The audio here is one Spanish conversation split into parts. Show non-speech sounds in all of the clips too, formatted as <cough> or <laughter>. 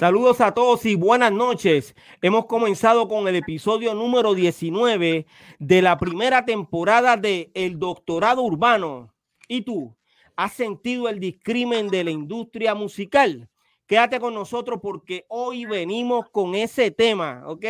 Saludos a todos y buenas noches. Hemos comenzado con el episodio número 19 de la primera temporada de El Doctorado Urbano. ¿Y tú? ¿Has sentido el discrimen de la industria musical? Quédate con nosotros porque hoy venimos con ese tema, ¿ok?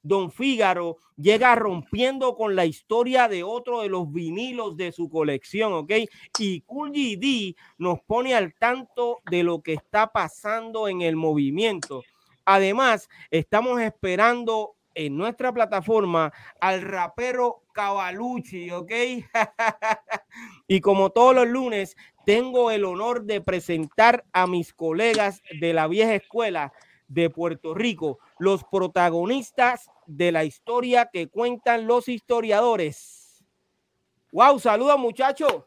Don Fígaro llega rompiendo con la historia de otro de los vinilos de su colección, ¿ok? Y Cool GD nos pone al tanto de lo que está pasando en el movimiento. Además, estamos esperando en nuestra plataforma al rapero Cavalucci, ¿ok? <laughs> y como todos los lunes, tengo el honor de presentar a mis colegas de la vieja escuela de Puerto Rico, los protagonistas de la historia que cuentan los historiadores. Wow, saludos muchachos.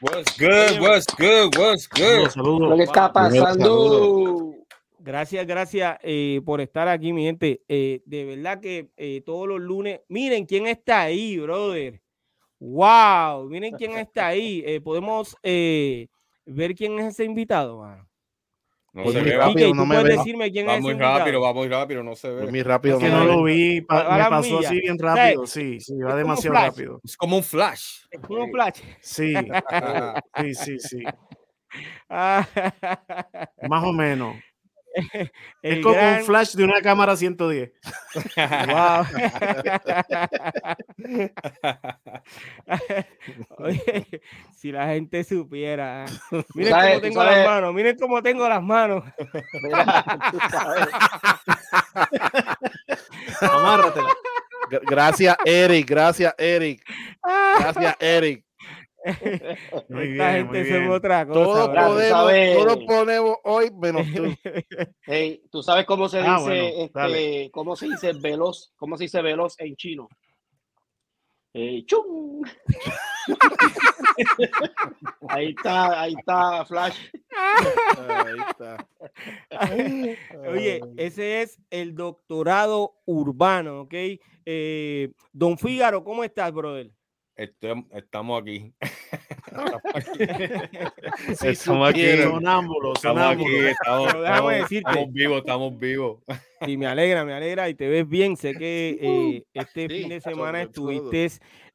What's good, what's good, what's good. Saludos, ¿Qué está pasando? Gracias, gracias eh, por estar aquí, mi gente. Eh, de verdad que eh, todos los lunes, miren quién está ahí, brother. Wow, miren quién está ahí. Eh, podemos eh, ver quién es ese invitado. No se ve, rápido, no me decirme quién va es muy rápido, va muy rápido, no se ve. Muy rápido, es que no, lo vi, pa, me pasó así bien rápido, sí, sí, va demasiado rápido. Es como un flash. Es como un flash. <laughs> Sí, sí, sí, sí. <laughs> Más o menos. <laughs> es como un flash de una cámara 110. wow. <laughs> <laughs> Oye, si la gente supiera. Miren cómo tengo las manos, miren cómo tengo las manos. Amárratela. Gracias, Eric. Gracias, Eric. Gracias, Eric. <laughs> Muy Esta bien, gente es otra cosa. Todos podemos, todos ponemos hoy menos tú. <laughs> Hey, ¿Tú sabes cómo se ah, dice, bueno, este, cómo se dice veloz, cómo se dice veloz en chino? Eh, ¡Chum! <laughs> ahí está, ahí está, Flash. Ahí está. Oye, ese es el doctorado urbano, ¿ok? Eh, Don Fígaro, ¿cómo estás, brother? Estamos aquí. <laughs> sí, estamos aquí. Sonámbulos, estamos aquí. Estamos, estamos, vivos, estamos vivos. Y me alegra, me alegra y te ves bien. Sé que <laughs> eh, este fin de semana estuviste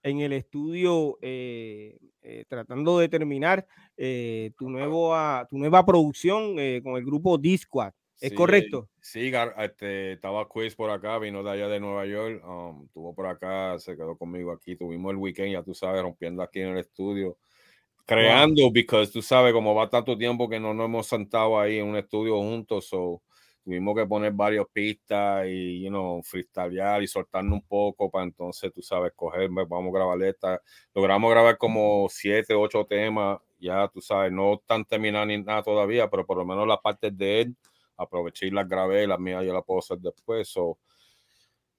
en el estudio eh, eh, tratando de terminar tu, nuevo, tu nueva producción con el grupo Disquad. ¿Es correcto? Sí, este, estaba Quiz por acá, vino de allá de Nueva York, um, estuvo por acá, se quedó conmigo aquí, tuvimos el weekend, ya tú sabes, rompiendo aquí en el estudio, creando, porque tú sabes, como va tanto tiempo que no nos hemos sentado ahí en un estudio juntos, so, tuvimos que poner varias pistas y, you know, freestylear y soltarnos un poco para entonces, tú sabes, coger, vamos a grabar esta, logramos grabar como siete, ocho temas, ya tú sabes, no están terminados ni nada todavía, pero por lo menos la parte de él, aproveché y las grabé, las mías yo las puedo hacer después.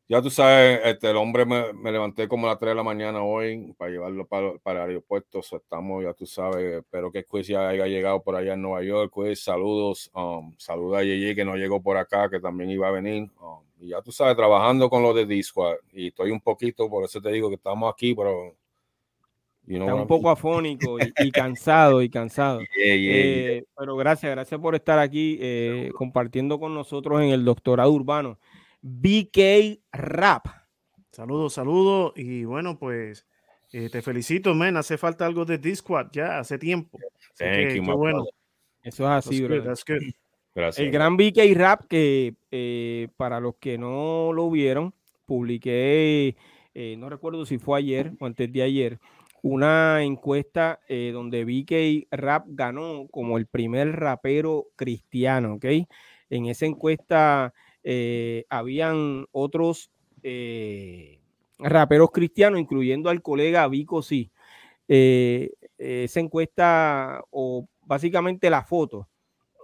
ya tú sabes, este, el hombre me, me, levanté como a las 3 de la mañana hoy para llevarlo para, para el aeropuerto. estamos, ya tú sabes, espero que Quiz ya haya llegado por allá en Nueva York. Quiz, saludos, um, saluda a Yeye que no llegó por acá, que también iba a venir. Um, y ya tú sabes, trabajando con lo de Discord. Y estoy un poquito, por eso te digo que estamos aquí, pero Está un poco <laughs> afónico y, cansado y cansado. <laughs> Eh, pero gracias, gracias por estar aquí eh, compartiendo con nosotros en el doctorado urbano. BK Rap. Saludos, saludos. Y bueno, pues eh, te felicito, men. Hace falta algo de Discord ya hace tiempo. qué bueno. Eso es así, bro. <clears throat> Gracias. El gran BK Rap, que para los que no lo vieron, publiqué, no recuerdo si fue ayer o antes de ayer, una encuesta eh, donde que Rap ganó como el primer rapero cristiano, ¿ok? En esa encuesta eh, habían otros eh, raperos cristianos, incluyendo al colega Vico Sí. esa encuesta, o básicamente la foto,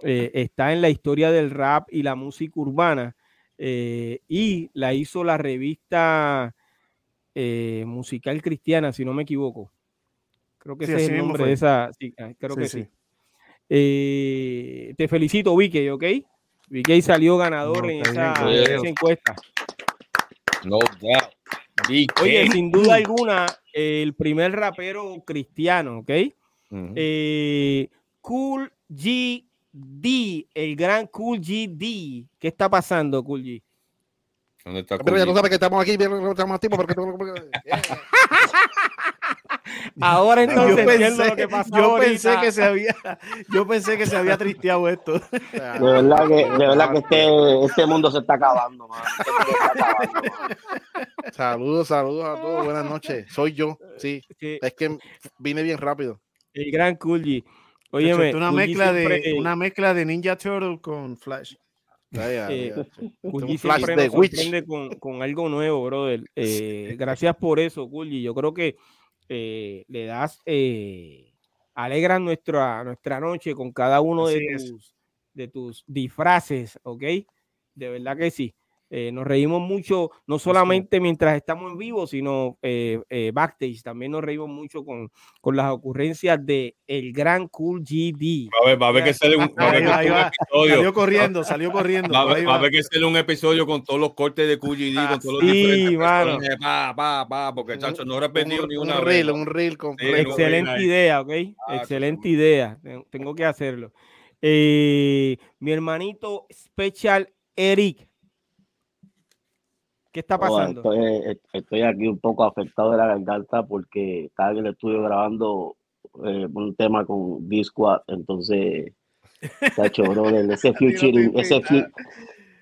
está en la historia del rap y la música urbana, y la hizo la revista eh, musical cristiana, si no me equivoco. Creo que ese es el nombre de esa. Sí, ah, creo que sí. Eh, te felicito, Vicky, ¿ok? Vicky salió ganador en, esa, encuesta. No Oye, sin duda alguna, el primer rapero cristiano, ¿ok? Eh, cool G D, el gran Cool G D. ¿Qué está pasando, Cool G? ¿Dónde está Pero ya tú sabes que estamos aquí, estamos tiempo porque <laughs> Ahora entonces yo pensé, lo que pasó yo pensé que se había yo pensé que se había tristeado esto. <laughs> De verdad que, de verdad que este, este mundo se está acabando, man. Este saludos, saludos a todos, buenas noches. Soy yo, sí. Es que vine bien rápido. El gran Coolgy. Oye, una mezcla de una mezcla de Ninja Turtle con Flash. Eh, siempre nos sorprende con, con, algo nuevo, brother. Eh, gracias por eso, Kulji. Yo creo que eh, le das, eh, alegras nuestra, nuestra noche con cada uno de tus, de tus disfraces, ¿ok? De verdad que sí. Eh, nos reímos mucho, no solamente mientras estamos en vivo, sino eh, eh, backstage. También nos reímos mucho con, con las ocurrencias de el gran Cool GD. Va a ver, va a ver que sale un, <laughs> episodio. Salió corriendo, salió corriendo. Va, a ver que sale un episodio con todos los cortes de Cool GD, con todos los sí, mano. Pa, pa, pa, porque chacho, no he repetido ni una un reel, un reel completo. Excelente idea, ¿ok? Ah, Excelente idea. Tengo que hacerlo. mi hermanito Special Eric ¿Qué está pasando? estoy, aquí un poco afectado de la garganta porque estaba en el estudio grabando eh, un tema con Discord, entonces, <laughs> cacho, brother, ese future, ese,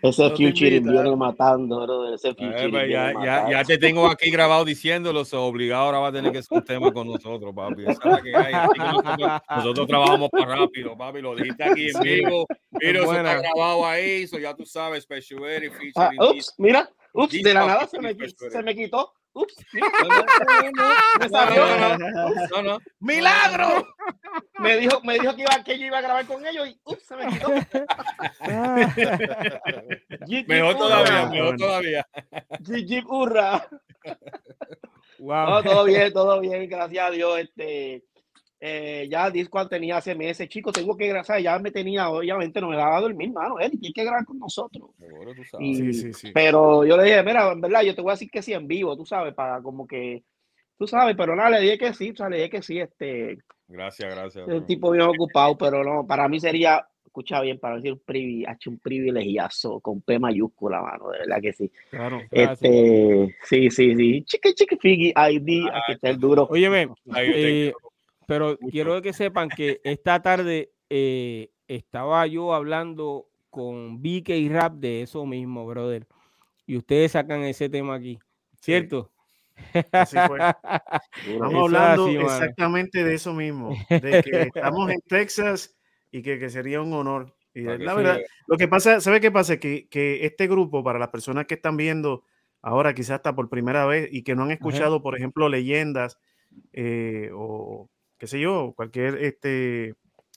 ese future viene matando, bro. Ese future pues, ya, ya, ya, te tengo aquí grabado diciéndolo, so obligado ahora va a tener que ser un tema con nosotros, papi. Que hay, nosotros, nosotros, trabajamos para rápido, papi. Lo dijiste aquí en vivo. Mira, eso está grabado ahí, so ya tú sabes, Special Featuring. Ah, ups, mira, ups, de la nada se me, se me quitó. Ups, no, no, ¡Milagro! Me dijo, me dijo que, iba, que yo iba a grabar con ellos y ups, se me quitó. <laughs> mejor todavía, mejor todavía. Gigi Urra. Wow. todo bien, todo bien, gracias a Dios. Este, eh, ya Discord tenía hace meses, chicos, tengo que grabar, ya me tenía, obviamente no me daba a dormir, mano, él tiene que grabar con nosotros. sí, sí, sí. Pero yo le dije, mira, en verdad, yo te voy a decir que sí en vivo, tú sabes, para como que, tú sabes, pero nada, le dije que sí, o sea, le dije que sí, este. Gracias, gracias. El tipo bien ocupado, pero no, para mí sería, escucha bien, para decir un, privilegio, un privilegiazo con P mayúscula, mano, de verdad que sí. Claro, este, sí, sí, sí, chiqui, chiqui, figi, ID, aquí está el duro. Óyeme, eh, pero quiero que sepan que esta tarde eh, estaba yo hablando con BK Rap de eso mismo, brother. Y ustedes sacan ese tema aquí, ¿cierto? Así fue. <laughs> Estamos hablando exactamente de eso mismo, de que <laughs> estamos en Texas y que, sería un honor. Y la verdad, lo que pasa, ¿sabe qué pasa? Que, que este grupo, para las personas que están viendo ahora, quizás hasta por primera vez y que no han escuchado, por ejemplo, leyendas eh, o qué sé yo, cualquier este,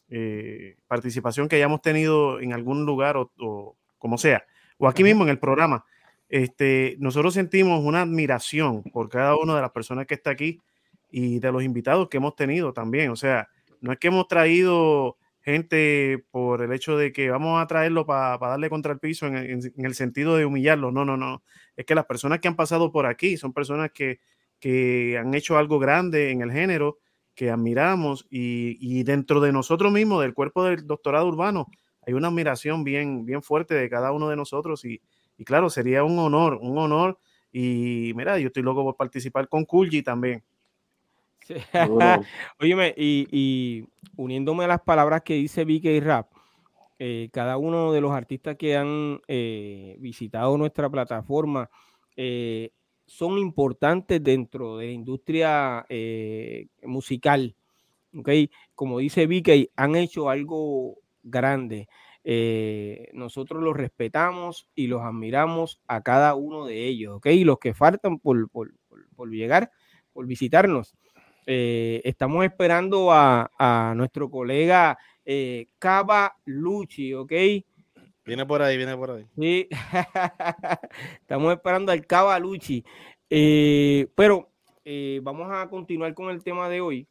eh, participación que hayamos tenido en algún lugar o, como sea, o aquí mismo en el programa, este, nosotros sentimos una admiración por cada una de las personas que está aquí y de los invitados que hemos tenido también. O sea, no es que hemos traído gente por el hecho de que vamos a traerlo para darle contra el piso en, en, el sentido de humillarlo. No, no, no. Es que las personas que han pasado por aquí son personas que, que han hecho algo grande en el género que admiramos y, dentro de nosotros mismos, del cuerpo del doctorado urbano, hay una admiración bien, bien fuerte de cada uno de nosotros y, claro, sería un honor, un honor y mira, yo estoy loco por participar con Kulji también. <laughs> <laughs> Óyeme, y, uniéndome a las palabras que dice BK Rap, eh, cada uno de los artistas que han eh, visitado nuestra plataforma, eh, son importantes dentro de la industria eh, musical. ¿okay? Como dice Vicky, han hecho algo grande. Eh, nosotros los respetamos y los admiramos a cada uno de ellos, ¿ok? Y los que faltan por, por, llegar, por visitarnos. Eh, estamos esperando a, a nuestro colega Cava Luchi, ¿ok? Viene por ahí, viene por ahí. Sí, <laughs> estamos esperando al Cavalucci. Eh, pero eh, vamos a continuar con el tema de hoy,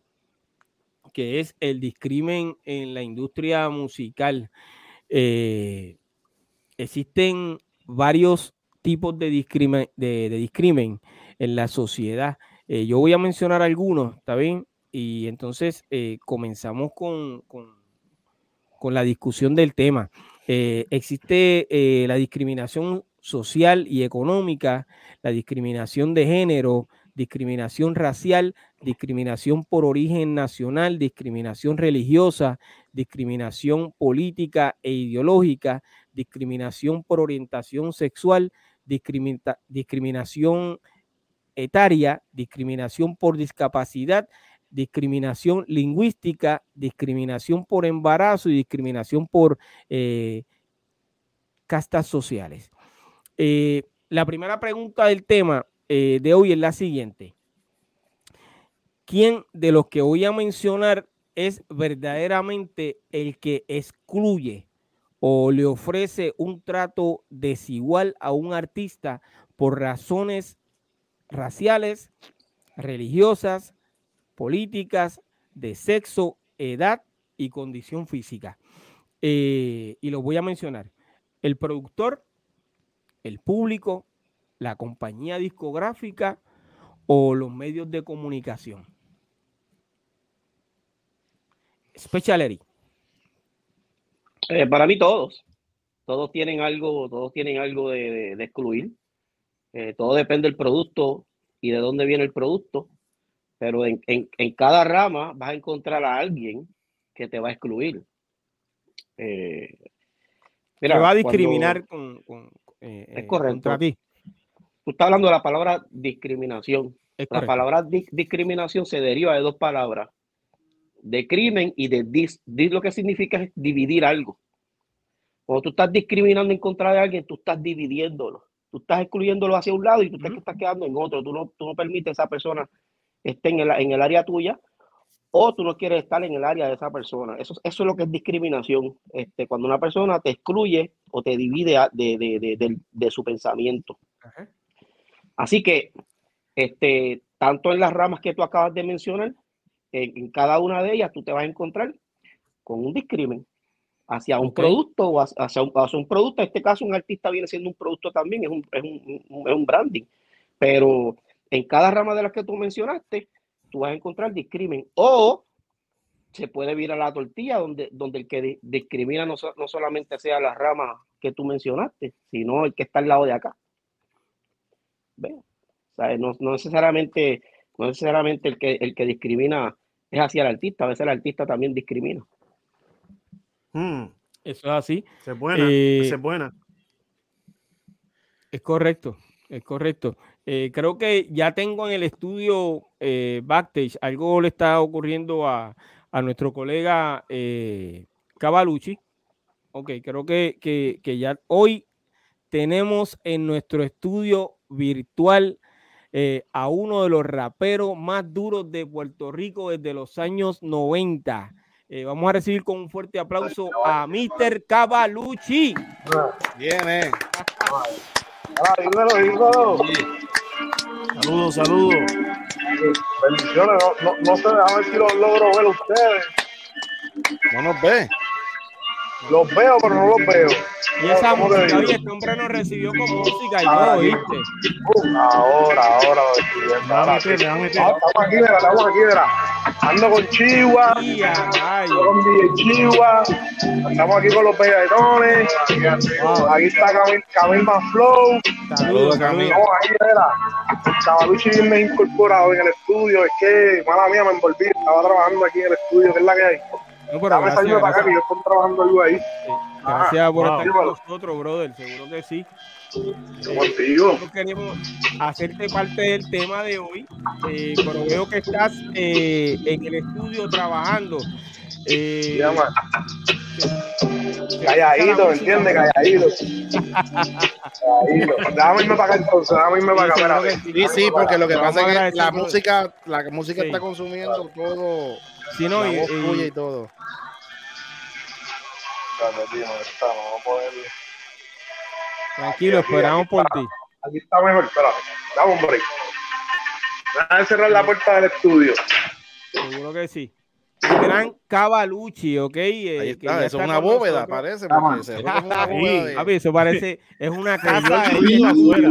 que es el discrimen en la industria musical. Eh, existen varios tipos de discrimen, en la sociedad. yo voy a mencionar algunos, ¿está bien? Y entonces comenzamos con con la discusión del tema. Eh, existe eh, la discriminación social y económica, la discriminación de género, discriminación racial, discriminación por origen nacional, discriminación religiosa, discriminación política e ideológica, discriminación por orientación sexual, discriminación etaria, discriminación por discapacidad, discriminación lingüística, discriminación por embarazo y discriminación por eh, castas sociales. Eh, la primera pregunta del tema eh, de hoy es la siguiente. ¿Quién de los que voy a mencionar es verdaderamente el que excluye o le ofrece un trato desigual a un artista por razones raciales, religiosas, políticas, de sexo, edad y condición física. Eh, y lo voy a mencionar. El productor, el público, la compañía discográfica o los medios de comunicación. Speciality. Eh, para mí todos. Todos tienen algo, todos tienen algo de, excluir. Eh, todo depende del producto y de dónde viene el producto. Pero en, cada rama vas a encontrar a alguien que te va a excluir. Eh, mira, va a discriminar con, es correcto. ti. Tú estás hablando de la palabra discriminación. la palabra discriminación se deriva de dos palabras de crimen y de dis. Dis lo que significa es dividir algo. Cuando tú estás discriminando en contra de alguien, tú estás dividiéndolo. Tú estás excluyéndolo hacia un lado y tú te estás quedando en otro. Tú no, tú no permites a esa persona esté en el, en el área tuya o tú no quieres estar en el área de esa persona. Eso, eso es lo que es discriminación. Este, cuando una persona te excluye o te divide de, de, de, de su pensamiento. Así que, este, tanto en las ramas que tú acabas de mencionar, en, cada una de ellas tú te vas a encontrar con un discrimen hacia un producto o hacia un, hacia un, producto. En este caso, un artista viene siendo un producto también, es un, es un, es un branding. Pero en cada rama de las que tú mencionaste, tú vas a encontrar discrimen. O se puede vir a la tortilla, donde, donde el que discrimina no, no solamente sea la rama que tú mencionaste, sino el que está al lado de acá. no, no, necesariamente, no necesariamente el que, el que discrimina es hacia el artista, a veces el artista también discrimina. Hmm. Eso es así. es buena, eh, es buena. Es correcto, es correcto. Eh, creo que ya tengo en el estudio eh, backstage, algo le está ocurriendo a, nuestro colega eh, Cavalucci. Ok, creo que, que, ya hoy tenemos en nuestro estudio virtual eh, a uno de los raperos más duros de Puerto Rico desde los años 90. Eh, vamos a recibir con un fuerte aplauso a Mr. Cavalucci. Bien, Saludos, saludos. Bendiciones, no, no, sé, a ver si los logro ver ustedes. No nos ve. Los veo, pero no los veo. Y esa música, oye, este hombre nos recibió con música y todo, ¿viste? ahora, ahora lo estoy viendo. Ahora, sí. Estamos aquí, mira, estamos aquí, mira. Ando con Chihuahua, con DJ Chihuahua, andamos aquí con los pegaetones. Aquí está Camil, Camil Flow. Saludos, Camil. Estamos aquí, mira. Cavalucci me incorporado en el estudio. Es que, mala mía, me envolví. Estaba trabajando aquí en el estudio, ¿qué es la que hay? No, pero Dame gracias, para acá que yo estoy trabajando algo ahí. Gracias por estar con nosotros, brother. Seguro que sí. Nosotros queremos hacerte parte del tema de hoy, eh, pero veo que estás eh, en el estudio trabajando. Eh, <laughs> calladito, ¿entiendes? Calladito. <laughs> calladito. Déjame irme para acá entonces, déjame irme para acá. Sí, sí, porque lo que pasa es que la música, la música está consumiendo todo. Sí, no, y, y, y todo. Tranquilo, esperamos por ti. Aquí está mejor, espérate. Dame un break. a cerrar la puerta del estudio. Seguro que sí. El gran Cavalucci, ¿ok? Eh, Ahí está, eso es una bóveda, parece. Porque se una bóveda de... eso parece, es una <laughs> casa ahí afuera.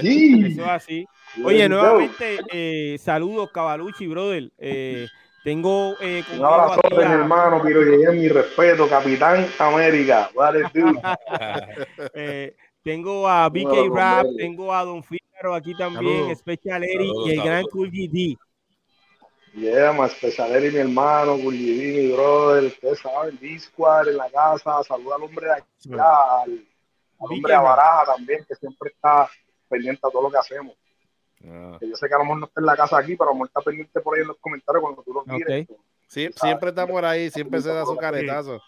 Sí. Eso es así. Oye, nuevamente, eh, saludos, Cavalucci, brother. Eh, Tengo eh, un abrazo a mi hermano, pero llegué mi respeto, Capitán América. <laughs> eh, tengo a BK Rap, tengo a Don Fígaro aquí también, Special Eric y el gran Cool GD. Yeah, más Special Eric, mi hermano, Cool GD, mi brother, ustedes saben, Discord en la casa, saluda al hombre de allá, al, hombre de Baraja también, que siempre está pendiente a todo lo que hacemos. Ah. yo sé que a lo mejor no está en la casa aquí, pero a lo mejor está pendiente por ahí en los comentarios cuando tú lo quieres. Sí, siempre está por ahí, siempre se da su caretazo.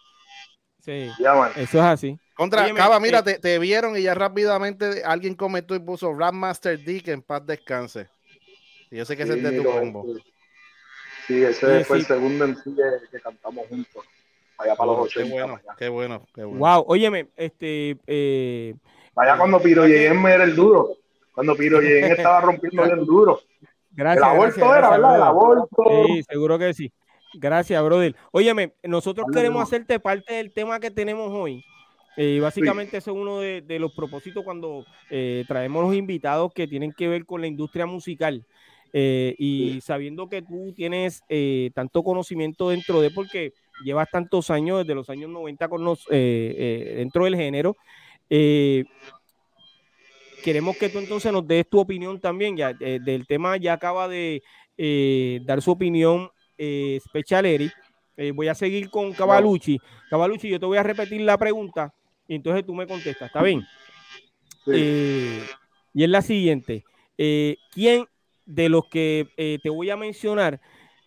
Sí, eso es así. Contra, Cava, mira, te, te, vieron y ya rápidamente alguien comentó y puso Master D que en paz descanse. Y yo sé que ese es de tu combo. Sí, ese fue el segundo en sí que, cantamos juntos. Allá para los 80. Qué bueno, qué bueno, qué bueno. Wow, óyeme, este. Eh, Vaya cuando Piro Yem era el duro. Cuando Piro Yem estaba rompiendo el duro. Gracias. El aborto era, ¿verdad? El aborto. Sí, seguro que sí. Gracias, brother. Óyeme, nosotros queremos hacerte parte del tema que tenemos hoy. Y eh, básicamente eso es uno de, los propósitos cuando eh, traemos los invitados que tienen que ver con la industria musical. Eh, y sabiendo que tú tienes tanto conocimiento dentro de, porque llevas tantos años, desde los años 90 con nos, dentro del género, queremos que tú entonces nos des tu opinión también. Ya, del tema ya acaba de dar su opinión Special Eric. voy a seguir con Cavalucci. Cavalucci, yo te voy a repetir la pregunta y entonces tú me contestas, ¿está bien? Eh, y es la siguiente. Eh, ¿Quién de los que eh, te voy a mencionar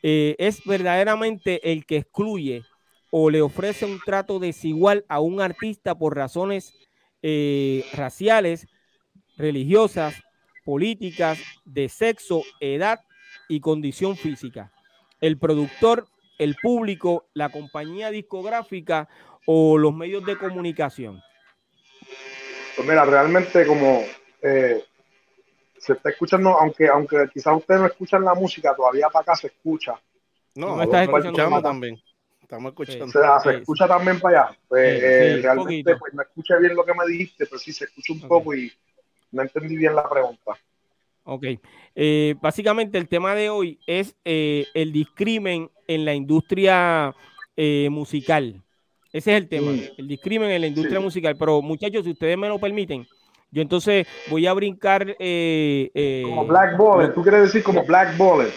es verdaderamente el que excluye o le ofrece un trato desigual a un artista por razones raciales, religiosas, políticas, de sexo, edad y condición física? El productor, el público, la compañía discográfica o los medios de comunicación? Pues mira, realmente como eh, se está escuchando, aunque aunque quizás ustedes no escuchan la música, todavía para acá se escucha. No, no estás escuchando también. Estamos escuchando. O sea, se escucha también para allá. Pues eh, realmente pues, no escuché bien lo que me dijiste, pero sí se escucha un poco y no entendí bien la pregunta. Ok. Eh, básicamente el tema de hoy es el discrimen en la industria musical. Ese es el tema, el discrimen en la industria musical. Pero muchachos, si ustedes me lo permiten, yo entonces voy a brincar. Eh, eh, como Black Baller, tú quieres decir como Black Baller.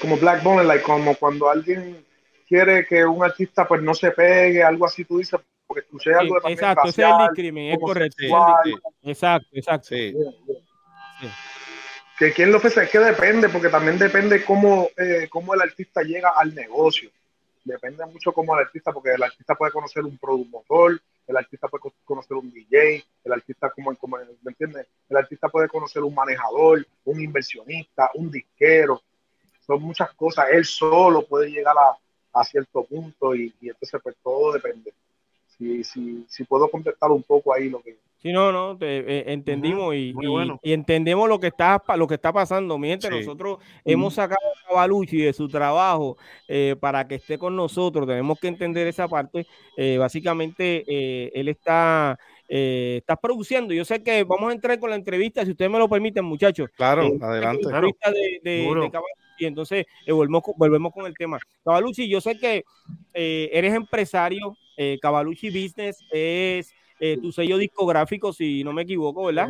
Como Black Baller, like, como cuando alguien quiere que un artista pues no se pegue, algo así, tú dices, porque escuché algo de Exacto, ese es el discrimen, es correcto. Exacto, exacto. Sí. Que quién lo ofrece, es que depende, porque también depende cómo, eh, cómo el artista llega al negocio depende mucho como el artista, porque el artista puede conocer un productor, el artista puede conocer un DJ, el artista, como, como ¿me entiendes? El artista puede conocer un manejador, un inversionista, un disquero. Son muchas cosas. Él solo puede llegar a, a cierto punto y, y entonces pues todo depende. Si, si, si puedo contestar un poco ahí lo que, Sí, no, no, eh, entendimos y, y, entendemos lo que está lo que está pasando. Mientras nosotros hemos sacado a Baluchi de su trabajo eh, para que esté con nosotros, tenemos que entender esa parte. Eh, básicamente, él está, está produciendo. Yo sé que vamos a entrar con la entrevista, si ustedes me lo permiten, muchachos. Claro, adelante. De, de, y entonces volvemos, volvemos con el tema. Cavalucci, yo sé que eres empresario, Cavalucci Business es eh, tu sello discográfico, si no me equivoco, ¿verdad?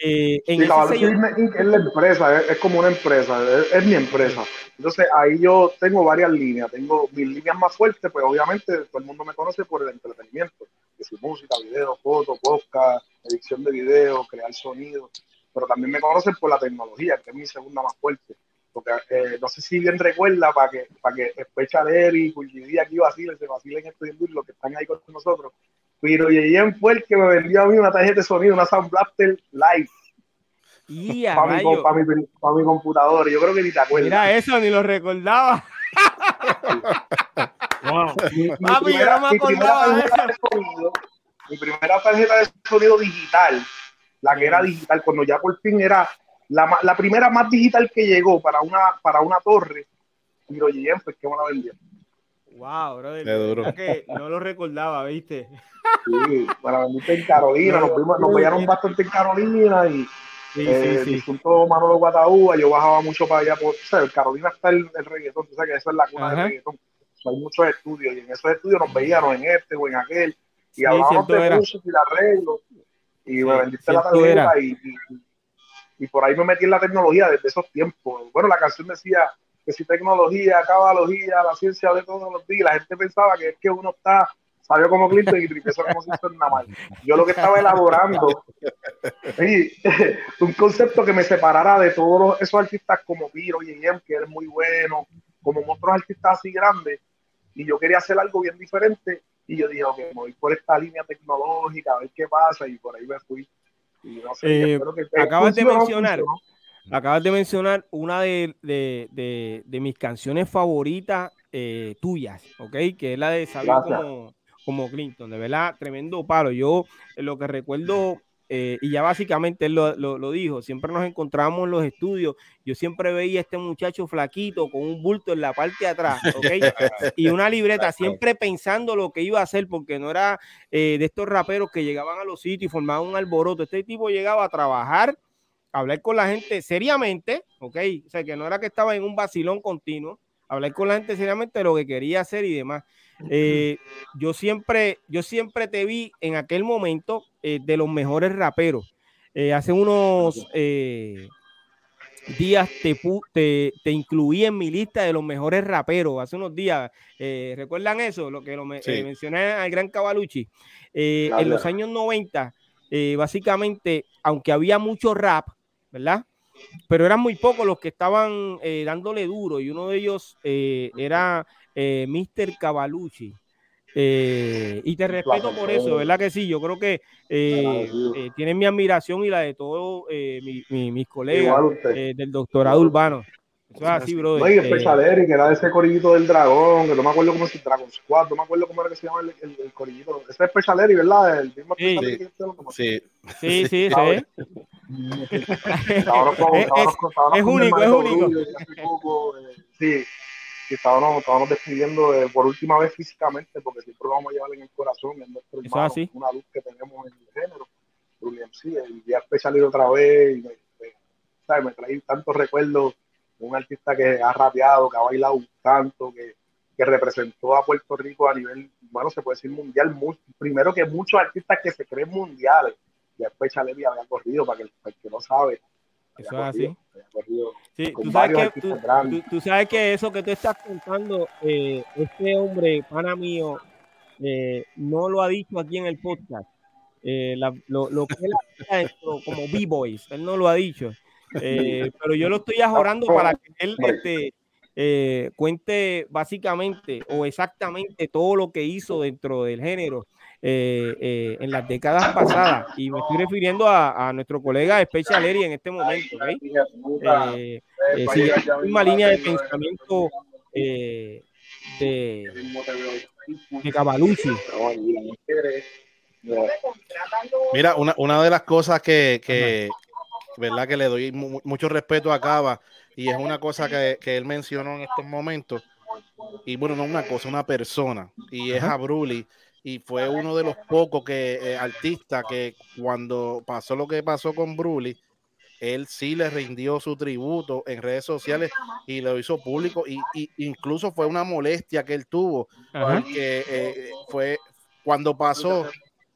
Eh, en sí, es la empresa, es, como una empresa, es, mi empresa. Entonces ahí yo tengo varias líneas, tengo mis líneas más fuertes, pues obviamente todo el mundo me conoce por el entretenimiento, que es música, video, foto, podcast, edición de video, crear sonido, pero también me conocen por la tecnología, que es mi segunda más fuerte. Porque eh, no sé si bien recuerda para que, para que Especha Eric, y aquí vacilen, se vacilen y lo que están ahí con nosotros, pero Yeyen fue el que me vendió a mí una tarjeta de sonido, una Sound Blaster Live. para, mi, para, mi, computador. Yo creo que ni te acuerdas. Mira eso, ni lo recordaba. mi, primera, tarjeta de sonido digital, la que era digital, cuando ya por fin era la, la primera más digital que llegó para una, para una torre, Piro Yeyen fue el que me la vendió. Wow, brother. Que no lo recordaba, ¿viste? Sí, para venirte en Carolina, nos, vimos, nos veían bastante en Carolina y, Sí, eh, sí, sí. Manolo Guataúba, yo bajaba mucho para allá por, o sea, Carolina está el, el reggaetón, tú sabes que esa es la cuna del reggaetón. hay muchos estudios y en esos estudios nos veíamos en este o en aquel y hablábamos de música y de arreglo y me vendiste la tarjeta y, y, por ahí me metí en la tecnología desde esos tiempos. Bueno, la canción decía que si tecnología, cabalogía, la ciencia de todos los días, la gente pensaba que es que uno está salió como Clinton y empezó como si fuera nada más. Yo lo que estaba elaborando, <laughs> <laughs> un concepto que me separara de todos esos artistas como Piro y Em, que es muy bueno, como otros artistas así grandes, y yo quería hacer algo bien diferente, y yo dije, ok, voy por esta línea tecnológica, a ver qué pasa, y por ahí me fui. Y no sé, eh, acabas de mencionar, acabas de mencionar una de, de, de, mis canciones favoritas eh, tuyas, ¿ok? Que es la de Saber cómo como Clinton, de verdad, tremendo palo. Yo lo que recuerdo, eh, y ya básicamente él lo, dijo, siempre nos encontramos en los estudios, yo siempre veía a este muchacho flaquito con un bulto en la parte de atrás, <laughs> y una libreta, siempre pensando lo que iba a hacer, porque no era eh, de estos raperos que llegaban a los sitios y formaban un alboroto, este tipo llegaba a trabajar, a hablar con la gente seriamente, ¿ok? O sea, que no era que estaba en un vacilón continuo, hablar con la gente seriamente de lo que quería hacer y demás. Eh, yo, siempre, yo siempre te vi en aquel momento eh, de los mejores raperos. Eh, hace unos días te, te, incluí en mi lista de los mejores raperos. Hace unos días, ¿recuerdan eso? Lo que lo mencioné al gran Cavalucci. en los años 90, básicamente, aunque había mucho rap, ¿verdad? Pero eran muy pocos los que estaban dándole duro y uno de ellos era eh, Mr. Cavalucci. Eh, y te respeto por eso, ¿verdad que sí? Yo creo que eh, eh tienen mi admiración y la de todos mis colegas del doctorado urbano. Eso es así, brother. No, y el que era ese corillito del dragón, que no me acuerdo cómo se Dragon Squad, no me acuerdo cómo era que se llama el, el, corillito. Ese es Specialeri, ¿verdad? El mismo sí. sí. Sí, sí, sí. es único, es único. Sí que estábamos, estábamos despidiendo eh, por última vez físicamente, porque siempre lo vamos a llevar en el corazón, en nuestro hermano, una luz que tenemos en el género. William sí, el día especial otra vez, y me, me, me trae tantos recuerdos de un artista que ha rapeado, que ha bailado tanto, que, que representó a Puerto Rico a nivel, bueno, se puede decir mundial, primero que muchos artistas que se creen mundiales, y después Chalevi había corrido, para que, para el que no sabe, eso es así. Sí, tú sabes, que, tú, sabes, que, eso que tú estás contando, eh, este hombre, pana mío, eh, no lo ha dicho aquí en el podcast. Eh, lo, lo, que él ha hecho como B-Boys, él no lo ha dicho. <laughs> pero yo lo estoy ajorando para que él este, cuente básicamente o exactamente todo lo que hizo dentro del género eh, eh, en las décadas pasadas. Y me estoy refiriendo a, nuestro colega Special Eri en este momento. Eh, eh, sigue la misma línea de pensamiento de, de Cavalucci. Mira, una, una de las cosas que, que, ¿verdad? que le doy mucho respeto a Cava y es una cosa que, que, él mencionó en estos momentos. Y bueno, no una cosa, una persona. Y es a Bruli y fue uno de los pocos que eh, artistas que cuando pasó lo que pasó con Bruli, él sí le rindió su tributo en redes sociales y lo hizo público y, incluso fue una molestia que él tuvo porque eh, fue cuando pasó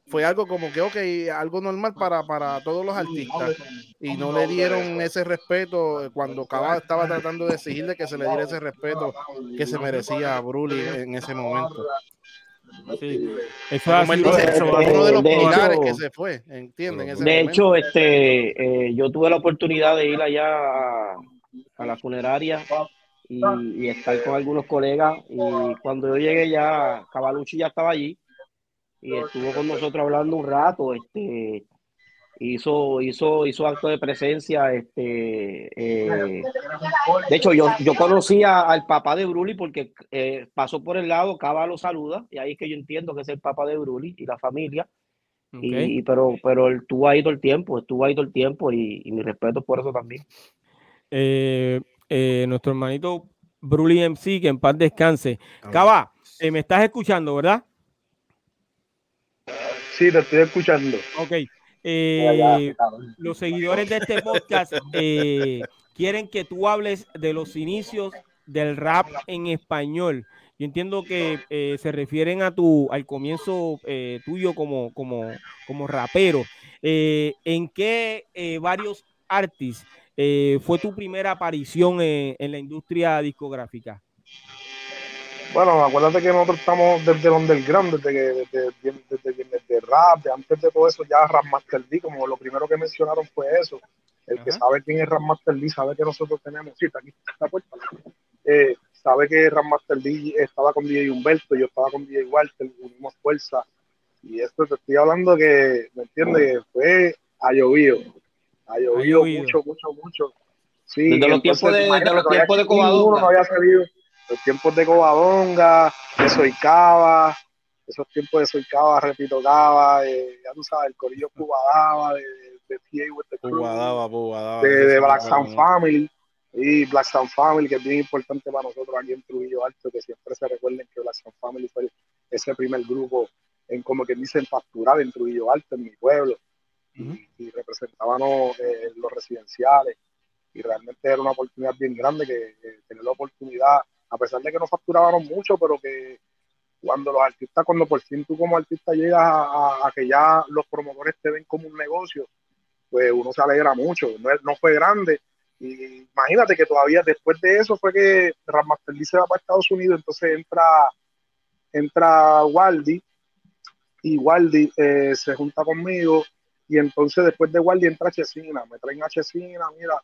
fue algo como que ok, algo normal para, para todos los artistas y no le dieron ese respeto cuando Cava estaba tratando de exigirle que se le diera ese respeto que se merecía a Bruli en ese momento. Sí. Eso es uno de los pilares que se fue, ¿entienden? de hecho, este, eh, yo tuve la oportunidad de ir allá a, la funeraria y, estar con algunos colegas. Y cuando yo llegué ya, Cavalucci ya estaba allí y estuvo con nosotros hablando un rato. Este, hizo, hizo, hizo acto de presencia. Este, eh, de hecho, yo, yo conocía al papá de Bruli porque eh, pasó por el lado, Cava lo saluda, y ahí es que yo entiendo que es el papá de Bruli y la familia. Y, pero, pero él estuvo ahí todo el tiempo, estuvo ahí todo el tiempo y, mi respeto por eso también. Eh, nuestro hermanito Bruli MC, que en paz descanse. Cava, me estás escuchando, ¿verdad? Sí, te estoy escuchando. Ok. Eh, los seguidores de este podcast eh, quieren que tú hables de los inicios del rap en español. Yo entiendo que eh, se refieren a tu, al comienzo tuyo como, como, como rapero. ¿En qué varios artistas fue tu primera aparición en la industria discográfica? Bueno, acuérdate que nosotros estamos desde el underground, desde que desde, desde, desde, rap, antes de todo eso ya Rap Master D, como lo primero que mencionaron fue eso. El que sabe quién es Rap Master D sabe que nosotros tenemos, sí, está aquí está puerta, eh, sabe que Rap Master D estaba con DJ Humberto, yo estaba con DJ Walter, unimos fuerza. Y esto te estoy hablando que, ¿me entiendes? Fue a llovido, ha llovido mucho, mucho, mucho. Sí, desde los tiempos de, de los tiempos de Covadonga. No había salido los tiempos de Covadonga, de Soicaba, esos tiempos de Soicaba, repito, Cava, ya tú sabes, el corillo Cubadaba, de, de, de, de, de Black Sound Family, y Black Sound Family, que es bien importante para nosotros aquí en Trujillo Alto, que siempre se recuerden que Black Sound Family fue ese primer grupo en como que dicen facturar en Trujillo Alto, en mi pueblo, y, y, representábamos eh, los residenciales, y realmente era una oportunidad bien grande que, que tener la oportunidad a pesar de que no facturábamos mucho, pero que cuando los artistas, cuando por fin tú como artista llegas a, que ya los promotores te ven como un negocio, pues uno se alegra mucho. No, fue grande. Y imagínate que todavía después de eso fue que Ramaster se va para Estados Unidos, entonces entra, entra Waldi y Waldi eh, se junta conmigo y entonces después de Waldi entra Chesina, me traen a Chesina, mira,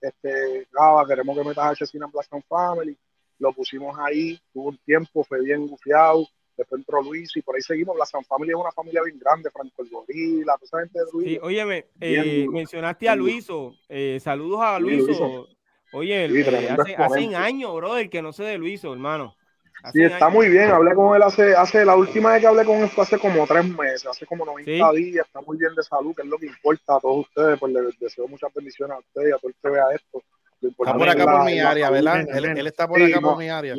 este, Gaba, queremos que metas a Chesina en Black Family lo pusimos ahí, tuvo un tiempo, fue bien gufiado, después entró Luis y por ahí seguimos. La San Familia es una familia bien grande, Franco el Gorila, toda esa gente de Luis. Sí, óyeme, eh, mencionaste a Luiso, eh, saludos a Luiso. Oye, eh, hace, hace años, brother, que no sé de Luiso, hermano. sí, está muy bien. Hablé con él hace, hace, la última vez que hablé con él fue hace como tres meses, hace como 90 días. Está muy bien de salud, que es lo que importa a todos ustedes. Pues les deseo muchas bendiciones a ustedes y a todo el que vea esto. Está por acá por mi área, ¿verdad? Él, está por acá por mi área.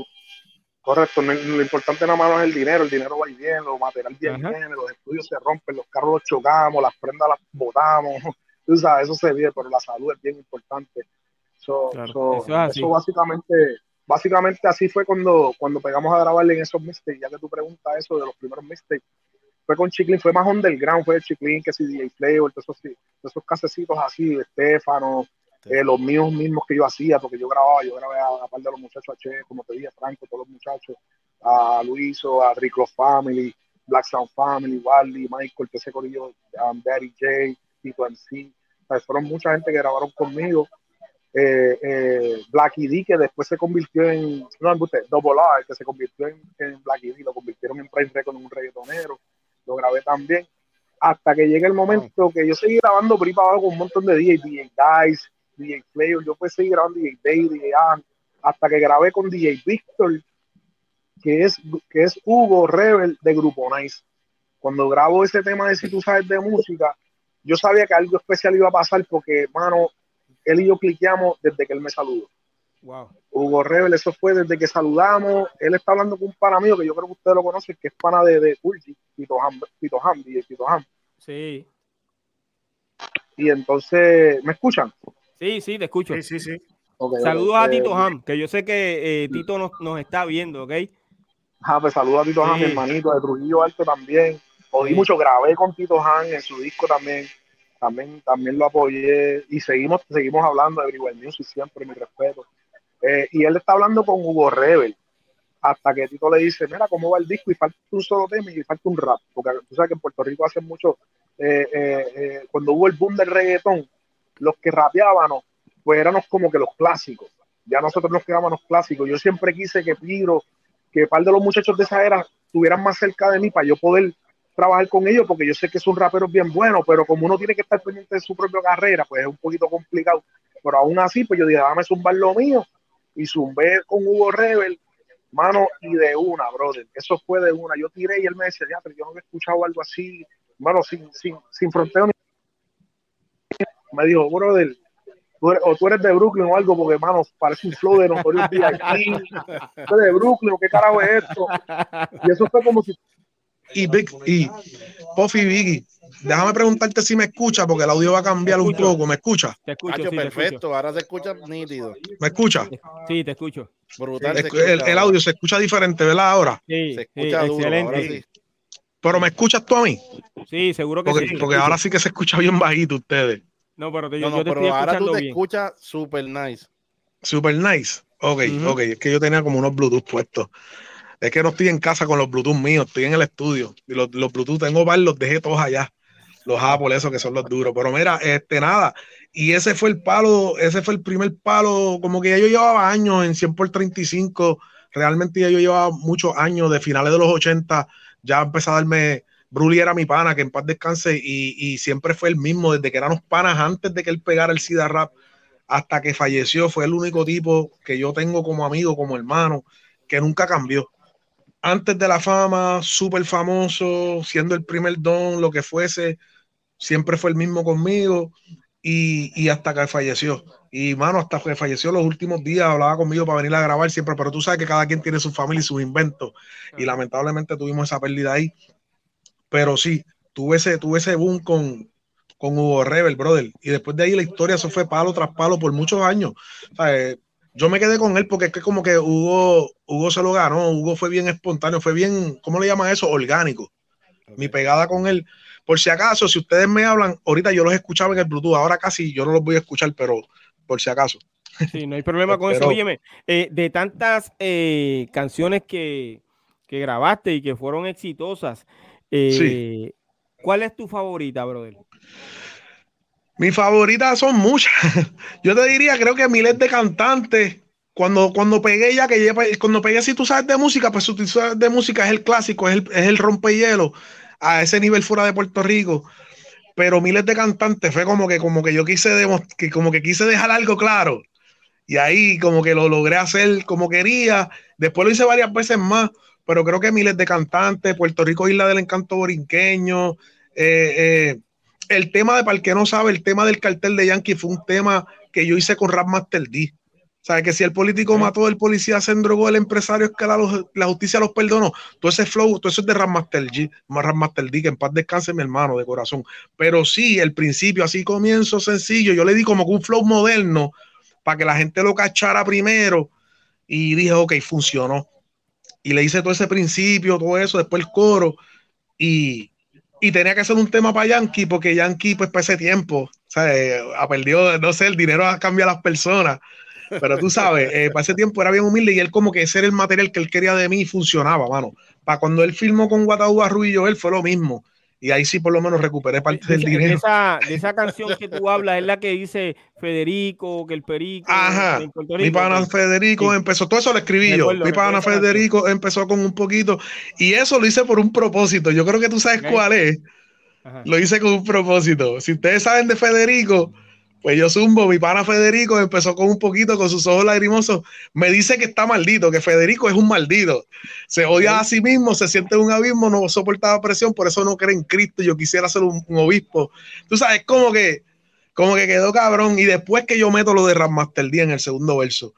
Correcto, lo importante nada más es el dinero, el dinero va bien, los materiales bien, los estudios se rompen, los carros los chocamos, las prendas las botamos, <laughs> tú sabes, eso se ve, pero la salud es bien importante. eso, básicamente, básicamente así fue cuando, cuando pegamos a grabarle en esos mistakes, ya que tú preguntas eso de los primeros mistakes, fue con Chiclin, fue más underground, fue el Chiclin, que si DJ Flavor, todos esos, esos casecitos así, Estefano, eh, los míos mismos que yo hacía, porque yo grababa, yo grabé a, par de los muchachos, a Che, como te dije, Franco, todos los muchachos, a Luiso, a Rico Family, Black Sound Family, Wally, Michael, ese corillo, um, Daddy J, Tito MC, fueron mucha gente que grabaron conmigo. Eh, eh, Blacky D, que después se convirtió en, no, usted, Double R, que se convirtió en, en Blacky D, lo convirtieron en Prime Record, en un reggaetonero, lo grabé también, hasta que llegue el momento que yo seguí grabando por con un montón de DJ, DJ Guys, DJ Flavor, yo seguir grabando DJ Day, DJ An, hasta que grabé con DJ Victor, que es, que es Hugo Rebel de Grupo Nice. Cuando grabo ese tema de si tú sabes de música, yo sabía que algo especial iba a pasar porque, mano, él y yo cliqueamos desde que él me saludó. Wow. Hugo Rebel, eso fue desde que saludamos. Él está hablando con un pana mío que yo creo que ustedes lo conocen, que es pana de, de Tito Ham, Tito Ham, DJ Tito Ham. Sí. Y entonces, ¿me escuchan? Sí, sí, te escucho. Sí, sí, sí. saludos a Tito Ham, que yo sé que eh, Tito nos, nos, está viendo, ¿ok? Ah, pues saludos a Tito Ham, mi hermanito de Trujillo Alto también. Oí mucho, grabé con Tito Ham en su disco también. También, también lo apoyé y seguimos, seguimos hablando de Everywhere Music siempre, mi respeto. Eh, y él está hablando con Hugo Rebel hasta que Tito le dice, mira, ¿cómo va el disco? Y falta un solo tema y falta un rap, porque tú sabes que en Puerto Rico hace mucho, eh, cuando hubo el boom del reggaetón, los que rapeábamos, pues éramos como que los clásicos. Ya nosotros nos quedábamos clásicos. Yo siempre quise que Piro, que par de los muchachos de esa era estuvieran más cerca de mí para yo poder trabajar con ellos, porque yo sé que son raperos bien buenos, pero como uno tiene que estar pendiente de su propia carrera, pues es un poquito complicado. Pero aún así, pues yo dije, dame zumbar lo mío. Y zumbé con Hugo Rebel, mano, y de una, brother. Eso fue de una. Yo tiré y él me decía, ya, pero yo no había escuchado algo así, mano, sin, sin, sin fronteo me dijo, brother, tú eres, o tú eres de Brooklyn o algo, porque, hermano, parece un flow de Notorious B.I.G. <laughs> Tú eres de Brooklyn, ¿qué carajo es esto? Y eso fue como si... Y, Big, y Puffy Biggie, déjame preguntarte si me escucha, porque el audio va a cambiar un poco. ¿Me escucha? Te escucho. perfecto, ahora se escucha nítido. ¿Me escucha? Sí, te escucho. Brutal. el, audio se escucha diferente, ¿verdad? Ahora. Sí, se escucha excelente. Pero ¿me escuchas tú a mí? Sí, seguro que sí. Porque ahora sí que se escucha bien bajito ustedes. No, pero, te, yo, te estoy ahora tú te escuchas super nice. Super nice. Ok, ok. Es que yo tenía como unos Bluetooth puestos. Es que no estoy en casa con los Bluetooth míos, estoy en el estudio. Y los, los Bluetooth tengo par, los dejé todos allá. Los Apple, esos que son los duros. Pero mira, este nada. Y ese fue el palo, ese fue el primer palo. Como que ya yo llevaba años en 100 por 35. Realmente ya yo llevaba muchos años, de finales de los 80 ya empezó a darme, Bruli era mi pana, que en paz descanse, y, siempre fue el mismo, desde que éramos panas antes de que él pegara el SIDA Rap hasta que falleció, fue el único tipo que yo tengo como amigo, como hermano, que nunca cambió. Antes de la fama, súper famoso, siendo el primer don, lo que fuese, siempre fue el mismo conmigo y, y hasta que falleció. Y mano, hasta que falleció los últimos días, hablaba conmigo para venir a grabar siempre, pero tú sabes que cada quien tiene su familia y sus inventos. Y lamentablemente tuvimos esa pérdida ahí. Pero sí, tuve ese, tuve ese boom con, con Hugo Rebel, brother. Y después de ahí la historia, eso fue palo tras palo por muchos años. Eh, yo me quedé con él porque es que como que Hugo, Hugo se lo ganó, Hugo fue bien espontáneo, fue bien, ¿cómo le llaman eso? Orgánico. Mi pegada con él. Por si acaso, si ustedes me hablan, ahorita yo los escuchaba en el Bluetooth, ahora casi yo no los voy a escuchar, pero por si acaso. Sí, no hay problema <laughs> con eso. Óyeme, eh, de tantas eh, canciones que, grabaste y que fueron exitosas, eh, ¿cuál es tu favorita, brother? Mis favoritas son muchas. <laughs> Yo te diría, creo que miles de cantantes. Cuando, cuando pegué ya, que cuando pegué si tú sabes de música, pues tú sabes de música es el clásico, es el, es el rompehielo a ese nivel fuera de Puerto Rico pero miles de cantantes fue como que, como que yo quise, que como que quise dejar algo claro. Y ahí como que lo logré hacer como quería. Después lo hice varias veces más, pero creo que miles de cantantes, Puerto Rico, Isla del Encanto Borinqueño. Eh, eh, el tema de, para el que no sabe, el tema del cartel de Yankee fue un tema que yo hice con Rap Master D. ¿Sabes? Que si el político mató, el policía se endrogó, el empresario es que la, justicia los perdonó. Todo ese flow, todo eso es de Master G, Master D, que en paz descanse mi hermano de corazón. Pero sí, el principio, así comienzo sencillo. Yo le di como que un flow moderno para que la gente lo cachara primero. Y dije, ok, funcionó. Y le hice todo ese principio, todo eso, después el coro. Y, y tenía que hacer un tema para Yankee, porque Yankee, pues, para ese tiempo, ¿sabes? Ha perdido, no sé, el dinero ha cambiado a las personas. Pero tú sabes, eh, para ese tiempo era bien humilde y él como que ese era el material que él quería de mí y funcionaba, mano. Para cuando él filmó con Guataúba Ruiz él fue lo mismo. Y ahí sí por lo menos recuperé parte del dinero. De esa, de esa, canción que tú hablas es la que dice Federico, que el Perico. Ajá. Mi pana Federico empezó, todo eso lo escribí yo. Mi pana Federico empezó con un poquito. Y eso lo hice por un propósito. Yo creo que tú sabes cuál es. Lo hice con un propósito. Si ustedes saben de Federico, pues yo zumbo, mi pana Federico empezó con un poquito, con sus ojos lagrimosos. Me dice que está maldito, que Federico es un maldito. Se odia a sí mismo, se siente un abismo, no soportaba presión, por eso no cree en Cristo. Yo quisiera ser un, obispo. Tú sabes, como que, como que quedó cabrón. Y después que yo meto lo de Master D en el segundo verso.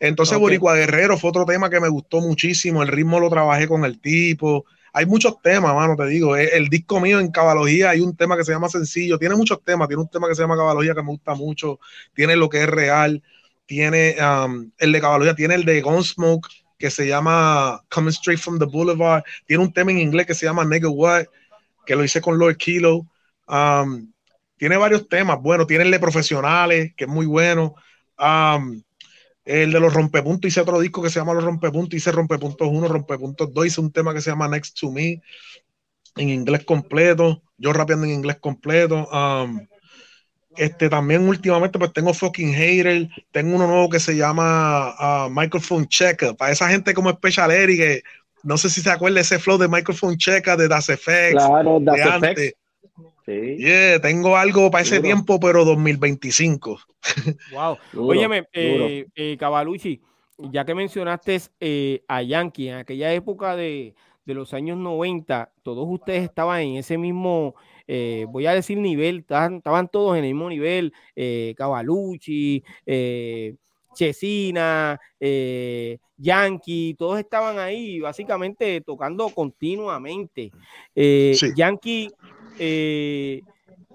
Entonces, Boricua Guerrero fue otro tema que me gustó muchísimo. El ritmo lo trabajé con el tipo hay muchos temas, mano, te digo. El, disco mío en cabalogía hay un tema que se llama Sencillo. Tiene muchos temas. Tiene un tema que se llama Cabalogía que me gusta mucho. Tiene lo que es real. Tiene um, el de cabalogía. Tiene el de Gunsmoke que se llama Coming Straight from the Boulevard. Tiene un tema en inglés que se llama Nigga What, que lo hice con Lord Kilo. Um, tiene varios temas. Bueno, tiene el de Profesionales, que es muy bueno. Um, el de los rompepuntos, hice otro disco que se llama Los Rompepuntos, hice Rompepuntos 1, Rompepuntos 2, hice un tema que se llama Next to Me, en inglés completo, yo rapeando en inglés completo. Um, este, también últimamente pues tengo Fucking Hater, tengo uno nuevo que se llama uh, Microphone Checker, para esa gente como Special Eric, que no sé si se acuerda ese flow de Microphone Checker de Das Effects. Claro, Das Effects. Sí. Yeah, tengo algo para ese tiempo, pero 2025. <laughs> Wow. Óyeme, eh, eh, Cavalucci, ya que mencionaste eh, a Yankee, en aquella época de, los años 90, todos ustedes estaban en ese mismo, eh, voy a decir nivel, estaban, todos en el mismo nivel, Cavalucci, Chesina, Yankee, todos estaban ahí básicamente tocando continuamente. Yankee eh,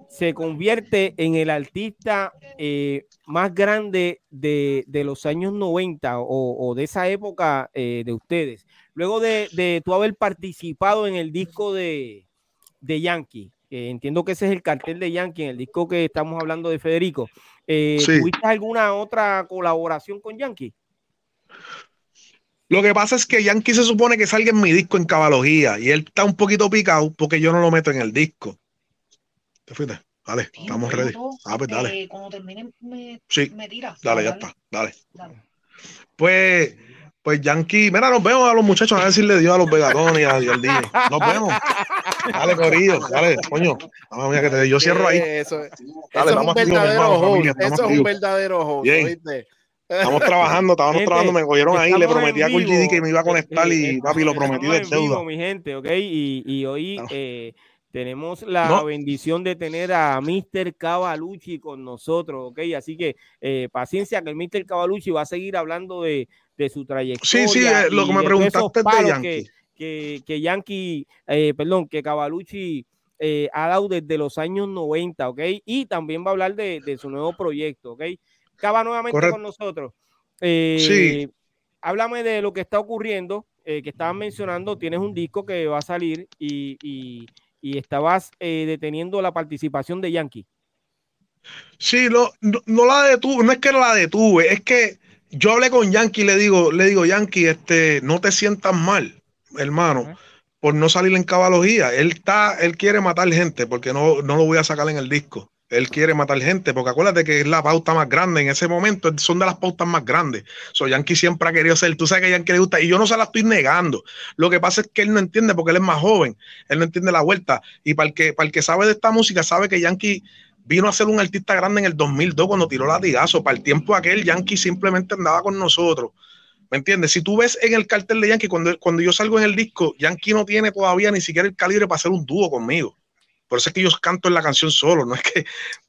se convierte en el artista eh, más grande de, los años 90 o, de esa época eh, de ustedes. Luego de, de, tú haber participado en el disco de, de Yankee, entiendo que ese es el cartel de Yankee, en el disco que estamos hablando de Federico. ¿Tuviste alguna otra colaboración con Yankee? Lo que pasa es que Yankee se supone que salga en mi disco en cabalogía y él está un poquito picado porque yo no lo meto en el disco. ¿Te fuiste? Dale, estamos ready. Ah, pues dale. Eh, cuando termine, me, sí. me tira. Dale, ya está. Dale. Pues, pues Yankee, mira, nos vemos a los muchachos a decirle Dios a los vegatones y al día. Nos vemos. Dale, Corillo, dale, coño. Mira, que te, yo cierro ahí. Eso, dale, eso vamos es un verdadero Eso es un verdadero host, ¿viste? Estamos trabajando, estábamos trabajando, me cogieron ahí, le prometí a GD que me iba a conectar y papi lo prometí de deuda. mi gente, ¿ok? Y, y hoy eh, tenemos la bendición de tener a Mr. Cavalucci con nosotros, ¿ok? Así que eh, paciencia que el Mr. Cavalucci va a seguir hablando de, de su trayectoria. Sí, sí, eh, lo que me preguntaste de Yankee. Que, que, Yankee, eh, perdón, que Cavalucci ha dado desde los años 90, ¿ok? Y también va a hablar de, de su nuevo proyecto, ¿ok? Cava nuevamente con nosotros. sí. Háblame de lo que está ocurriendo, que estaban mencionando, tienes un disco que va a salir y y estabas eh, deteniendo la participación de Yankee. Sí, no, no, la detuve, no es que la detuve, es que yo hablé con Yankee y le digo, le digo, Yankee, este, no te sientas mal, hermano, por no salir en cabalogía. Él está, él quiere matar gente porque no, no lo voy a sacar en el disco él quiere matar gente, porque acuérdate que es la pauta más grande en ese momento, son de las pautas más grandes. So, Yankee siempre ha querido ser, tú sabes que Yankee le gusta, y yo no se la estoy negando. Lo que pasa es que él no entiende porque él es más joven, él no entiende la vuelta. Y para el que, para el que sabe de esta música, sabe que Yankee vino a ser un artista grande en el 2002 cuando tiró latigazo. Para el tiempo aquel, Yankee simplemente andaba con nosotros. ¿Me entiendes? Si tú ves en el cartel de Yankee, cuando, cuando yo salgo en el disco, Yankee no tiene todavía ni siquiera el calibre para hacer un dúo conmigo. Por eso es que yo canto en la canción solo, no es que,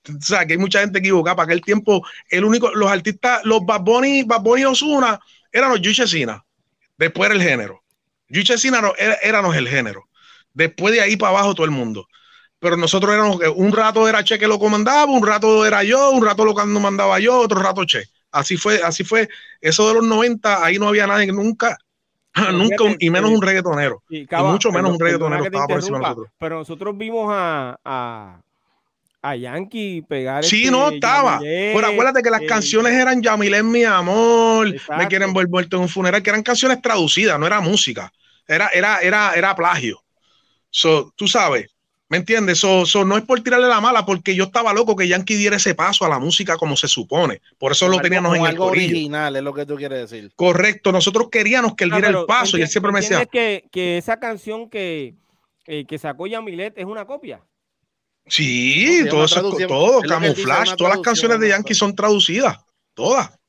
o sea, que hay mucha gente equivocada. Para aquel tiempo, el único, los artistas, los Bad Bunny, Bad Bunny Osuna, eran los Yuchesina. Después era el género. Yuchesina no, éramos el género. Después de ahí para abajo todo el mundo. Pero nosotros éramos, un rato era Che que lo comandaba, un rato era yo, un rato lo mandaba yo, otro rato Che. Así fue, así fue. Eso de los 90, ahí no había nadie nunca Nunca, y menos un reggaetonero. Y, mucho menos un reggaetonero estaba por encima de nosotros. Pero nosotros vimos a, a, a Yankee pegar. Sí, este no estaba. pero acuérdate que las canciones eran Yamilé mi amor, me quieren volver en un funeral, que eran canciones traducidas, no era música. Era, era, era, era plagio. So, tú sabes, ¿Me entiendes? Eso no es por tirarle la mala, porque yo estaba loco que Yankee diera ese paso a la música como se supone. Por eso lo teníamos en el algo original, es lo que tú quieres decir. Correcto, nosotros queríamos que él ah, diera el paso y él siempre me decía. Que, que esa canción que, eh, que sacó Yamilet es una copia. Sí, todo, eso, todo, camuflaje, todas las canciones de Yankee son traducidas, todas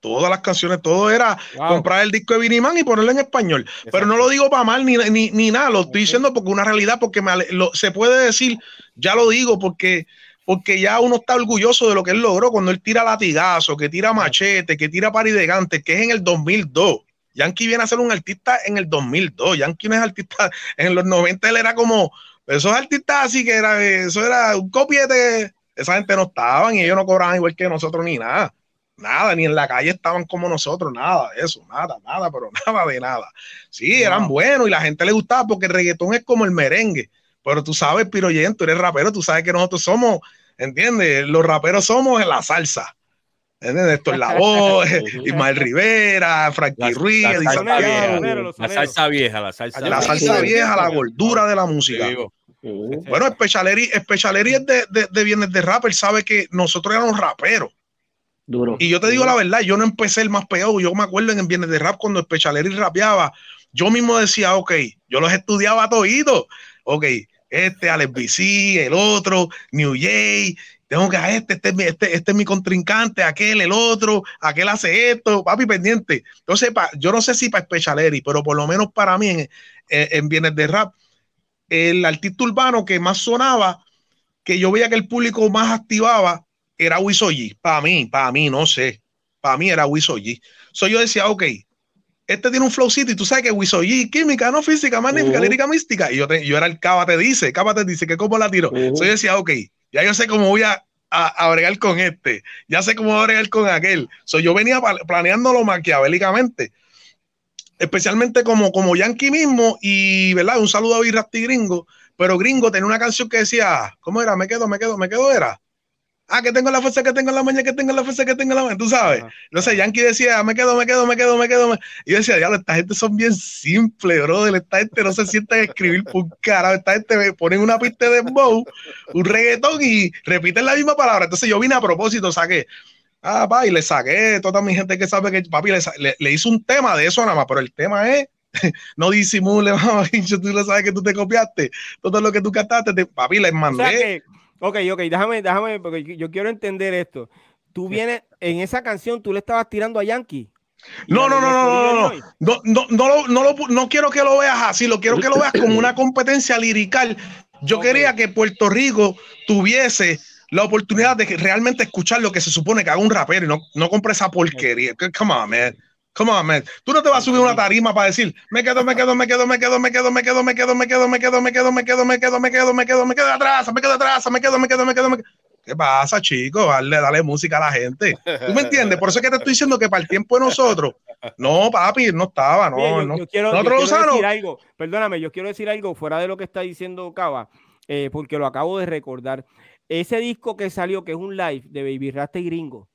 todas las canciones, todo era comprar el disco de Viniman y ponerlo en español. Pero no lo digo para mal ni, ni, nada, lo estoy diciendo porque una realidad, porque se puede decir, ya lo digo, porque, porque ya uno está orgulloso de lo que él logró cuando él tira latigazo, que tira machete, que tira paridegante, que es en el 2002. Yankee viene a ser un artista en el 2002. Yankee no es artista <laughs> en los 90, él era como esos artistas así que era, eso era un copiete. Esa gente no estaban y ellos no cobraban igual que nosotros ni nada nada, ni en la calle estaban como nosotros, nada de eso, nada, nada, pero <laughs> nada de nada. Sí, eran buenos y la gente le gustaba porque el reggaetón es como el merengue, pero tú sabes, Piroyen, tú eres rapero, tú sabes que nosotros somos, ¿entiendes? Los raperos somos en la salsa. ¿Entiendes? Esto es <laughs> la voz, Ismael Rivera, Frankie Ruiz, la, salsa vieja, la salsa, la salsa vieja, la gordura de la música. Bueno, Specialeri, Specialeri es de, de, de bienes de rap, él sabe que nosotros éramos raperos. Y yo te digo la verdad, yo no empecé el más peor. Yo me acuerdo en Viernes de Rap cuando Specialeri rapeaba. Yo mismo decía, ok, yo los estudiaba todos. Ok, este, Alex BC, el otro, New Jay. Tengo que a este, este, este, este, es mi contrincante, aquel, el otro, aquel hace esto, papi pendiente. Entonces, yo no sé si para Specialeri, pero por lo menos para mí en, en Viernes de Rap, el artista urbano que más sonaba, que yo veía que el público más activaba, era Wisoji. Para mí, para mí, no sé. Para mí era Wisoji. So yo decía, ok, este tiene un flowcito y tú sabes que Wisoyi, química, no física, magnífica, lírica mística. Y yo, yo era el Cava te dice, Cava te dice que cómo la tiro. Soy yo decía, ok, ya yo sé cómo voy a, a, bregar con este, ya sé cómo voy a bregar con aquel. So, yo venía planeándolo maquiavélicamente, especialmente como, como Yankee mismo. Y, ¿verdad? Un saludo a Birrasti Gringo. Pero Gringo tenía una canción que decía, ¿cómo era? Me quedo, me quedo, me quedo, era. Ah, que tengo la fuerza que tengo en la mañana, que tengo la fuerza que tengo en la mañana, tú sabes. Entonces Yankee decía, me quedo, me quedo, me quedo, me quedo. Y yo decía, diablo, esta gente son bien simples, brother. Esta gente no se sienta a escribir por cara. Esta gente me ponen una pista de bow, un reggaetón y repiten la misma palabra. Entonces yo vine a propósito, saqué. Ah, pa, y le saqué toda mi gente que sabe que papi le, le, hizo un tema de eso nada más, pero el tema es <laughs> no disimule, <laughs> tú lo sabes que tú te copiaste, todo lo que tú cantaste, papi, les mandé. Ok, ok, déjame, déjame, porque yo quiero entender esto. Tú vienes, en esa canción tú le estabas tirando a Yankee. No, no, no, no, no, no, no, no, no, no lo, no quiero que lo veas así, lo quiero que lo veas como una <clears throat> competencia lirical. Yo okay. quería que Puerto Rico tuviese la oportunidad de realmente escuchar lo que se supone que haga un rapero y no, no compre esa porquería. Come on, man. Come on, man. Tú no te vas a subir una tarima para decir, me quedo, me quedo, me quedo, me quedo, me quedo, me quedo, me quedo, me quedo, me quedo, me quedo, me quedo, me quedo, me quedo, me quedo, me quedo atrás, me quedo atrás, me quedo, me quedo, me quedo, me quedo. ¿Qué pasa, chico? Dale, dale música a la gente. ¿Tú me entiendes? Por eso es que te estoy diciendo que para el tiempo de nosotros, no, papi, no estaba, no, no. Nosotros algo, perdóname, yo quiero decir algo fuera de lo que está diciendo Cava, porque lo acabo de recordar. Ese disco que salió, que es un live de Baby Rasta y Gringo,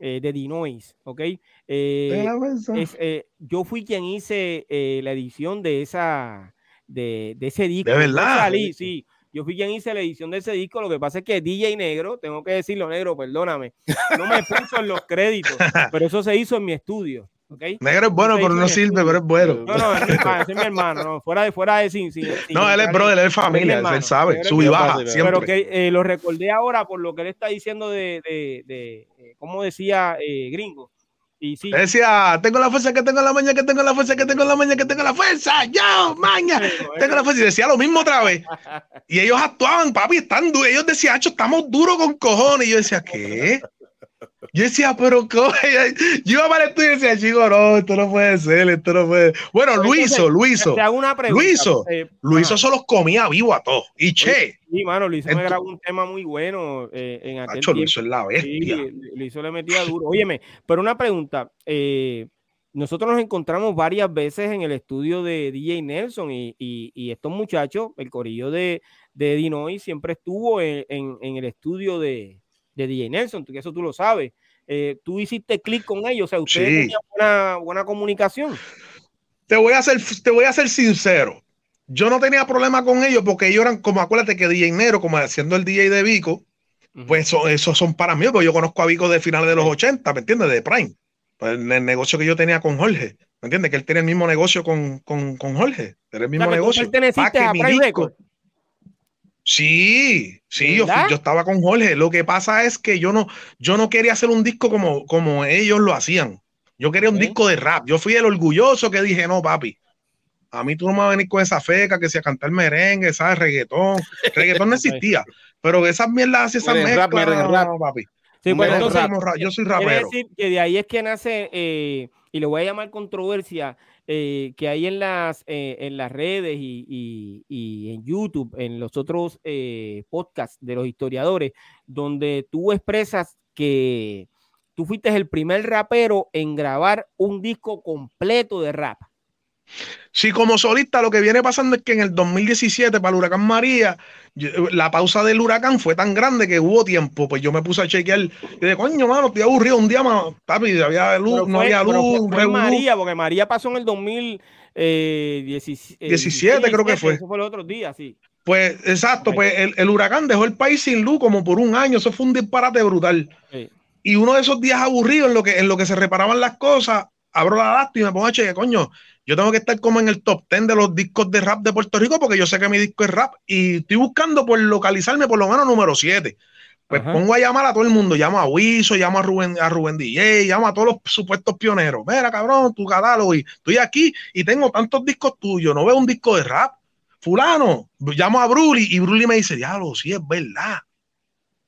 eh, de Dinois, ¿ok? Eh, eh, yo fui quien hice la edición de esa de, ese disco. De verdad. sí. Yo fui quien hice la edición de ese disco. Lo que pasa es que DJ Negro, tengo que decirlo negro, perdóname, no me puso en los <laughs> créditos, pero eso se hizo en mi estudio. Okay. Negro es bueno, pero no sirve, pero es bueno. No, no, es mi hermano, no, fuera de fuera de sin, No, él es brother, él es familia, él, sabe, sub y baja, siempre. Pero que lo recordé ahora por lo que él está diciendo de, de, de, como decía eh, Gringo. Y sí. Decía, tengo la fuerza que tengo en la mañana, que tengo la fuerza que tengo en la mañana, que tengo la fuerza, yo, maña, tengo la fuerza. Y decía lo mismo otra vez. <laughs> Y ellos actuaban, papi, están duros. Ellos decían, estamos duros con cojones. Y yo decía, <laughs> ¿qué? Yo decía, pero ¿cómo? Yo iba para el estudio y decía, chico, no, esto no puede ser, esto no puede Bueno, Luiso, Luiso. Te hago una pregunta. Luiso, eh, Luiso se los comía vivo a todos. Y che. Sí, mano, Luiso me grabó un tema muy bueno eh, en aquel Macho, Luiso es la bestia. Sí, Luiso le metía duro. Óyeme, pero una pregunta. Eh, nosotros nos encontramos varias veces en el estudio de DJ Nelson y, y, y estos muchachos, el corillo de, de Dinoy, siempre estuvo en, en el estudio de, de DJ Nelson, que eso tú lo sabes. Eh, tú hiciste clic con ellos, o sea, ustedes tenían una buena comunicación. Te voy, a ser, te voy a ser sincero. Yo no tenía problema con ellos porque ellos eran, como acuérdate que DJ Nero, como haciendo el DJ de Vico, pues esos son para mí, porque yo conozco a Vico de finales de los 80, ¿me entiendes? De Prime. Pues el negocio que yo tenía con Jorge, ¿me entiendes? Que él tiene el mismo negocio con, con, con Jorge, el mismo negocio. Tú a Prime Sí, sí, yo, yo, estaba con Jorge. Lo que pasa es que yo no, yo no quería hacer un disco como, como ellos lo hacían. Yo quería un disco de rap. Yo fui el orgulloso que dije, no, papi, a mí tú no me vas a venir con esa feca que sea cantar merengue, ¿sabes? Reggaetón. Reggaetón no <laughs> existía. pero esas mierdas, esas mezclas, no, papi. Sí, pues entonces, yo soy rapero. decir que de ahí es que nace, eh, y le voy a llamar controversia, eh, que hay en las, eh, en las redes y, en YouTube, en los otros eh, podcasts de los historiadores, donde tú expresas que tú fuiste el primer rapero en grabar un disco completo de rap. Sí, como solista lo que viene pasando es que en el 2017 para el huracán María, la pausa del huracán fue tan grande que hubo tiempo, pues yo me puse a chequear y de coño, mano, estoy aburrido un día más, papi, había luz, no había luz. María, porque María pasó en el 2017, eh, creo que fue. Eso fue el otro día, sí. Pues exacto, pues el, huracán dejó el país sin luz como por un año, eso fue un disparate brutal. Y uno de esos días aburridos en lo que, en lo que se reparaban las cosas, abro la lástima y me pongo a chequear, coño, yo tengo que estar como en el top 10 de los discos de rap de Puerto Rico porque yo sé que mi disco es rap y estoy buscando por localizarme por lo menos número 7. Pues pongo a llamar a todo el mundo, llamo a Wiso, llamo a Rubén, a Rubén DJ, llamo a todos los supuestos pioneros. Mira, cabrón, tu catálogo, y estoy aquí y tengo tantos discos tuyos, no veo un disco de rap. Fulano, llamo a Bruli y Bruli me dice, diablo, sí es verdad.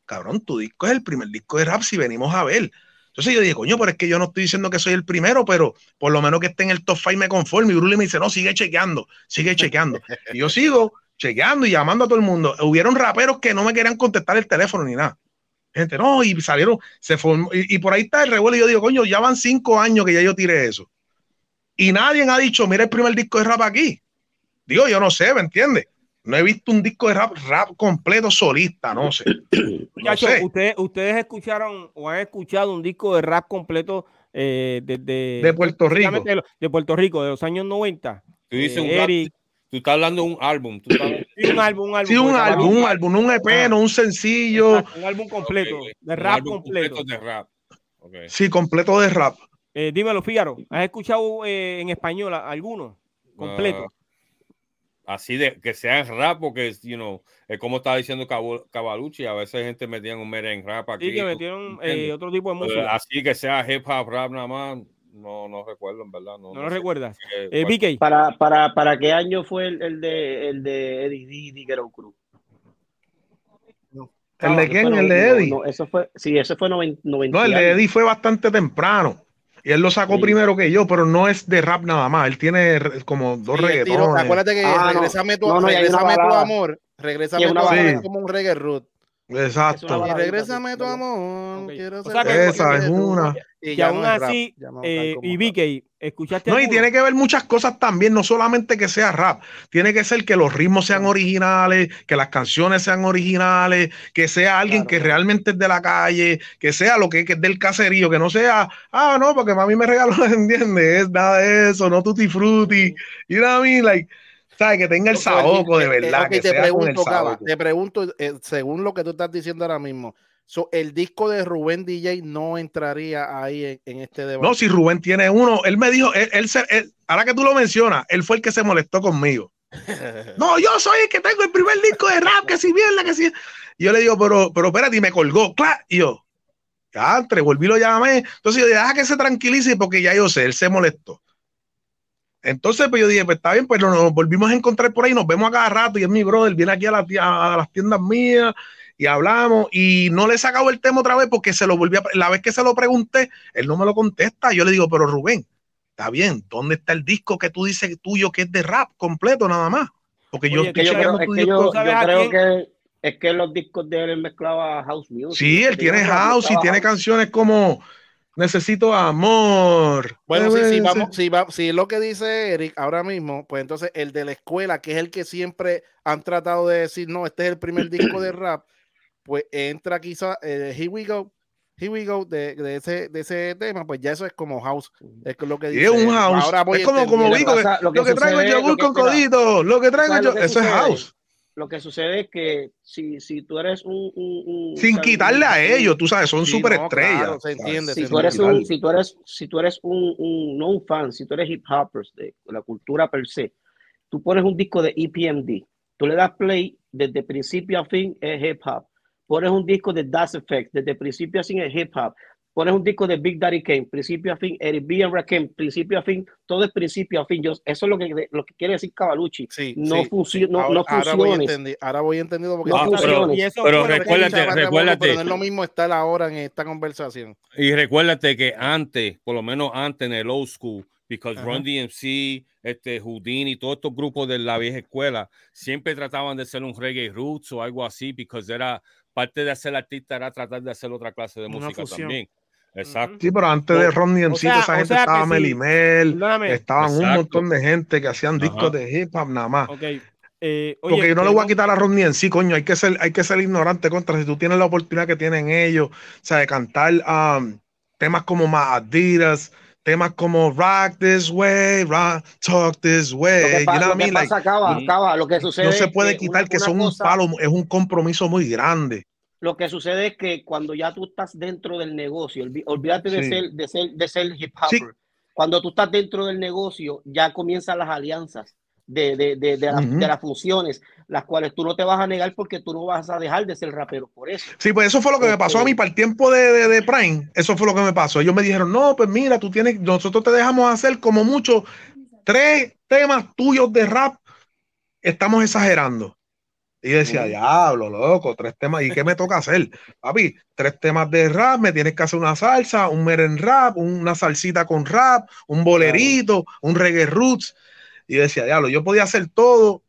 Cabrón, tu disco es el primer disco de rap si venimos a ver. Entonces yo dije, coño, pero es que yo no estoy diciendo que soy el primero, pero por lo menos que esté en el top 5 me conforme. Y Bruce me dice, no, sigue chequeando, sigue chequeando. y yo sigo chequeando y llamando a todo el mundo. Hubieron raperos que no me querían contestar el teléfono ni nada. Gente, no, y salieron, se formó, y, por ahí está el revuelo. Y yo digo, coño, ya van cinco años que ya yo tiré eso. Y nadie ha dicho, mira el primer disco de rap aquí. Digo, yo no sé, ¿me entiendes? No he visto un disco de rap, rap completo solista, no sé. <clears throat> Ustedes, ustedes escucharon o han escuchado un disco de rap completo eh, de, Puerto Rico. De, Puerto Rico, de los años 90. Tú dices un Eric, Tú estás hablando de un álbum. sí, un álbum, un álbum. Sí, un álbum, un álbum, un EP, no un sencillo. un álbum completo, de rap completo. de rap. Sí, completo de rap. Eh, dímelo, Fígaro, ¿has escuchado eh, en español alguno? Completo. Así de que sea rap, porque you know, es como estaba diciendo Cavalucci, a veces gente metía un merengue rap aquí. Sí, que metieron eh, otro tipo de música. Así que sea hip hop rap nada más, no, no recuerdo, en verdad. No, no, lo recuerdas. Eh, Para, para, ¿Para qué año fue el, el de, el de Eddie D. Ghetto Cruz? ¿El de quién? ¿El de Eddie? No, eso fue, sí, ese fue 90. No, el de Eddie fue bastante temprano. Y él lo sacó primero que yo, pero no es de rap nada más. Él tiene como dos sí, reggaetones. Acuérdate que ah, Regrésame, tu, regrésame tu amor. Regrésame tu amor es como un reggae root. Exacto. Y regrésame tu amor. Quiero Esa es una. Y, aún así, eh, y vi que escuchaste. No, y tiene que ver muchas cosas también, no solamente que sea rap, tiene que ser que los ritmos sean originales, que las canciones sean originales, que sea alguien que realmente es de la calle, que sea lo que, es del caserío, que no sea, ah, no, porque mami me regaló, <laughs> ¿entiendes? Es nada de eso, no tutti frutti. Y you know Like, ¿sabes? Que tenga el saboco de verdad. que te, pregunto, te pregunto, eh, según lo que tú estás diciendo ahora mismo, el disco de Rubén DJ no entraría ahí en, este debate. No, si Rubén tiene uno, él me dijo, él, ahora que tú lo mencionas, él fue el que se molestó conmigo. <laughs> no, yo soy el que tengo el primer disco de rap, que si bien la que si. Yo le digo, pero, pero espérate, y me colgó, claro. Y yo, entre, volví lo llamé. Entonces yo dije, deja que se tranquilice porque ya yo sé, él se molestó. Entonces, pues yo dije, pues está bien, pues nos, volvimos a encontrar por ahí, nos vemos a cada rato y es mi brother, viene aquí a, a las tiendas mías y hablamos y no le he sacado el tema otra vez porque se lo volví a, la vez que se lo pregunté, él no me lo contesta. Yo le digo, pero Rubén, está bien, ¿dónde está el disco que tú dices tuyo que es de rap completo nada más? Porque yo, que yo, creo, es que yo, creo que es que los discos de él mezclaba house music. Sí, él tiene house y tiene canciones como Necesito amor. Bueno, si, si, vamos, si, va, si lo que dice Eric ahora mismo, pues entonces el de la escuela, que es el que siempre han tratado de decir, no, este es el primer disco de <clears throat> rap, pues entra quizá, eh, Here We Go, Here We Go de, de, ese, de ese tema, pues ya eso es como house. Es lo que dice. Es un house. Ahora voy es como, como digo, lo que, traigo yo con codito, lo que traigo yo, eso es house. Lo que sucede es que si, si tú eres un, un, sin quitarle a ellos, tú sabes, son súper estrellas. se entiende. Si, tú eres un, si tú eres, si tú eres un, no un fan, si tú eres hip hoppers de la cultura per se, tú pones un disco de EPMD, tú le das play desde principio a fin es hip hop pones un disco de Das Effect, desde principio a fin es hip hop, pones un disco de Big Daddy Kane, principio a fin, Eric B. and Rakim, principio a fin, todo es principio a fin. Yo, eso es lo que, lo que quiere decir Cavalucci. Sí, no, sí, no, ahora, no ahora, voy entendi, ahora voy entendido porque no, pero, pero recuérdate, recuérdate. Pero no es lo mismo estar ahora en esta conversación. Y recuérdate que antes, por lo menos antes en el old school, because Run DMC, este Houdini, todos estos grupos de la vieja escuela siempre trataban de ser un reggae roots o algo así, porque era parte de ser artista era tratar de hacer otra clase de música también. Exacto. Sí, pero antes de Ronnie MC, esa gente estaba Melimel, estaban un montón de gente que hacían discos de hip hop nada más. Eh, Porque yo no le voy a quitar a Ronnie en sí, coño, hay que ser, hay que ser ignorante contra si tú tienes la oportunidad que tienen ellos, o sea, de cantar um, temas como Adidas, temas como Rock This Way, Rock Talk This Way. lo que sucede no se puede quitar que son un palo, es un compromiso muy grande. Lo que sucede es que cuando ya tú estás dentro del negocio, olvídate de, ser, de, ser, de ser hip hopper. Cuando tú estás dentro del negocio, ya comienzan las alianzas de, de, de, de, las funciones, las cuales tú no te vas a negar porque tú no vas a dejar de ser rapero por eso. Sí, pues eso fue lo que me pasó a mí para el tiempo de, de, Prime. Eso fue lo que me pasó. Ellos me dijeron, no, pues mira, tú tienes, nosotros te dejamos hacer como mucho tres temas tuyos de rap. Estamos exagerando. Y decía, diablo, loco, tres temas. ¿Y qué me toca hacer? Papi, tres temas de rap, me tienes que hacer una salsa, un meren rap, una salsita con rap, un bolerito, un reggae roots. Y decía, diablo, yo podía hacer todo.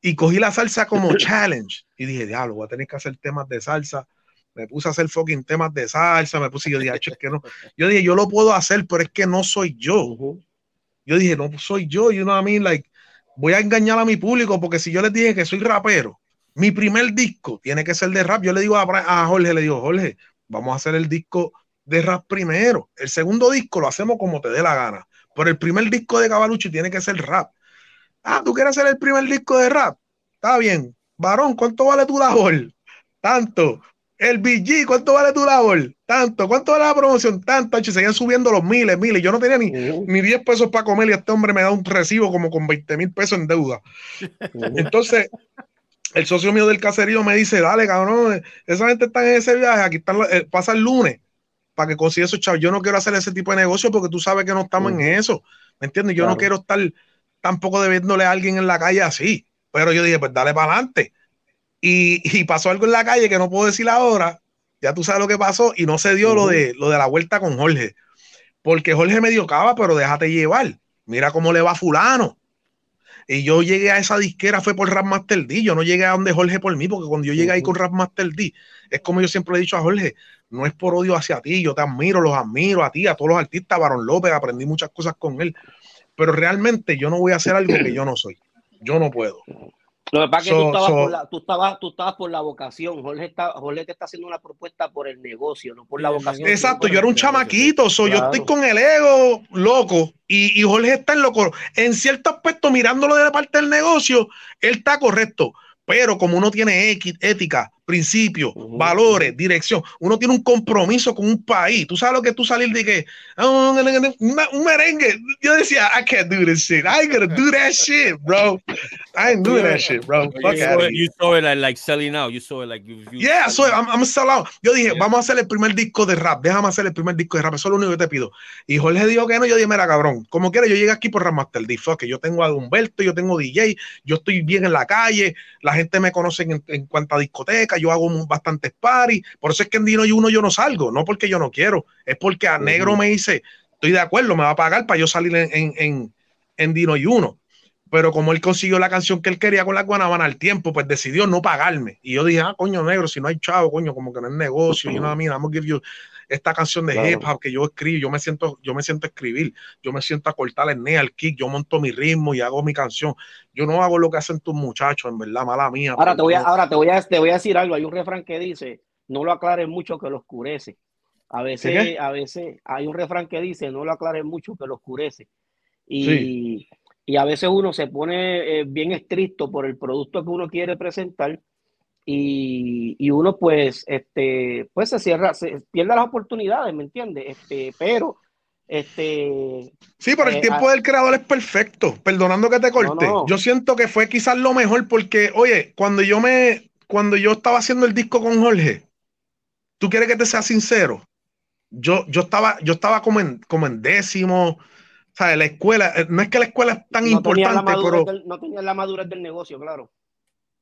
Y cogí la salsa como <laughs> challenge. Y dije, diablo, voy a tener que hacer temas de salsa. Me puse a hacer fucking temas de salsa. Me puse, y yo dije, es que no. Yo dije, yo lo puedo hacer, pero es que no soy yo. Yo dije, no soy yo. You know what I mean? Like, voy a engañar a mi público porque si yo les dije que soy rapero, mi primer disco tiene que ser de rap. Yo le digo a, Jorge, le digo, Jorge, vamos a hacer el disco de rap primero. El segundo disco lo hacemos como te dé la gana. Pero el primer disco de Cavalucci tiene que ser rap. Ah, ¿tú quieres hacer el primer disco de rap? Está bien. Varón, ¿cuánto vale tu labor? Tanto. El BG, ¿cuánto vale tu labor? Tanto. ¿Cuánto vale la promoción? Tanto. Y seguían subiendo los miles, miles. Yo no tenía ni, ni 10 pesos para comer y este hombre me da un recibo como con 20 mil pesos en deuda. Entonces, el socio mío del caserío me dice, dale, cabrón, esa gente está en ese viaje, aquí está, eh, pasa el lunes para que consiga esos chavos. Yo no quiero hacer ese tipo de negocio porque tú sabes que no estamos en eso. ¿Me entiendes? Yo no quiero estar tampoco debiéndole a alguien en la calle así. Pero yo dije, pues dale para adelante. Y, pasó algo en la calle que no puedo decir ahora, ya tú sabes lo que pasó, y no se dio lo, de, lo de la vuelta con Jorge, porque Jorge me dio cava, pero déjate llevar, mira cómo le va fulano. Y yo llegué a esa disquera fue por Rap Master D, yo no llegué a donde Jorge por mí, porque cuando yo llegué ahí con Rap Master D, es como yo siempre le he dicho a Jorge, no es por odio hacia ti, yo te admiro, los admiro a ti, a todos los artistas, Barón López, aprendí muchas cosas con él, pero realmente yo no voy a hacer algo que yo no soy, yo no puedo. Lo que pasa es que tú, estabas por la, tú, estabas, tú estabas por la vocación. Jorge, está, Jorge te está haciendo una propuesta por el negocio, no por la vocación. Exacto, yo era un chamaquito, yo estoy con el ego loco y, y Jorge está en loco. En cierto aspecto, mirándolo de parte del negocio, él está correcto. Pero como uno tiene ética, principios, valores, dirección, uno tiene un compromiso con un país. Tú sabes lo que tú salir de que oh, un merengue. Yo decía, I can't do this shit. I ain't gonna do that shit, bro. I ain't doing that shit, bro. Fuck you, saw it, you saw it like, like, selling out. You saw it like you. you yeah, so I'm, I'm sell out. Yo dije, vamos a hacer el primer disco de rap. Déjame hacer el primer disco de rap. Eso es lo único que te pido. Y Jorge dijo que no. Yo dije, mira, cabrón, como quieras, yo llegué aquí por Rap Master D. Fuck, yo tengo a Humberto, yo tengo DJ, yo estoy bien en la calle. La gente me conoce en, en cuanto a Yo hago bastantes paris. Por eso es que en Dino y uno yo no salgo, no porque yo no quiero, es porque a Negro me dice, estoy de acuerdo, me va a pagar para yo salir en, en, en, Dino y uno. Pero como él consiguió la canción que él quería con la Guanabana al tiempo, pues decidió no pagarme. Y yo dije, ah, coño, negro, si no hay chavo, coño, como que no es negocio. Y no, mira, vamos a give you esta canción de hip hop que yo escribo, yo me siento, yo me siento a escribir, yo me siento a cortar el ne al kick, yo monto mi ritmo y hago mi canción. Yo no hago lo que hacen tus muchachos, en verdad, mala mía. Ahora te voy a, ahora te voy a, te voy a decir algo. Hay un refrán que dice, no lo aclares mucho que lo oscurece. A veces, a veces hay un refrán que dice, no lo aclares mucho que lo oscurece. Y, y a veces uno se pone eh, bien estricto por el producto que uno quiere presentar y, uno pues, este, pues se cierra, se pierde las oportunidades, ¿me entiendes? Este, pero, este... Sí, pero el eh, tiempo del creador es perfecto, perdonando que te corte. Yo siento que fue quizás lo mejor porque, oye, cuando yo me, cuando yo estaba haciendo el disco con Jorge, ¿tú quieres que te sea sincero? Yo, yo estaba, yo estaba como en, como en décimo, o sea, la escuela, eh, no es que la escuela es tan importante, pero... no tenía la madurez del negocio, claro.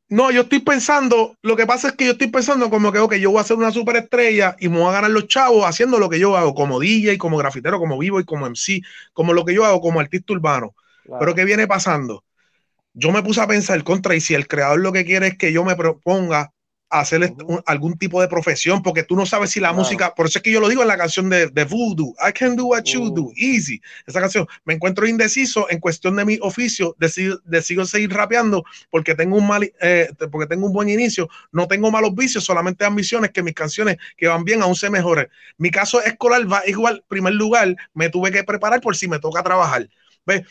No, yo estoy pensando, lo que pasa es que yo estoy pensando como que, ok, yo voy a ser una superestrella y me voy a ganar los chavos haciendo lo que yo hago, como DJ, como grafitero, como vivo y como MC, como lo que yo hago como artista urbano. Pero ¿qué viene pasando? Yo me puse a pensar contra y si el creador lo que quiere es que yo me proponga hacer algún tipo de profesión, porque tú no sabes si la música, por eso es que yo lo digo en la canción de, de Voodoo, I can do what you do, easy. Esa canción, me encuentro indeciso en cuestión de mi oficio, decido, decido seguir rapeando porque tengo un mal, eh, porque tengo un buen inicio, no tengo malos vicios, solamente ambiciones que mis canciones que van bien aún se mejoren. Mi caso escolar va igual, primer lugar, me tuve que preparar por si me toca trabajar. ¿Ves?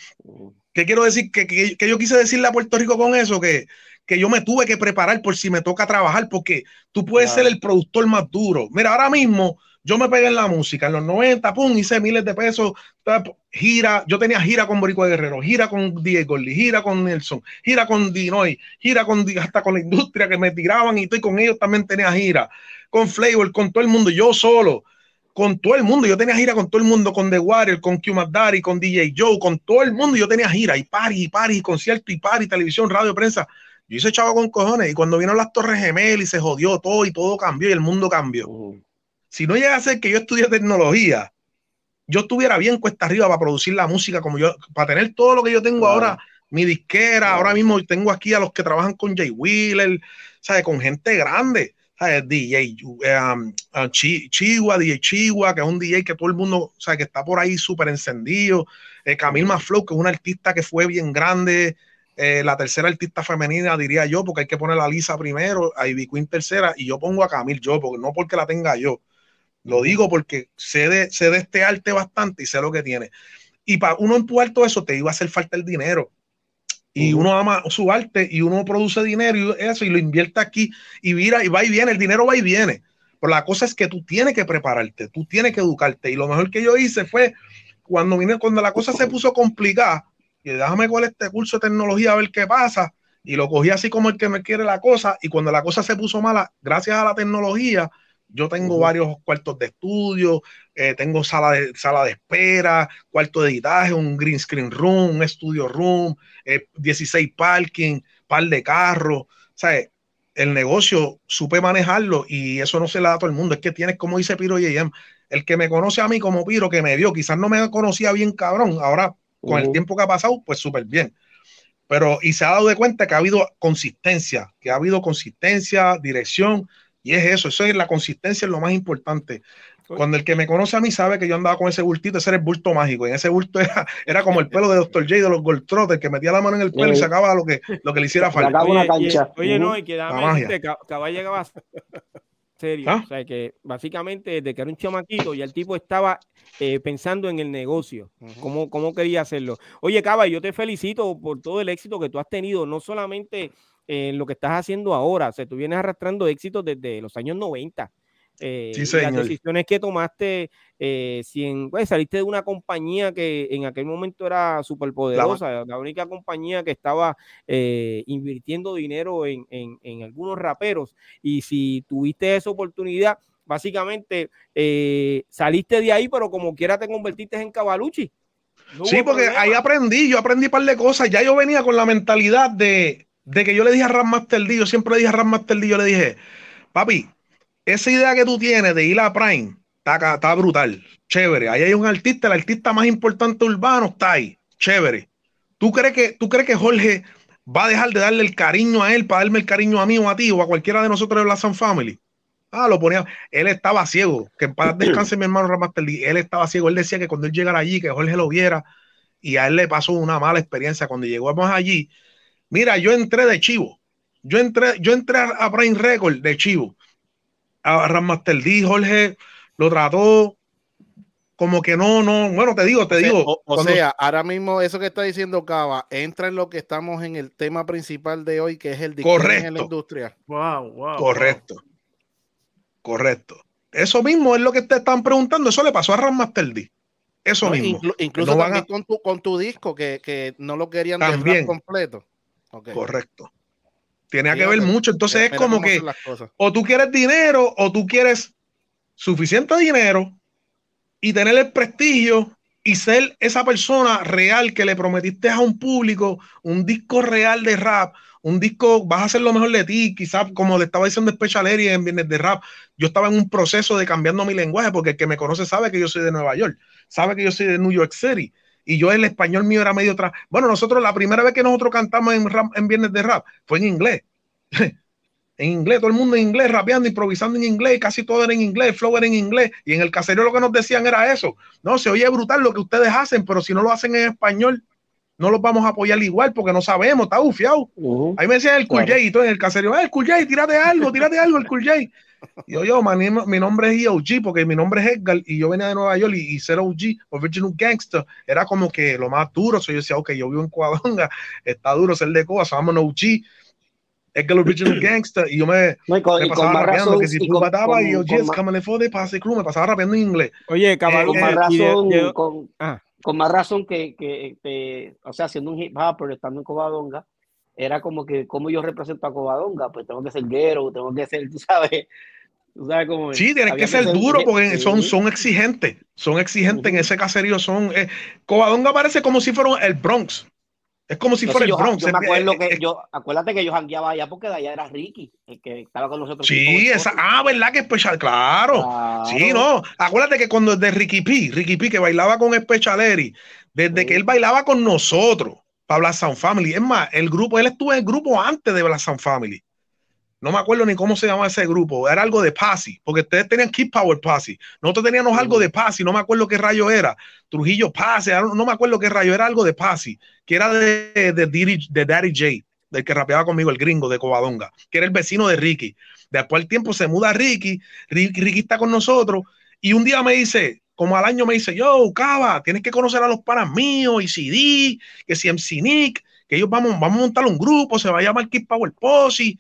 ¿Qué quiero decir? Que, que, que yo quise decirle a Puerto Rico con eso, que que yo me tuve que preparar por si me toca trabajar, porque tú puedes ser el productor más duro. Mira, ahora mismo yo me pegué en la música, en los 90, pum, hice miles de pesos, gira, yo tenía gira con Boricua Guerrero, gira con Diego gira con Nelson, gira con Dinoy, gira con hasta con la industria que me tiraban y estoy con ellos también tenía gira, con Flavor, con todo el mundo, yo solo, con todo el mundo, yo tenía gira con todo el mundo, con The Warrior, con Q Daddy, con DJ Joe, con todo el mundo, yo tenía gira y party, y party, y concierto, y party, televisión, radio, prensa Yo hice chavo con cojones y cuando vino las Torres Gemelas y se jodió todo y todo cambió y el mundo cambió. Si no llega a ser que yo estudie tecnología, yo estuviera bien cuesta arriba para producir la música como yo, para tener todo lo que yo tengo ahora, mi disquera, ahora mismo tengo aquí a los que trabajan con Jay Wheeler, ¿sabes? Con gente grande. DJ um, uh, Chihuahua, DJ Chihuahua, que es un DJ que todo el mundo, sea, que está por ahí súper encendido. Eh, Camille Maflow, que es una artista que fue bien grande. Eh, la tercera artista femenina, diría yo, porque hay que poner a Lisa primero, a Ivy Queen tercera, y yo pongo a Camille yo, porque no porque la tenga yo. Lo digo porque sé de, sé de este arte bastante y sé lo que tiene. Y para uno empujar todo eso, te iba a hacer falta el dinero y uno ama su arte y uno produce dinero y eso y lo invierte aquí y mira y va y viene, el dinero va y viene. Pero la cosa es que tú tienes que prepararte, tú tienes que educarte y lo mejor que yo hice fue cuando vine, cuando la cosa se puso complicada y déjame con este curso de tecnología a ver qué pasa y lo cogí así como el que me quiere la cosa y cuando la cosa se puso mala, gracias a la tecnología, yo tengo varios cuartos de estudio, eh, tengo sala de, sala de espera, cuarto de editaje, un green screen room, un estudio room, 16 eh, parking, par de carros. ¿sabes? El negocio supe manejarlo y eso no se le da a todo el mundo. Es que tienes, como dice Piro YM, el que me conoce a mí como Piro, que me vio, quizás no me conocía bien cabrón, ahora con el tiempo que ha pasado, pues súper bien. Pero y se ha dado de cuenta que ha habido consistencia, que ha habido consistencia, dirección, y es eso, eso es la consistencia, es lo más importante. Cuando el que me conoce a mí sabe que yo andaba con ese bultito, ese era el bulto mágico. Y en ese bulto era, era como el pelo de Dr. J de los Gold Trotters, que metía la mano en el pelo y sacaba lo que, lo que le hiciera falta. Oye, no, y que dame caballo llegaba serio. ¿Ah? O sea, que básicamente desde que era un chamaquito y el tipo estaba eh, pensando en el negocio, cómo, cómo, quería hacerlo. Oye, Caba, yo te felicito por todo el éxito que tú has tenido, no solamente en lo que estás haciendo ahora. O sea, tú vienes arrastrando éxitos desde los años 90. Eh, las decisiones que tomaste, eh, si en, pues, saliste de una compañía que en aquel momento era súper poderosa, la, única compañía que estaba eh, invirtiendo dinero en, en, algunos raperos, y si tuviste esa oportunidad, básicamente saliste de ahí, pero como quiera te convertiste en Cavalucci. sí, porque ahí aprendí, yo aprendí un par de cosas, ya yo venía con la mentalidad de de que yo le dije a Ram Master D, yo siempre le dije a Ram Master D, yo le dije, papi, esa idea que tú tienes de ir a Prime está, está brutal, chévere. Ahí hay un artista, el artista más importante urbano está ahí, chévere. ¿Tú crees que, tú crees que Jorge va a dejar de darle el cariño a él para darme el cariño a mí o a ti o a cualquiera de nosotros de la Sun Family? Ah, lo ponía. Él estaba ciego. Que en paz <clears throat> descanse mi hermano Master D. Él estaba ciego. Él decía que cuando él llegara allí, que Jorge lo viera, y a él le pasó una mala experiencia. Cuando llegamos allí, Mira, yo entré de chivo. Yo entré, yo entré a Prime Record de chivo. A Ramaster D, Jorge lo trató como que no, no, bueno, te digo, te digo. O, sea, ahora mismo eso que está diciendo Cava entra en lo que estamos en el tema principal de hoy, que es el correcto en la industria. Wow, wow. Correcto. Correcto. Eso mismo es lo que te están preguntando. Eso le pasó a Ramaster D. Eso mismo. incluso también con, tu, con tu disco, que, que no lo querían también. completo. Correcto. Tiene que ver mucho. Entonces es como que o tú quieres dinero o tú quieres suficiente dinero y tener el prestigio y ser esa persona real que le prometiste a un público un disco real de rap, un disco, vas a hacer lo mejor de ti, quizás como le estaba diciendo Special Area en Viernes de Rap, yo estaba en un proceso de cambiando mi lenguaje porque el que me conoce sabe que yo soy de Nueva York, sabe que yo soy de New York City y yo el español mío era medio atrás. Bueno, nosotros la primera vez que nosotros cantamos en, en Viernes de Rap fue en inglés. <laughs> en inglés, todo el mundo en inglés, rapeando, improvisando en inglés, casi todo era en inglés, flow era en inglés, y en el caserío lo que nos decían era eso. No, se oye brutal lo que ustedes hacen, pero si no lo hacen en español, no los vamos a apoyar igual porque no sabemos, está bufiado. Ahí me decían el Cool J y todo en el caserío, el Cool J, tírate algo, tírate algo, el Cool J. Yo, yo, mi nombre es EOG porque mi nombre es Edgar y yo venía de Nueva York y, ser OG, Original Gangster, era como que lo más duro. So yo decía, ok, yo vivo en Cuadonga, está duro ser de Coa, somos OG. Edgar Original <clears throat> Gangster y yo me, me pasaba rapeando que si tú matabas y yo, yes, cámale de pase club, me pasaba rapeando en inglés. Oye, cabrón, con, más razón, con, con, más razón que, que, o sea, siendo un hip hop, estando en Covadonga, era como que, como yo represento a Covadonga? Pues tengo que ser guero, tengo que ser, <laughs> tú sabes, sí, tienen que ser, duro porque son, son exigentes, son exigentes en ese caserío. Son, eh, Covadonga parece como si fuera el Bronx. Es como si fuera el Bronx. Yo me acuerdo que yo, acuérdate que yo jangueaba allá porque de allá era Ricky, el que estaba con nosotros. Sí, esa, ah, ¿verdad que especial? Claro. Sí, no. Acuérdate que cuando de Ricky P, Ricky P que bailaba con Specialeri, desde que él bailaba con nosotros para Black Sound Family. Es más, el grupo, él estuvo en el grupo antes de Black Sound Family. No me acuerdo ni cómo se llamaba ese grupo. Era algo de Pasi, porque ustedes tenían Keep Power Pasi. Nosotros teníamos algo de Pasi, no me acuerdo qué rayo era. Trujillo Pasi, no me acuerdo qué rayo era algo de Pasi, que era de, de, Daddy J, del que rapeaba conmigo, el gringo de Covadonga, que era el vecino de Ricky. Después al tiempo se muda Ricky, Ricky, Ricky está con nosotros, y un día me dice, como al año me dice, yo, Cava, tienes que conocer a los panas míos, y CD, que si MC Nick, que ellos vamos, vamos a montar un grupo, se va a llamar Keep Power Posse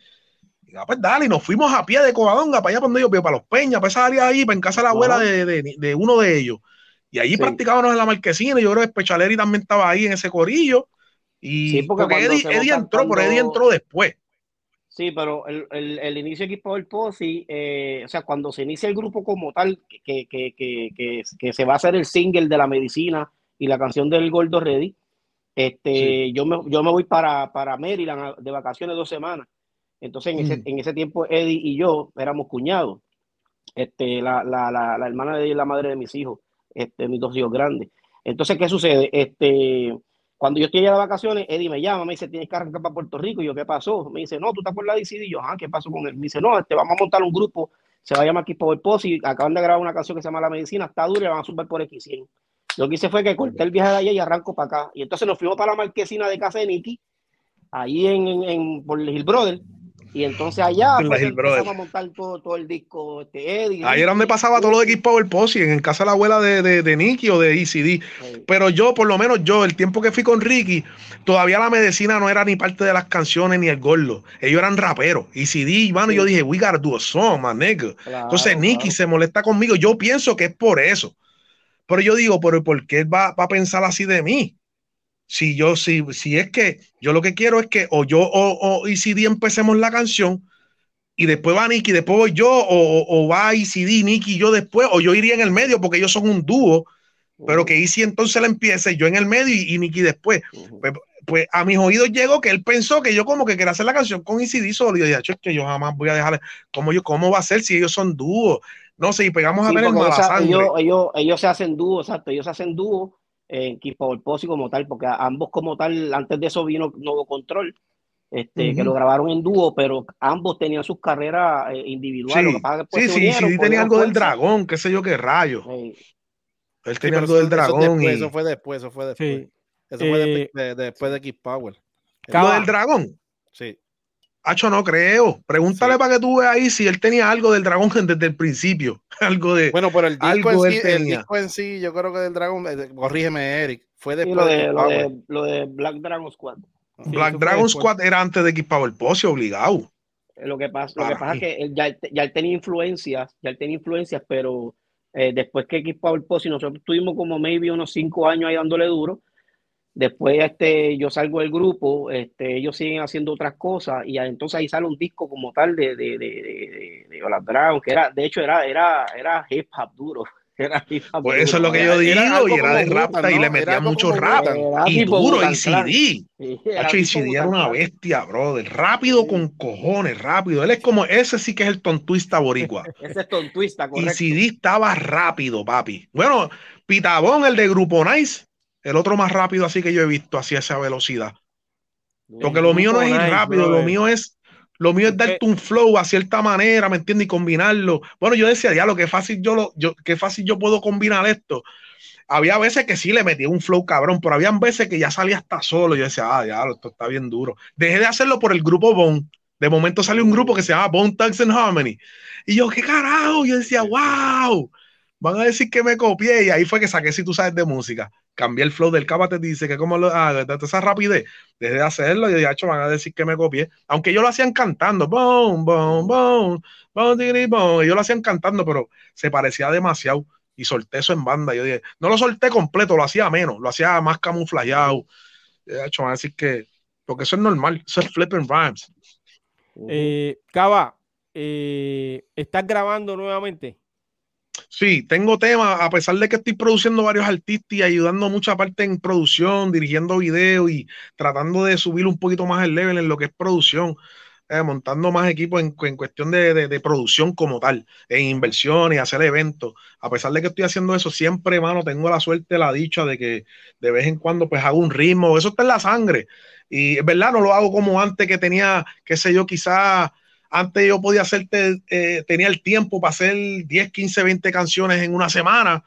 Ah, pues dale, y nos fuimos a pie de Covadonga para allá donde yo, para los Peñas, para esa área ahí, para en casa de la abuela de, uno de ellos. Y allí practicábamos en la marquesina, y yo creo que Pechaleri también estaba ahí en ese corillo. Y porque, Eddie, entró, pero Eddie entró después. Sí, pero el, el, inicio de equipo del POSI, eh, o sea, cuando se inicia el grupo como tal, que, que, que, que, se va a hacer el single de la medicina y la canción del Gordo Ready, este, yo, me, yo me voy para, para Maryland de vacaciones dos semanas. Entonces, en, ese, mm. en ese tiempo, Eddie y yo éramos cuñados. Este, la, la, la, la hermana de Eddie la madre de mis hijos, este, mis dos hijos grandes. Entonces, ¿qué sucede? Este, cuando yo estoy allá de vacaciones, Eddie me llama, me dice, tienes que arrancar para Puerto Rico. Y yo, ¿qué pasó? Me dice, no, tú estás por la DCD. Y yo, ah, ¿qué pasó con él? Me dice, no, este, vamos a montar un grupo, se va a llamar aquí Power Post y acaban de grabar una canción que se llama La Medicina, está dura y van a subir por X100. Lo que hice fue que corté el viaje de allá y arranco para acá. Y entonces nos fuimos para la marquesina de casa de Nicky, ahí en, en, en por Brother, y entonces allá empezamos a montar todo, todo, el disco este, Eddie. Ahí era donde pasaba todo lo de Equipo Power Posse, en casa de la abuela de, de, de Nicky o de ECD. Pero yo, por lo menos yo, el tiempo que fui con Ricky, todavía la medicina no era ni parte de las canciones ni el gordo. Ellos eran raperos. ECD, mano, yo dije, we gotta do a song, man, nigga. entonces Nicky se molesta conmigo. Yo pienso que es por eso. Pero yo digo, pero ¿por qué va, va a pensar así de mí? Si yo, si, si es que yo lo que quiero es que o yo o, o ECD empecemos la canción y después va Nicky, después voy yo, o, o va ECD, Nicky y yo después, o yo iría en el medio porque ellos son un dúo, pero que ECD entonces la empiece, yo en el medio y, Nicky después. pues, pues, a mis oídos llegó que él pensó que yo como que quería hacer la canción con ECD solo. Y yo dije, es que yo jamás voy a dejarle, ¿cómo, yo, ¿cómo va a ser si ellos son dúos? No sé, y pegamos a ver el ellos, ellos, ellos, se hacen dúo, exacto, ellos se hacen dúo en Keep Posse como tal, porque ambos como tal, antes de eso vino Nuevo Control, este, que lo grabaron en dúo, pero ambos tenían sus carreras eh, individuales. Sí, sí, sí, sí, tenía algo del dragón, qué sé yo qué rayo. Él tenía algo del dragón. y... Eso fue después, eso fue después. Eso fue eh, después de Keep Power. ¿Lo del dragón? Sí. Hacho, no creo. Pregúntale para que tú veas ahí si él tenía algo del dragón <laughs> desde el principio. <laughs> algo de. Bueno, pero el disco, en sí, el disco en sí, yo creo que del dragón, eh, corrígeme, Eric, fue después lo de, lo de, lo de, Black Dragon Squad. Black Dragon Squad era antes de equipar el Posse, obligado. Eh, lo que pasa, lo que pasa es que él ya, ya, él tenía influencias, ya él tenía influencias, pero eh, después que equipaba el Posse, nosotros tuvimos como maybe unos cinco años ahí dándole duro Después este, yo salgo del grupo, este, ellos siguen haciendo otras cosas y entonces ahí sale un disco como tal de, de, de, de, Brown, que era, de hecho era, era, era hip hop duro. <laughs> Era hip -hop pues eso es lo que yo digo, y era de rap y le metía mucho rap. Y duro, y CD. y CD era una bestia, brother. Rápido con cojones, rápido. Él es como, ese sí que es el tontuista boricua. <laughs> ese es tontuista, correcto. Y CD estaba rápido, papi. Bueno, Pitabón, el de Grupo Nice, el otro más rápido así que yo he visto hacia esa velocidad. Porque lo mío no es ir rápido, lo mío es lo mío es darte un flow a cierta manera, ¿me entiendes? Y combinarlo. Bueno, yo decía, ya lo que fácil yo lo, yo, qué fácil yo puedo combinar esto. Había veces que sí le metía un flow cabrón, pero había veces que ya salía hasta solo. Yo decía, ah, ya, esto está bien duro. Dejé de hacerlo por el grupo Bone. De momento salió un grupo que se llama Bone Thugs and Harmony. Y yo, ¿qué carajo? Yo decía, wow, van a decir que me copié. Y ahí fue que saqué si tú sabes de música cambié el flow del capa, te dice que como lo ah, esa rapidez, desde hacerlo, y de hecho van a decir que me copié, aunque yo lo hacían cantando, boom, boom, boom, boom, boom, ellos lo hacían cantando, pero se parecía demasiado y solté eso en banda. Yo dije, no lo solté completo, lo hacía menos, lo hacía más camuflajeado. De hecho, van a decir que, porque eso es normal, eso es flipping rhymes. Eh, Cava, eh, ¿estás grabando nuevamente? Sí, tengo temas, a pesar de que estoy produciendo varios artistas y ayudando mucha parte en producción, dirigiendo videos y tratando de subir un poquito más el level en lo que es producción, eh, montando más equipos en, cuestión de, producción como tal, en inversiones, hacer eventos. A pesar de que estoy haciendo eso, siempre, hermano, tengo la suerte, la dicha de que de vez en cuando pues hago un ritmo, eso está en la sangre. Y es verdad, no lo hago como antes que tenía, qué sé yo, quizás antes yo podía hacerte, eh, tenía el tiempo para hacer 10, 15, 20 canciones en una semana,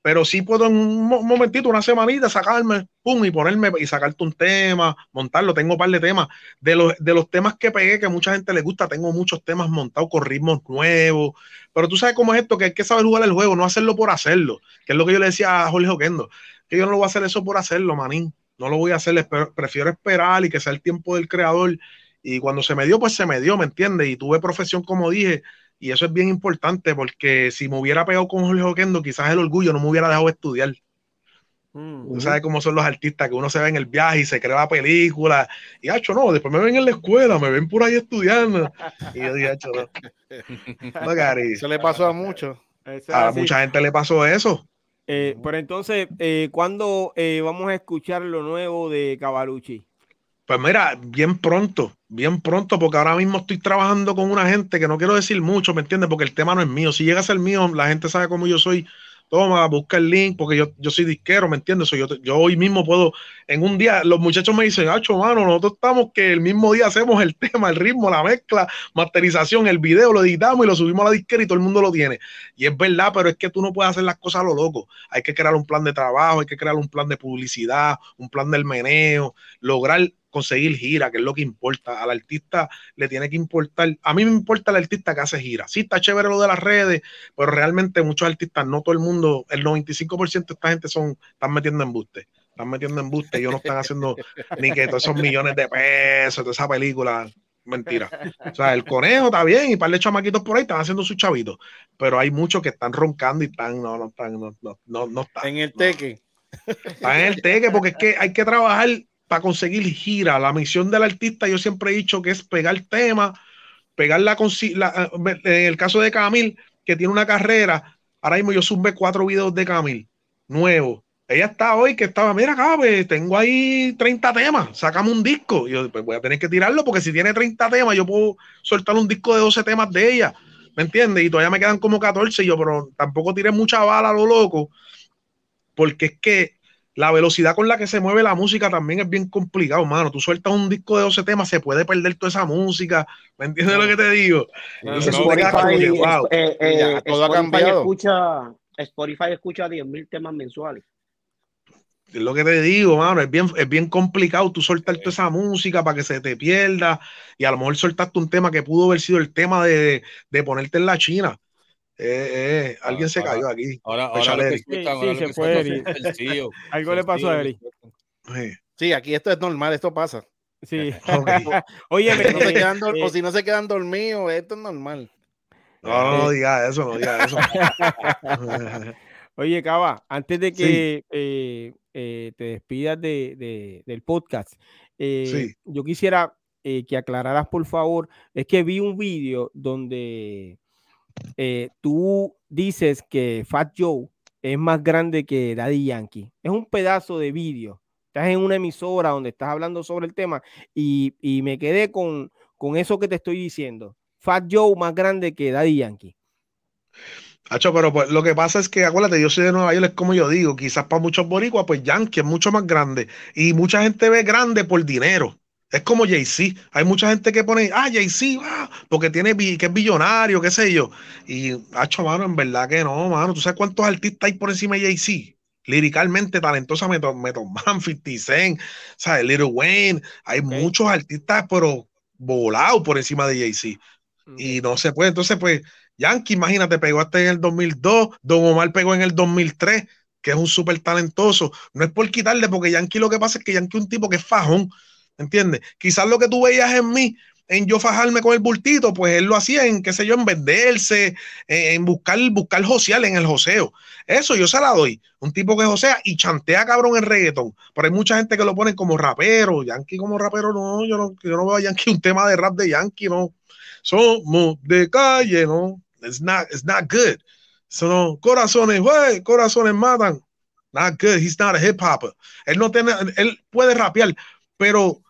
pero sí puedo en un momentito, una semanita, sacarme, pum, y ponerme y sacarte un tema, montarlo. Tengo un par de temas. De los, de los temas que pegué, que mucha gente le gusta, tengo muchos temas montados con ritmos nuevos. Pero tú sabes cómo es esto, que hay que saber jugar el juego, no hacerlo por hacerlo, que es lo que yo le decía a Jorge Oquendo, que yo no lo voy a hacer eso por hacerlo, manín. No lo voy a hacer, prefiero esperar y que sea el tiempo del creador y cuando se me dio, pues se me dio, ¿me entiendes? Y tuve profesión, como dije, y eso es bien importante porque si me hubiera pegado con Jorge Oquendo, quizás el orgullo no me hubiera dejado estudiar. Mm, Tú sabes cómo son los artistas, que uno se ve en el viaje y se crea la película. Y hacho, no, después me ven en la escuela, me ven por ahí estudiando. Y yo dije, hacho, no. <laughs> Eso le pasó a muchos. A mucha gente le pasó eso. Eh, pero entonces, eh, ¿cuándo eh, vamos a escuchar lo nuevo de Cavalucci? Pues mira, bien pronto, bien pronto, porque ahora mismo estoy trabajando con una gente que no quiero decir mucho, ¿me entiendes? Porque el tema no es mío. Si llega a ser mío, la gente sabe cómo yo soy toma, busca el link, porque yo, yo soy disquero, ¿me entiendes? Yo, yo hoy mismo puedo, en un día, los muchachos me dicen, Acho, mano, nosotros estamos que el mismo día hacemos el <laughs> tema, el ritmo, la mezcla, masterización, el video, lo editamos y lo subimos a la disquera y todo el mundo lo tiene. Y es verdad, pero es que tú no puedes hacer las cosas a lo loco. Hay que crear un plan de trabajo, hay que crear un plan de publicidad, un plan del meneo, lograr conseguir gira, que es lo que importa. Al artista le tiene que importar. A mí me importa el artista que hace gira. Sí, está chévere lo de las redes, pero realmente muchos artistas, no todo el mundo, el 95% de esta gente son, están metiendo embuste. Están metiendo embuste. Ellos no están haciendo <laughs> ni que todos esos millones de pesos de esa película. Mentira. O sea, el conejo está bien y par de chamaquitos por ahí están haciendo sus chavitos. Pero hay muchos que están roncando y están, no, no están, no, no, no, están. En el teque. Están en el teque porque es que hay que trabajar para conseguir gira. La misión del artista, yo siempre he dicho que es pegar tema, pegar la, la en el caso de Camil, que tiene una carrera, ahora mismo yo sube cuatro videos de Camil, nuevos. Ella está hoy que estaba, mira, cabe, tengo ahí 30 temas, sacame un disco. Yo pues voy a tener que tirarlo porque si tiene 30 temas, yo puedo soltar un disco de 12 temas de ella, ¿me entiendes? Y todavía me quedan como 14, yo, pero tampoco tiré mucha bala a lo loco, porque es que la velocidad con la que se mueve la música también es bien complicado, mano. Tú sueltas un disco de 12 temas, se puede perder toda esa música. ¿Me entiendes lo que te digo? Entonces, Spotify, wow. Eh, eh, todo ha cambiado. Escucha, Spotify escucha 10.000 temas mensuales. Es lo que te digo, mano, es bien, es bien complicado tú soltar toda esa música para que se te pierda y a lo mejor soltaste un tema que pudo haber sido el tema de, de ponerte en la China. Eh, eh, alguien se cayó aquí. Ahora, ahora sí, se fue <laughs> Algo le pasó a Eri. Sí, aquí esto es normal, esto pasa. Sí. <laughs> <laughs> Oye, o si no se quedan dormidos, esto es normal. No, no diga eso, no diga eso. Oye, Cava, antes de que eh, eh, te despidas de, de, del podcast, eh, yo quisiera que aclararas, por favor, es que vi un vídeo donde eh, tú dices que Fat Joe es más grande que Daddy Yankee. Es un pedazo de vídeo. Estás en una emisora donde estás hablando sobre el tema y, me quedé con, con eso que te estoy diciendo. Fat Joe más grande que Daddy Yankee. Hacho, pero pues, lo que pasa es que, acuérdate, yo soy de Nueva York, es como yo digo, quizás para muchos boricuas, pues Yankee es mucho más grande. Y mucha gente ve grande por dinero. Es como Jay-Z. Hay mucha gente que pone, ah, Jay-Z, ah, porque tiene que es billonario, qué sé yo. Y, hacho, mano, en verdad que no, mano. ¿Tú sabes cuántos artistas hay por encima de Jay-Z? Liricalmente talentosa, Metal, Man, <laughs> 50 Cent, ¿sabes? Little Wayne. Hay muchos artistas, pero volados por encima de Jay-Z. Y no se puede. Entonces, pues, Yankee, imagínate, pegó hasta en el 2002, Don Omar pegó en el 2003, que es un súper talentoso. No es por quitarle, porque Yankee lo que pasa es que Yankee es un tipo que es fajón ¿entiendes? Quizás lo que tú veías en mí, en yo fajarme con el bultito, pues él lo hacía en, qué sé yo, en venderse, en buscar, buscar social en el joseo. Eso yo se la doy. Un tipo que josea y chantea cabrón el reggaetón. Pero hay mucha gente que lo pone como rapero. Yankee como rapero, no, yo no, yo no veo a Yankee un tema de rap de Yankee, no. Somos de calle, no. It's not, it's not good. Son corazones, güey, corazones matan. Not good. He's not a hip hopper. Él no tiene, él puede rapear, pero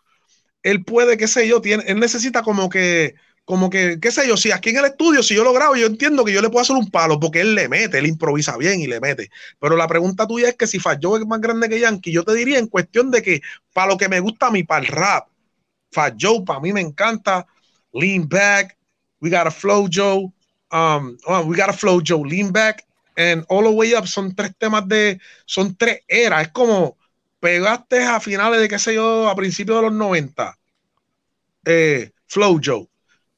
él puede, qué sé yo, tiene, él necesita como que, como que, qué sé yo, si aquí en el estudio, si yo lo grabo, yo entiendo que yo le puedo hacer un palo porque él le mete, él improvisa bien y le mete. Pero la pregunta tuya es que si Joe es más grande que Yankee, yo te diría en cuestión de que para lo que me gusta a mí, para el rap, Joe para mí me encanta, Lean Back, We Got a Flow Joe, um, oh, We Got a Flow Joe, Lean Back, and All the Way Up son tres temas de, son tres eras, es como pegaste a finales de, qué sé yo, a principios de los 90, eh, Flow Joe,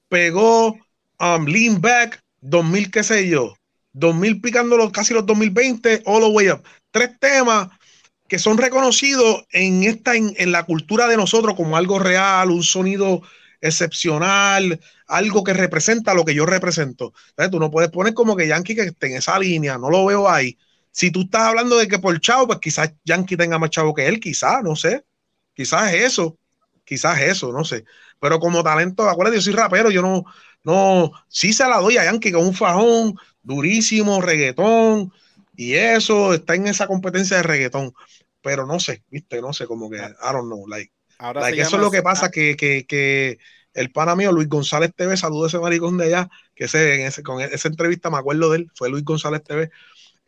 pegó um, Lean Back, 2000, qué sé yo, 2000 picando casi los 2020, All the Way Up, tres temas que son reconocidos en esta en, en la cultura de nosotros como algo real, un sonido excepcional, algo que representa lo que yo represento. Tú no puedes poner como que Yankee que esté en esa línea, no lo veo ahí. Si tú estás hablando de que por chavo, pues quizás Yankee tenga más chavo que él, quizás, no sé. Quizás es eso, quizás es eso, no sé. Pero como talento, acuérdate, yo soy rapero, yo no, no, sí se la doy a Yankee con un fajón durísimo, reggaetón, y eso está en esa competencia de reggaetón. Pero no sé, viste, no sé, como que, I don't know, like. Ahora eso es lo que pasa, que, que, que el pana mío, Luis González TV, saludo a ese maricón de allá, que ese, en ese, con esa entrevista me acuerdo de él, fue Luis González TV.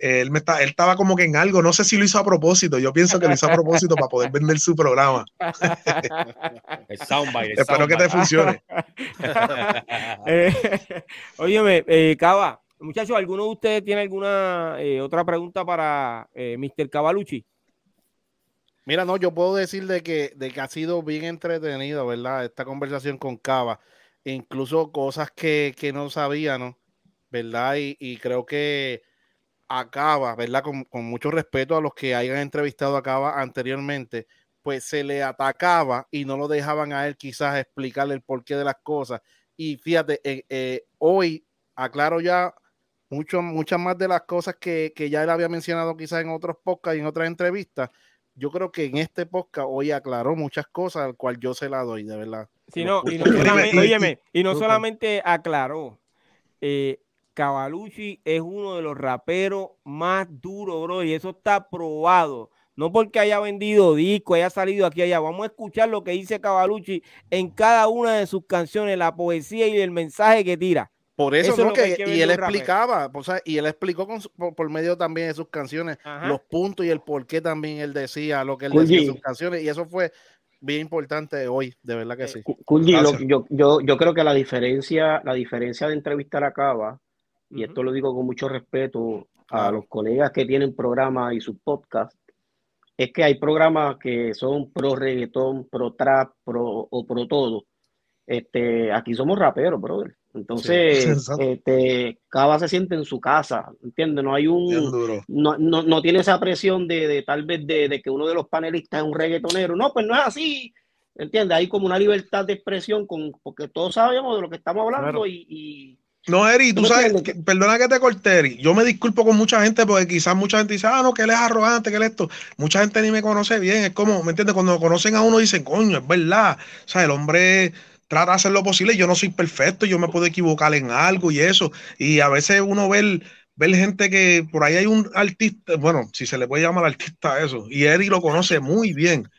Él, me está, él estaba como que en algo, no sé si lo hizo a propósito, yo pienso que lo hizo a propósito para poder vender su programa. <laughs> el soundbite, Espero que te funcione. <laughs> eh, óyeme, eh, Cava, muchachos, ¿alguno de ustedes tiene alguna eh, otra pregunta para eh, Mr. Cavalucci? Mira, no, yo puedo decir de que, de que ha sido bien entretenido, ¿verdad? Esta conversación con Cava, incluso cosas que, que no sabía, ¿no? ¿Verdad? Y, y creo que acaba, ¿verdad? Con, con, mucho respeto a los que hayan entrevistado a Cava anteriormente, pues se le atacaba y no lo dejaban a él quizás explicarle el porqué de las cosas. Y fíjate, eh, eh, hoy aclaro ya mucho, muchas más de las cosas que, que ya él había mencionado quizás en otros podcasts y en otras entrevistas, yo creo que en este podcast hoy aclaró muchas cosas, al cual yo se la doy, de verdad. Sí, no, y no solamente, y no solamente aclaró, eh, Cavalucci es uno de los raperos más duros, bro, y eso está probado. No porque haya vendido disco, haya salido aquí allá. Vamos a escuchar lo que dice Cavalucci en cada una de sus canciones, la poesía y el mensaje que tira. Por eso, no, que, y él explicaba, o sea, y él explicó con, por, por, medio también de sus canciones Ajá. los puntos y el por qué también él decía lo que él decía en sus canciones, y eso fue bien importante hoy, de verdad que sí. Kulji, yo, yo, yo creo que la diferencia, la diferencia de entrevistar a Cava, y uh -huh. esto lo digo con mucho respeto a los colegas que tienen programas y sus podcasts, es que hay programas que son pro reggaetón, pro trap, pro o pro todo. Este, aquí somos raperos, brother. Entonces, sí, <laughs> este, Cava se siente en su casa, ¿entiendes? No hay un. No, no, no, tiene esa presión de, de tal vez de, de, que uno de los panelistas es un reggaetonero. No, pues no es así, ¿entiendes? Hay como una libertad de expresión, con, porque todos sabemos de lo que estamos hablando claro. y, y. No, Eri, tú sabes, que, perdona que te corté, Eri. Yo me disculpo con mucha gente porque quizás mucha gente dice, ah, no, que él es arrogante, que él esto. Mucha gente ni me conoce bien. Es como, ¿me entiendes? Cuando conocen a uno dicen, coño, es verdad. O sea, el hombre trata de hacer lo posible. Yo no soy perfecto, yo me puedo equivocar en algo y eso. Y a veces uno ve, ve gente que por ahí hay un artista, bueno, si se le puede llamar artista a eso, y Eri lo conoce muy bien.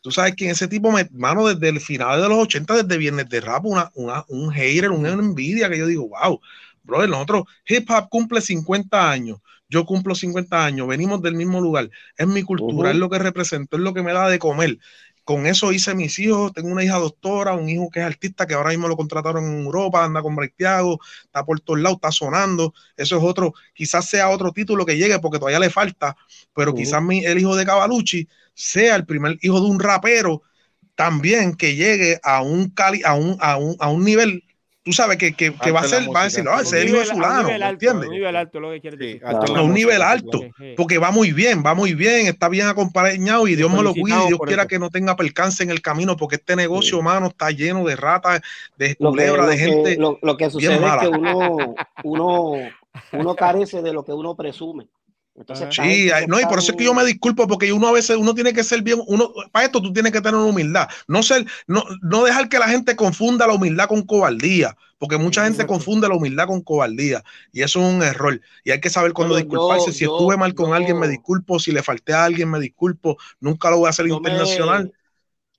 Tú sabes que ese tipo, mano, desde el final de los 80, desde Viernes de Rap, una, una, un hater, una envidia que yo digo, wow, brother, nosotros, hip hop cumple 50 años, yo cumplo 50 años, venimos del mismo lugar, es mi cultura, uh -huh. es lo que represento, es lo que me da de comer con eso hice mis hijos, tengo una hija doctora, un hijo que es artista, que ahora mismo lo contrataron en Europa, anda con Breitiago, está por todos lados, está sonando, eso es otro, quizás sea otro título que llegue porque todavía le falta, pero uh -huh. quizás mi, el hijo de Cavalucci sea el primer hijo de un rapero también que llegue a un, cali, a un, a un, a un nivel tú sabes que, que, que va a ser, va a decir, no, ese es el hijo de fulano, ¿entiendes? Un nivel alto, lo que quieres decir. Sí, alto, no, un nivel alto, porque va muy bien, va muy bien, está bien acompañado y Dios me lo cuide y Dios quiera eso. que no tenga percance en el camino, porque este negocio, sí. mano, está lleno de ratas, de culebras, de gente. Lo, lo, que sucede es que uno, uno, uno carece de lo que uno presume. Sí, no, y por eso es que yo me disculpo, porque uno a veces uno tiene que ser bien, uno, para esto tú tienes que tener humildad, no ser, no, no dejar que la gente confunda la humildad con cobardía, porque mucha gente confunde la humildad con cobardía, y eso es un error, y hay que saber cuándo disculparse, si estuve mal con alguien me disculpo, si le falté a alguien me disculpo, nunca lo voy a hacer internacional.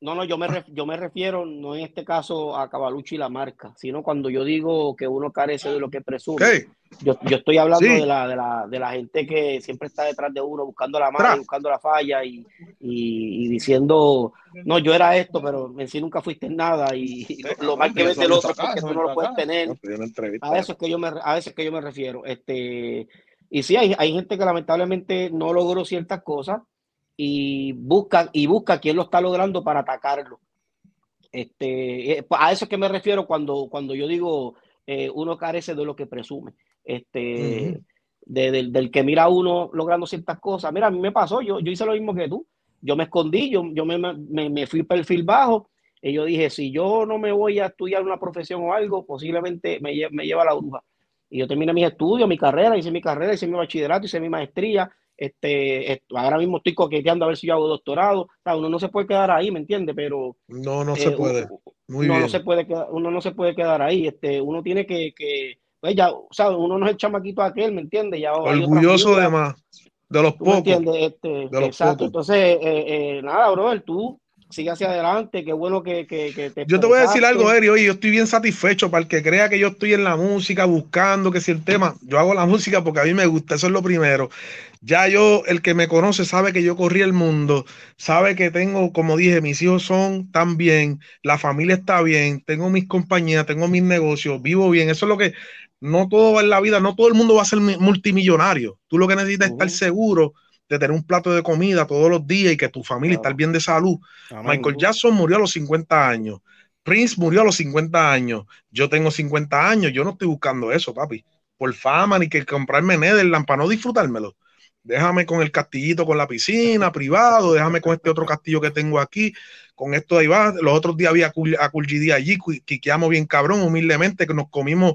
No, no, yo me, yo me refiero, no en este caso a Cavalucci y la marca, sino cuando yo digo que uno carece de lo que presume. Yo, yo, estoy hablando de, la, de, la, de, la, gente que siempre está detrás de uno, buscando la mano, buscando la falla y, y, diciendo, no, yo era esto, pero en sí nunca fuiste nada y, lo, mal que ves del otro porque tú no lo puedes tener. A eso es que yo me, a eso es que yo me refiero. Este, y sí, hay, hay gente que lamentablemente no logró ciertas cosas y busca, y busca quién lo está logrando para atacarlo. Este, eh, a eso es que me refiero cuando, cuando yo digo eh, uno carece de lo que presume. Este, del, que mira a uno logrando ciertas cosas. Mira, a mí me pasó, yo, yo hice lo mismo que tú. Yo me escondí, yo, yo me, me, me fui perfil bajo y yo dije, si yo no me voy a estudiar una profesión o algo, posiblemente me, me lleva la bruja. Y yo terminé mis estudios, mi carrera, hice mi carrera, hice mi bachillerato, hice mi maestría, este, ahora mismo estoy coqueteando a ver si yo hago doctorado. uno no se puede quedar ahí, ¿me entiende? Pero no, no se eh, puede. Muy uno, No se puede quedar, uno no se puede quedar ahí. Este, uno tiene que, que pues ya, o sea, uno no es el chamaquito aquel, ¿me entiende? Ya, Orgulloso de más, de los pocos. Este, exacto. Entonces, eh, eh, nada, brother, tú sigue hacia adelante, qué bueno que, que, te Yo te voy a decir algo, Eri, oye, yo estoy bien satisfecho para el que crea que yo estoy en la música buscando que si el tema, yo hago la música porque a mí me gusta, eso es lo primero. Ya yo, el que me conoce sabe que yo corrí el mundo, sabe que tengo, como dije, mis hijos son tan bien, la familia está bien, tengo mis compañías, tengo mis negocios, vivo bien, eso es lo que, no todo va en la vida, no todo el mundo va a ser multimillonario, tú lo que necesitas es estar seguro de tener un plato de comida todos los días y que tu familia esté bien de salud. Michael Jackson murió a los 50 años. Prince murió a los 50 años. Yo tengo 50 años. Yo no estoy buscando eso, papi. Por fama, ni que comprarme Netherland para no disfrutármelo. Déjame con el castillito con la piscina privado. Déjame con este otro castillo que tengo aquí. Con esto de ahí va. Los otros días había a Cool allí. Quiqueamos bien cabrón, humildemente, que nos comimos,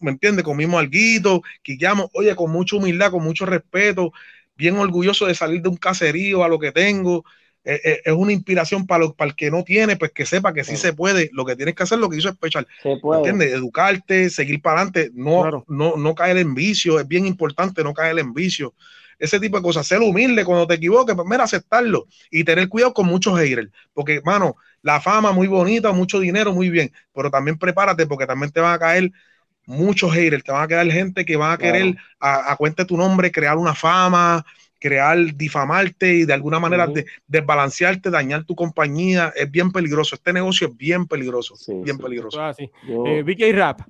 ¿me entiendes? Comimos alguito. Quiqueamos, oye, con mucha humildad, con mucho respeto bien orgulloso de salir de un caserío a lo que tengo. Eh, eh, es una inspiración para, para el que no tiene, pues que sepa que sí se puede. Lo que tienes que hacer, lo que hizo Special, ¿entiendes? Educarte, seguir para adelante, no, no, no caer en vicio. Es bien importante no caer en vicio. Ese tipo de cosas, ser humilde cuando te equivoques, pues mira, aceptarlo y tener cuidado con muchos haters. Porque, mano, la fama muy bonita, mucho dinero, muy bien, pero también prepárate porque también te van a caer muchos haters, te van a quedar gente que va a querer a, cuenta de tu nombre crear una fama, crear, difamarte y de alguna manera desbalancearte, dañar tu compañía. Es bien peligroso. Este negocio es bien peligroso. bien peligroso. Ah, eh, Rap.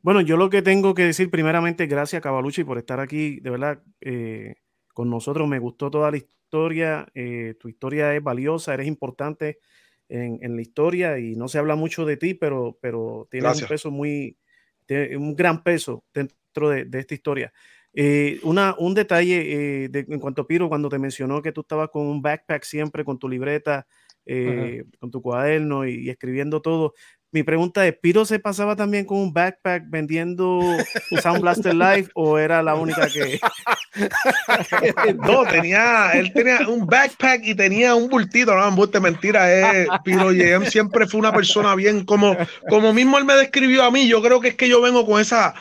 Bueno, yo lo que tengo que decir primeramente, gracias Cavalucci por estar aquí, de verdad, eh, con nosotros. Me gustó toda la historia. Eh, tu historia es valiosa, eres importante en, la historia y no se habla mucho de ti, pero, pero tienes un peso muy, un gran peso dentro de, esta historia. Eh, una, un detalle eh, en cuanto a Piro, cuando te mencionó que tú estabas con un backpack siempre, con tu libreta, eh, con tu cuaderno y, escribiendo todo. Mi pregunta es, ¿Piro se pasaba también con un backpack vendiendo Sound Blaster Live o era la única que...? no, tenía, él tenía un backpack y tenía un bultito, no, embuste, mentira, eh, Piro JM siempre fue una persona bien, como, como mismo él me describió a mí, yo creo que es que yo vengo con esa,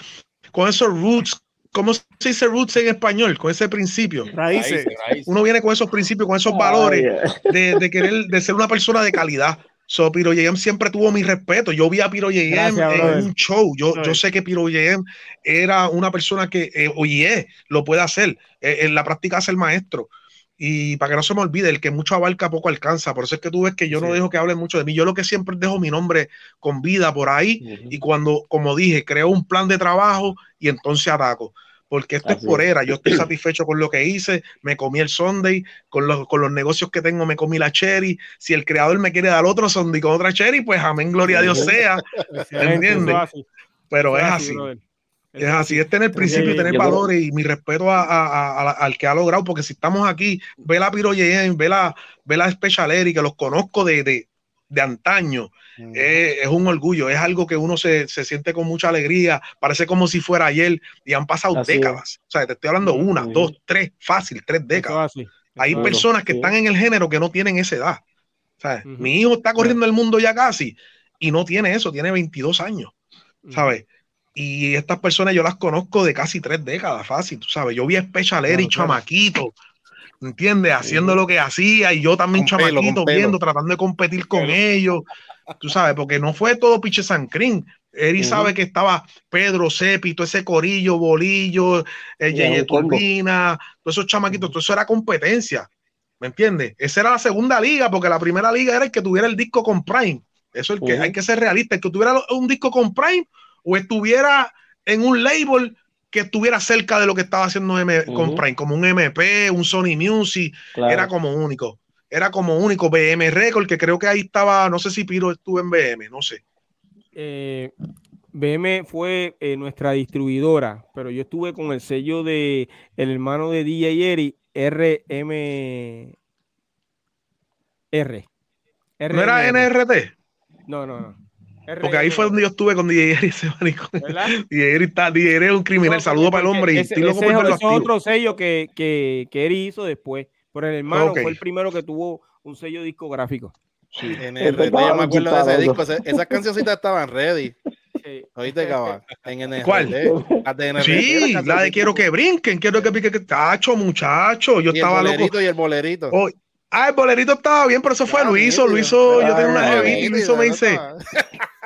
con esos roots ¿cómo se dice roots en español? Con ese principio. Raíces. Uno viene con esos principios, con esos valores de, de, querer, de ser una persona de calidad. So, Piro JM siempre tuvo mi respeto. Yo vi a Piro JM en un show. Yo, yo sé que Piro JM era una persona que, eh, oye, lo puede hacer. Eh, en la práctica hace el maestro. Y para que no se me olvide, el que mucho abarca poco alcanza. Por eso es que tú ves que yo no dejo que hable mucho de mí. Yo lo que siempre dejo mi nombre con vida por ahí. Y cuando, como dije, creo un plan de trabajo y entonces ataco porque esto es por era. Yo estoy <clears throat> satisfecho con lo que hice, me comí el Sunday, con los, con los negocios que tengo me comí la cherry. Si el creador me quiere dar otro Sunday con otra cherry, pues amén, gloria a Dios sea. <laughs> ¿Entiendes? Pero es así. Es así, es tener principio, tener valores y mi respeto al que ha logrado, porque si estamos aquí, ve la Piro ve la, ve la Special que los conozco de, de antaño, es, un orgullo, es algo que uno se, siente con mucha alegría, parece como si fuera ayer y han pasado décadas. O sea, te estoy hablando una, dos, tres, fácil, tres décadas. Hay personas que están en el género que no tienen esa edad. Mi hijo está corriendo el mundo ya casi y no tiene eso, tiene 22 años, ¿sabes? Y estas personas yo las conozco de casi tres décadas, fácil, tú sabes. Yo vi a Special Eric, chamaquito, ¿entiendes? Haciendo lo que hacía y yo también chamaquito viendo, tratando de competir con ellos, tú sabes, porque no fue todo piche sancrín. Eric sabe que estaba Pedro Cepito, ese corillo, bolillo, el Yeye Turbina, todos esos chamaquitos, todo eso era competencia. ¿Me entiendes? Esa era la segunda liga, porque la primera liga era el que tuviera el disco con Prime. Eso es el que hay que ser realista, el que tuviera un disco con Prime o estuviera en un label que estuviera cerca de lo que estaba haciendo con Prime, como un MP, un Sony Music, era como único. Era como único. BM Record, que creo que ahí estaba, no sé si Piro estuvo en BM, no sé. Eh, BM fue eh, nuestra distribuidora, pero yo estuve con el sello de el hermano de DJ Eri, RM R. ¿No era NRT? No, no, no. Porque ahí fue donde yo estuve con DJ Eri, ese DJ <laughs> Eri está, DJ es un criminal. Saludo para el hombre. Y ese, es otro sello que, que, que Eri hizo después. Pero el hermano fue el primero que tuvo un sello discográfico. Sí, en el yo me acuerdo de ese disco. Esas cancioncitas estaban ready. Sí. Oíste, cabal. En ¿Cuál? sí, la de Quiero que brinquen, quiero que pique que tacho, muchacho. Yo estaba el bolerito y el bolerito. Ah, el bolerito estaba bien, pero eso fue Luiso. Luiso, yo tengo una jevita y Luiso me dice,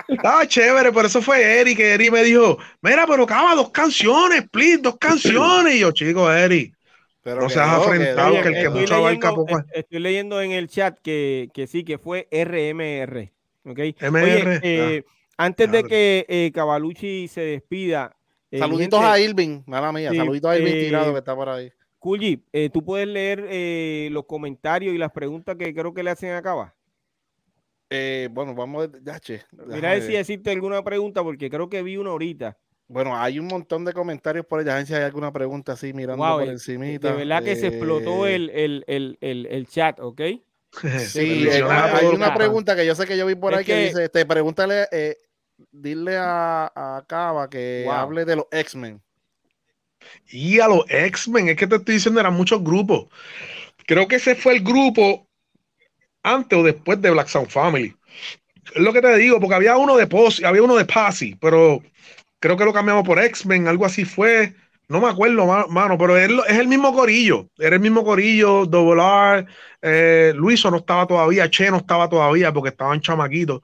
estaba <laughs> chévere, pero eso fue Eric, que Eric me dijo, mira, pero acaba dos canciones, please, dos canciones. Y yo, chico, Eric, pero no seas afrentado, que, el que mucho abarca poco. Estoy leyendo en el chat que, que sí, que fue RMR. ¿okay? MR. Eh, ah, antes de que eh, Cavalucci se despida. Eh, saluditos a Irving, mala mía, saluditos a Irving tirado que está por ahí. Kulji, eh, tú puedes leer eh, los comentarios y las preguntas que creo que le hacen acá. Eh, bueno, vamos a che, Mira a ver si decirte alguna pregunta, porque creo que vi una ahorita. Bueno, hay un montón de comentarios por ella. Si hay alguna pregunta así mirando por encimita. De verdad que se explotó el, el, chat, ¿ok? Sí, hay una pregunta que yo sé que yo vi por ahí que, dice, este, pregúntale, dile a, a Cava que hable de los X-Men. Y a los X-Men, es que te estoy diciendo, eran muchos grupos. Creo que ese fue el grupo antes o después de Black Sound Family. Es lo que te digo, porque había uno de Posse, había uno de Passy, pero creo que lo cambiamos por X-Men, algo así fue. No me acuerdo, mano, pero es, el mismo corillo. Era el mismo corillo, Double R. Eh, Luiso no estaba todavía, Che no estaba todavía porque estaban chamaquitos.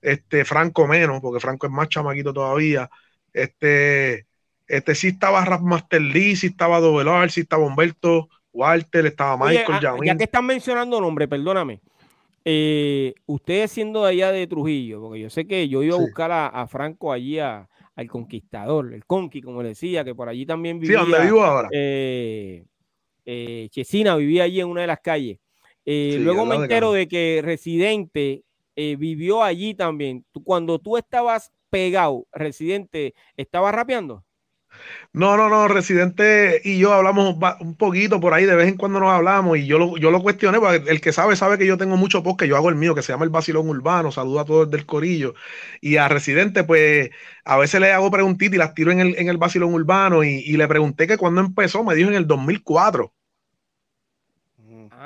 Este, Franco menos, porque Franco es más chamaquito todavía. Este, este sí estaba Rap Master Lee, sí estaba Dovelar, sí estaba Humberto Walter, estaba Michael Oye, Ya que están mencionando nombre, perdóname. Eh, ustedes siendo de allá de Trujillo, porque yo sé que yo iba a buscar a, Franco allí al conquistador, el conqui, como le decía, que por allí también vivía. Sí, donde vivo ahora. Eh, eh, Chesina vivía allí en una de las calles. luego me entero de, que Residente vivió allí también. cuando tú estabas pegado, Residente, ¿estaba rapeando? No, no, no, Residente y yo hablamos un poquito por ahí, de vez en cuando nos hablamos y yo lo, yo lo cuestioné, porque el que sabe sabe que yo tengo mucho podcast, yo hago el mío, que se llama El Basilón Urbano, saludo a todos del Corillo, y a Residente, pues a veces le hago preguntitas y las tiro en el, en el Basilón Urbano y, y le pregunté que cuando empezó, me dijo en el 2004.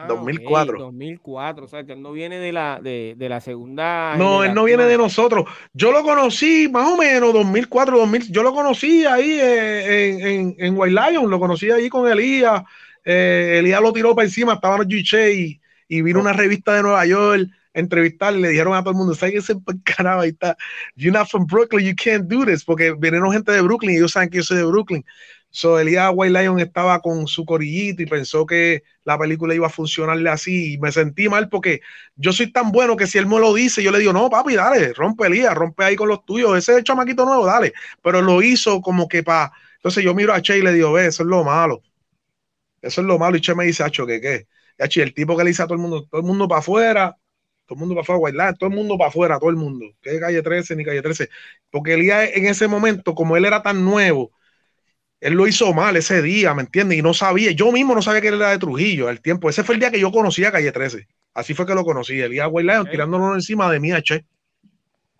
2004. 2004, o sea, que él no viene de la, de, de la segunda. No, él no viene de nosotros. Yo lo conocí más o menos 2004, 2000. Yo lo conocí ahí en, en, en White Lion, lo conocí ahí con Elías. Eh, Elías lo tiró para encima, estaban los G y, y vino una revista de Nueva York a entrevistarle, le dijeron a todo el mundo, ¿sabes qué se caramba? Ahí está, you're not from Brooklyn, you can't do this, porque vinieron gente de Brooklyn y ellos saben que yo soy de Brooklyn. So, Elías White Lion estaba con su corillito y pensó que la película iba a funcionarle así. Y me sentí mal porque yo soy tan bueno que si él me lo dice, yo le digo, no, papi, dale, rompe Elías, rompe ahí con los tuyos. Ese chamaquito nuevo, dale. Pero lo hizo como que para. Entonces yo miro a Che y le digo, ve, eso es lo malo. Eso es lo malo. Y Che me dice, Acho, ¿qué qué? Y el tipo que le dice a todo el mundo, todo el mundo para afuera, todo el mundo para afuera, todo el mundo para afuera, todo el mundo. Que calle 13 ni calle 13. Porque Elías en ese momento, como él era tan nuevo, él lo hizo mal ese día, ¿me entiendes? Y no sabía, yo mismo no sabía que él era de Trujillo al tiempo. Ese fue el día que yo conocí a Calle 13, Así fue que lo conocí, Elías White Lion tirándonos encima de mí Che.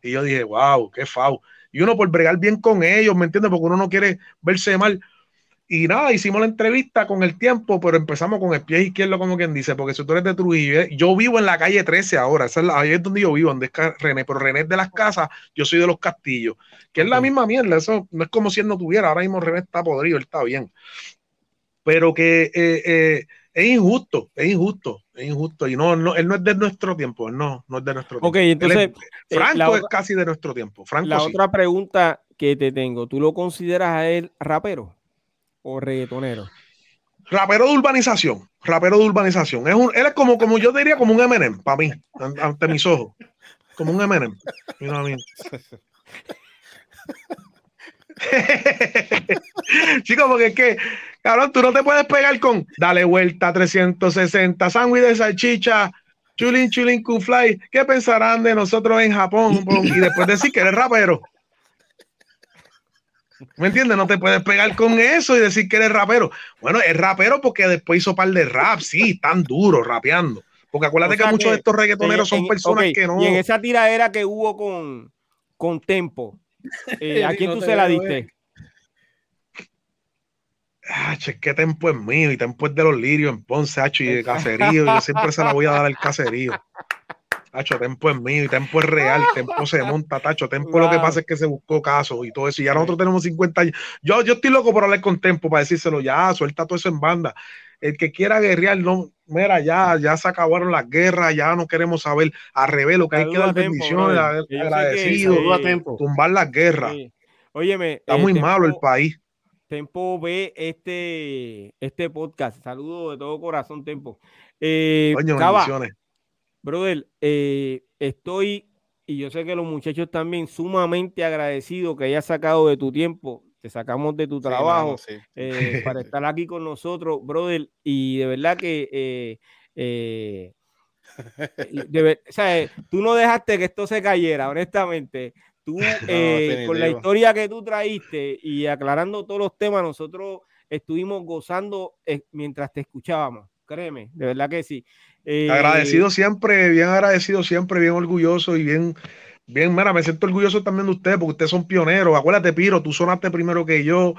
Y yo dije, wow, qué fau. Y uno por bregar bien con ellos, ¿me entiendes? Porque uno no quiere verse mal. Y nada, hicimos la entrevista con el tiempo, pero empezamos con el pie izquierdo, como quien dice, porque si tú eres de Trujillo, ¿eh? yo vivo en la calle 13 ahora, esa es ahí es donde yo vivo, donde es René, pero René es de las casas, yo soy de los castillos, que es la misma mierda, eso no es como si él no tuviera, ahora mismo René está podrido, él está bien. Pero que eh, eh, es injusto, es injusto, es injusto. Y no, no, él no es de nuestro tiempo, no, no es de nuestro tiempo. Ok, entonces. Franco es casi de nuestro tiempo. Franco la otra pregunta que te tengo, ¿tú lo consideras a él rapero? O reggaetonero? Rapero de urbanización, rapero de urbanización. Es un, él es como, como yo diría, como un Eminem, para mí, ante mis ojos. Como un Eminem. Mira a mí. Chicos, porque es que, cabrón, tú no te puedes pegar con dale vuelta 360, sándwich de salchicha, chulin chulin fly. ¿Qué pensarán de nosotros en Japón? Y después decir que eres rapero. ¿Me entiendes? No te puedes pegar con eso y decir que eres rapero. Bueno, es rapero porque después hizo par de rap, sí, tan duro, rapeando. Porque acuérdate que, muchos de estos reggaetoneros son personas que no. Y en esa tiradera que hubo con, con Tempo, <laughs> eh, ¿a quién tú se la diste? Ah, es que Tempo es mío y Tempo es de los lirios en Ponce, Hacho, y de <laughs> caserío. Yo siempre se la voy a dar al caserío. Tacho, Tempo es mío y Tempo es real, <laughs> Tempo se monta, Tacho. Tempo lo que pasa es que se buscó caso y todo eso. Y ya nosotros tenemos 50 años. Yo, yo estoy loco por hablar con Tempo para decírselo ya, suelta todo eso en banda. El que quiera guerrear, no, mira, ya, ya se acabaron las guerras, ya no queremos saber al revés, lo que hay que dar bendiciones, agradecido, tumbar las guerras. Óyeme, está muy malo el país. Tempo ve este, este podcast. Saludo de todo corazón, Tempo. Eh, bendiciones Brother, eh, estoy, y yo sé que los muchachos también, sumamente agradecidos que hayas sacado de tu tiempo, te sacamos de tu trabajo eh, para <laughs> estar aquí con nosotros, brother, y de verdad que... Eh, tú no dejaste que esto se cayera, honestamente. Tú, <laughs> con la historia que tú traíste y aclarando todos los temas, nosotros estuvimos gozando mientras te escuchábamos. Créeme, de verdad que sí. Eh, agradecido siempre, bien agradecido siempre, bien orgulloso y bien, bien, mira, me siento orgulloso también de ustedes porque ustedes son pioneros. Acuérdate, Piro, tú sonaste primero que yo,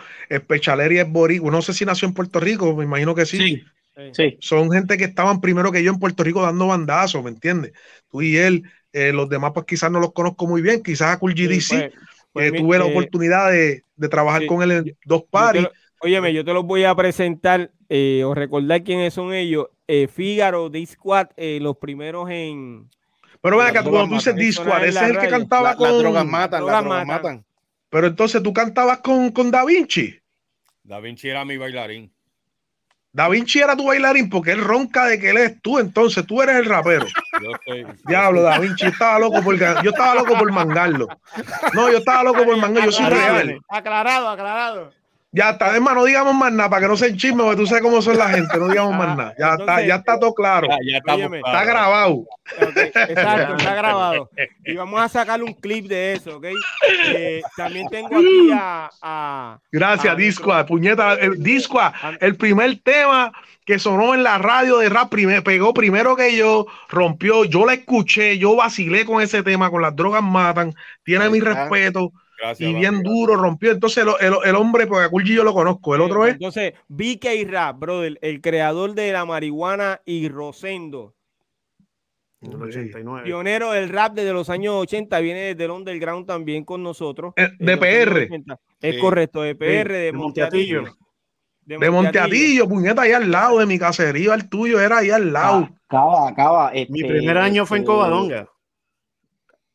Pechaleri es boricua, no sé si nació en Puerto Rico, me imagino que sí. Sí. Son gente que estaban primero que yo en Puerto Rico dando bandazos, ¿me entiendes? Tú y él, eh, los demás pues quizás no los conozco muy bien, quizás a Cool GDC, pues, pues, tuve la oportunidad de, trabajar con él en dos paris. Óyeme, yo te los voy a presentar eh, o recordar quiénes son ellos. Eh, Fígaro, D-Squad, eh, los primeros en. Pero ven acá, cuando tú dices D-Squad, ese es el que cantaba con. Las drogas matan, las drogas matan. Pero entonces tú cantabas con, con Da Vinci. Da Vinci era mi bailarín. Da Vinci era tu bailarín porque él ronca de que él es tú, entonces tú eres el rapero. Diablo, Da Vinci estaba loco por yo estaba loco por mangarlo. No, yo estaba loco por mangarlo, yo soy real. Aclarado, aclarado. Ya está, es no digamos más nada para que no se enchisme, porque tú sabes cómo son la <laughs> gente, no digamos más nada. Ya está, ya está todo claro. está, grabado. exacto, está <laughs> grabado. Y vamos a sacar un clip de eso, ¿ok? Eh, también tengo aquí a. Gracias, Discoa, puñeta. El, Discoa, el primer tema que sonó en la radio de rap, pegó primero que yo, rompió, yo la escuché, yo vacilé con ese tema, con las drogas matan, tiene mi respeto y bien duro, rompió. Entonces el, hombre, porque a yo lo conozco, el otro es. Entonces, BK Rap, brother, el creador de la marihuana y Rosendo. Pionero del rap desde los años 80, viene desde el underground también con nosotros. Eh, de PR. Es correcto, de PR, de, Monteatillo. De Monteatillo, puñeta, ahí al lado de mi caserío, el tuyo era ahí al lado. Acaba, acaba. mi este, primer año fue en este, Covadonga.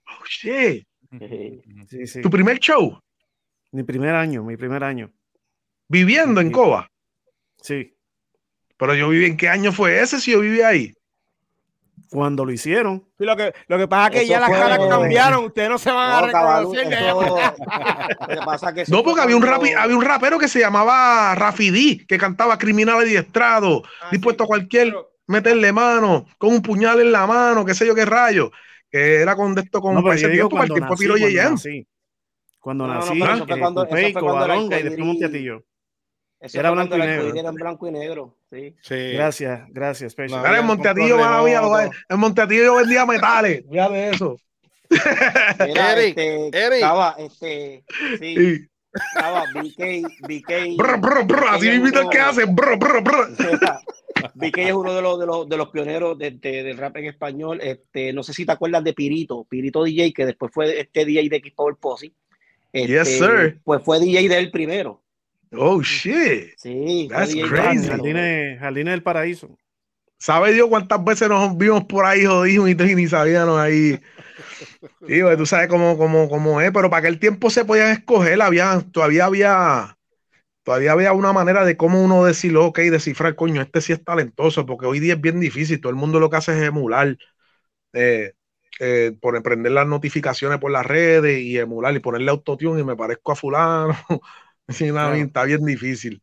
Oh, shit. ¿Tu primer show? Mi primer año, mi primer año. ¿Viviendo en Coba? Sí. Pero yo viví, ¿en qué año fue ese si yo viví ahí? Cuando lo hicieron. lo, que, lo que pasa es que ya las caras cambiaron, ustedes no se van a reconocer. no, porque había un, había un rapero que se llamaba Rafidi, que cantaba Criminal Adiestrado, ah, dispuesto a cualquier meterle mano, con un puñal en la mano, qué sé yo qué rayo que era con esto con no, ese tiempo para el tiempo Piro Yeyan. Cuando nací, cuando, y después Monteatillo. Era blanco y negro. Era en blanco y negro. Sí. sí. Gracias, gracias, Special. No, en Monteatillo, en Monteatillo yo vendía metales. <laughs> de eso. Mira, Eric, este, Eric. Estaba, este, sí. sí. Estaba BK, BK. Así mismo el que hace, bro, bro, bro. BK es uno de los, de los, de los pioneros de, de, del rap en español. Este, no sé si te acuerdas de Pirito, Pirito DJ, que después fue este DJ de X Power Posse. Este, yes, sir. Pues fue DJ de él primero. Oh, shit. Sí, that's crazy. Jardines, Jardines del Paraíso. ¿Sabe Dios cuántas veces nos vimos por ahí jodidos y, ni sabíamos ahí? <laughs> Digo, tú sabes cómo, cómo, cómo es, pero para aquel tiempo se podían escoger, había, todavía había, todavía había una manera de cómo uno decirlo, ok, descifrar, coño, este sí es talentoso, porque hoy día es bien difícil, todo el mundo lo que hace es emular, eh, eh, por prender las notificaciones por las redes y emular y ponerle autotune y me parezco a fulano. <laughs> sí, Está bien difícil.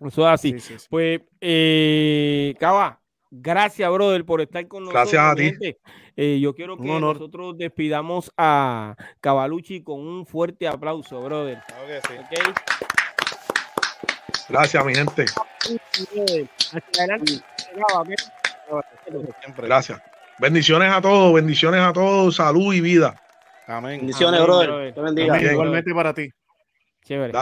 Eso es así. Pues, eh, Cava, Gracias, brother, por estar con nosotros. Gracias a ti. Eh, yo quiero que nosotros despidamos a Cavalucci con un fuerte aplauso, brother. Gracias, mi gente. Gracias. Bendiciones a todos, bendiciones a todos, salud y vida. Amén. Bendiciones, brother. Te bendiga. Igualmente para ti. Chévere.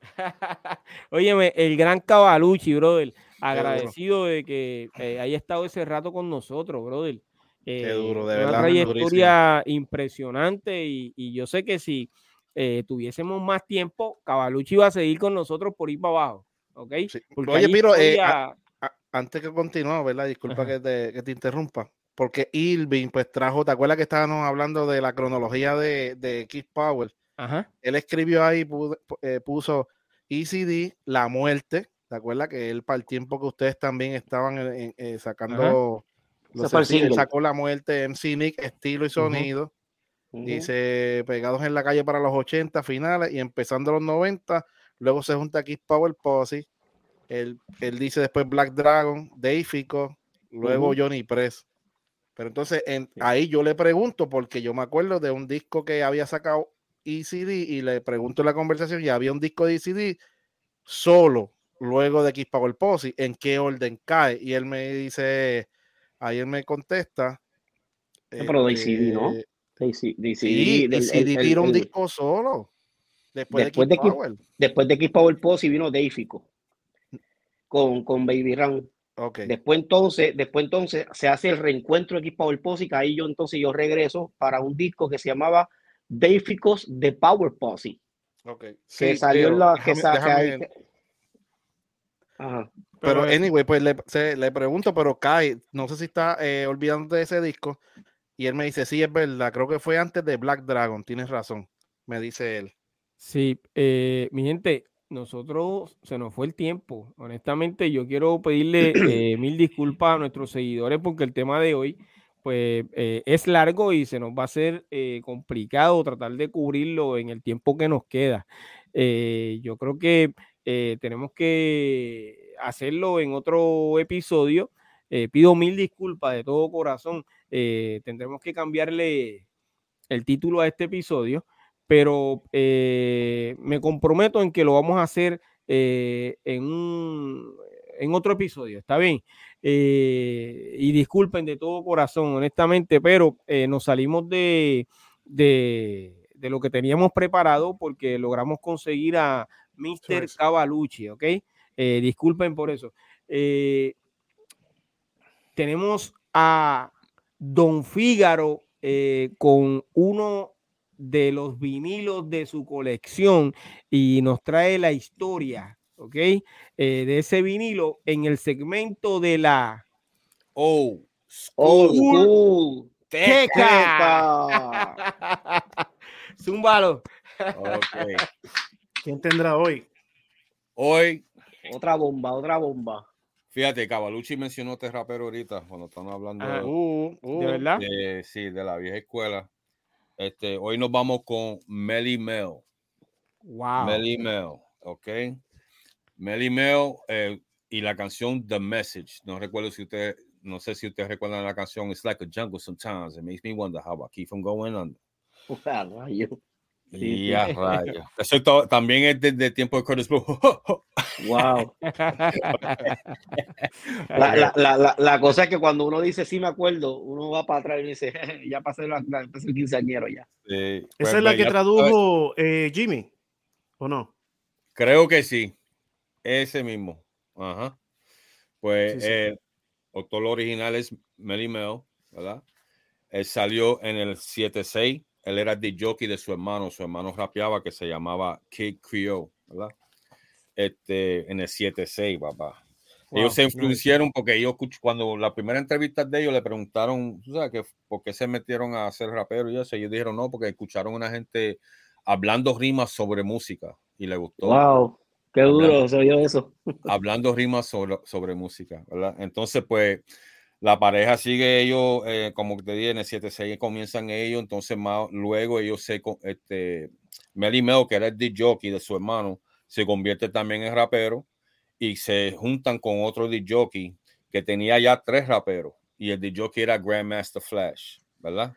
<laughs> Óyeme, el gran Cavalucci, brother agradecido de que eh, haya estado ese rato con nosotros, brother. Qué duro, de verdad. Una trayectoria impresionante y, yo sé que si eh, tuviésemos más tiempo, Cavalucci iba a seguir con nosotros por ir para abajo. ¿ok? Oye, Piro, eh, antes que continúe, ¿verdad? Disculpa que te, interrumpa. Porque Irving, pues trajo, ¿te acuerdas que estábamos hablando de la cronología de, de Keith Power? Ajá. Él escribió ahí, puso ECD, La Muerte, ¿Te acuerdas que él, para el tiempo que ustedes también estaban eh, sacando, los sacó la muerte MC Nick, estilo y sonido? Dice, pegados en la calle para los 80 finales y empezando los 90, luego se junta aquí Power Posse, él, él, dice después Black Dragon, Deifico, luego Johnny Press. Pero entonces ahí yo le pregunto, porque yo me acuerdo de un disco que había sacado ECD y le pregunto en la conversación, ya había un disco de ECD solo, luego de X Power Posse, en qué orden cae. Y él me dice, ahí él me contesta. pero DCD, ¿no? DCD, sí, tira un disco solo. Después, después, de, X, Power. Después de X Power Posse vino Deifico con, con Baby Run. Okay. Después entonces, después entonces se hace el reencuentro de X Power Posse y ahí yo entonces yo regreso para un disco que se llamaba Deificos de Power Posse. Okay. que salió en la que, pero, anyway, pues le, le, pregunto, pero Kai, no sé si está eh, olvidando de ese disco. Y él me dice, sí, es verdad, creo que fue antes de Black Dragon, tienes razón, me dice él. Sí, eh, mi gente, nosotros se nos fue el tiempo. Honestamente, yo quiero pedirle <clears throat> eh, mil disculpas a nuestros seguidores porque el tema de hoy pues es largo y se nos va a hacer complicado tratar de cubrirlo en el tiempo que nos queda. yo creo que eh, tenemos que hacerlo en otro episodio. Eh, pido mil disculpas de todo corazón. Eh, tendremos que cambiarle el título a este episodio, pero me comprometo en que lo vamos a hacer en, en otro episodio. ¿Está bien? y disculpen de todo corazón, honestamente, pero nos salimos de, de, de, lo que teníamos preparado porque logramos conseguir a, Mr. Cavalucci, ¿ok? Eh, disculpen por eso. Eh, tenemos a Don Fígaro eh, con uno de los vinilos de su colección y nos trae la historia, ¿ok? de ese vinilo en el segmento de la Oh, School, Teca. <laughs> Zúmbalo. Okay. ¿Quién tendrá hoy? Hoy. Otra bomba, otra bomba. Fíjate, Cavalucci mencionó este rapero ahorita cuando estamos hablando de, uh, uh. ¿De, verdad? sí, de la vieja escuela. Este, hoy nos vamos con Melly Mel. Wow. Melly Mel, ok. Melly Mel eh, y la canción The Message. No recuerdo si usted, no sé si ustedes recuerdan la canción It's like a jungle sometimes. It makes me wonder how I keep from going under. <laughs> Y a rayos. Eso también es desde tiempo de Curtis Blue. <laughs> wow. la, la, la, la, cosa es que cuando uno dice sí me acuerdo, uno va para atrás y dice, ya pasé, el quinceañero ya. Sí. Pues, ¿Esa es la que tradujo eh, Jimmy? ¿O no? Creo que sí. Ese mismo. Ajá. Pues el autor original es Melly Mel, ¿verdad? Él salió en el 7-6 él era de jockey de su hermano, su hermano rapeaba que se llamaba Kid Creole, ¿verdad? Este, en el 7-6, papá. ellos se influenciaron porque ellos, cuando la primera entrevista de ellos le preguntaron, ¿tú sabes que, por qué se metieron a hacer rapero y eso? Ellos dijeron, no, porque escucharon a una gente hablando rimas sobre música y le gustó. ¡Wow! ¡Qué duro se oyó eso! hablando rimas sobre, sobre música, ¿verdad? Entonces, pues, la pareja sigue ellos, eh, como te dije, en el 7-6 comienzan ellos, entonces más, luego ellos se, este, Melly Mel, que era el DJ jockey de su hermano, se convierte también en rapero y se juntan con otro DJ jockey que tenía ya tres raperos y el DJ jockey era Grandmaster Flash, ¿verdad?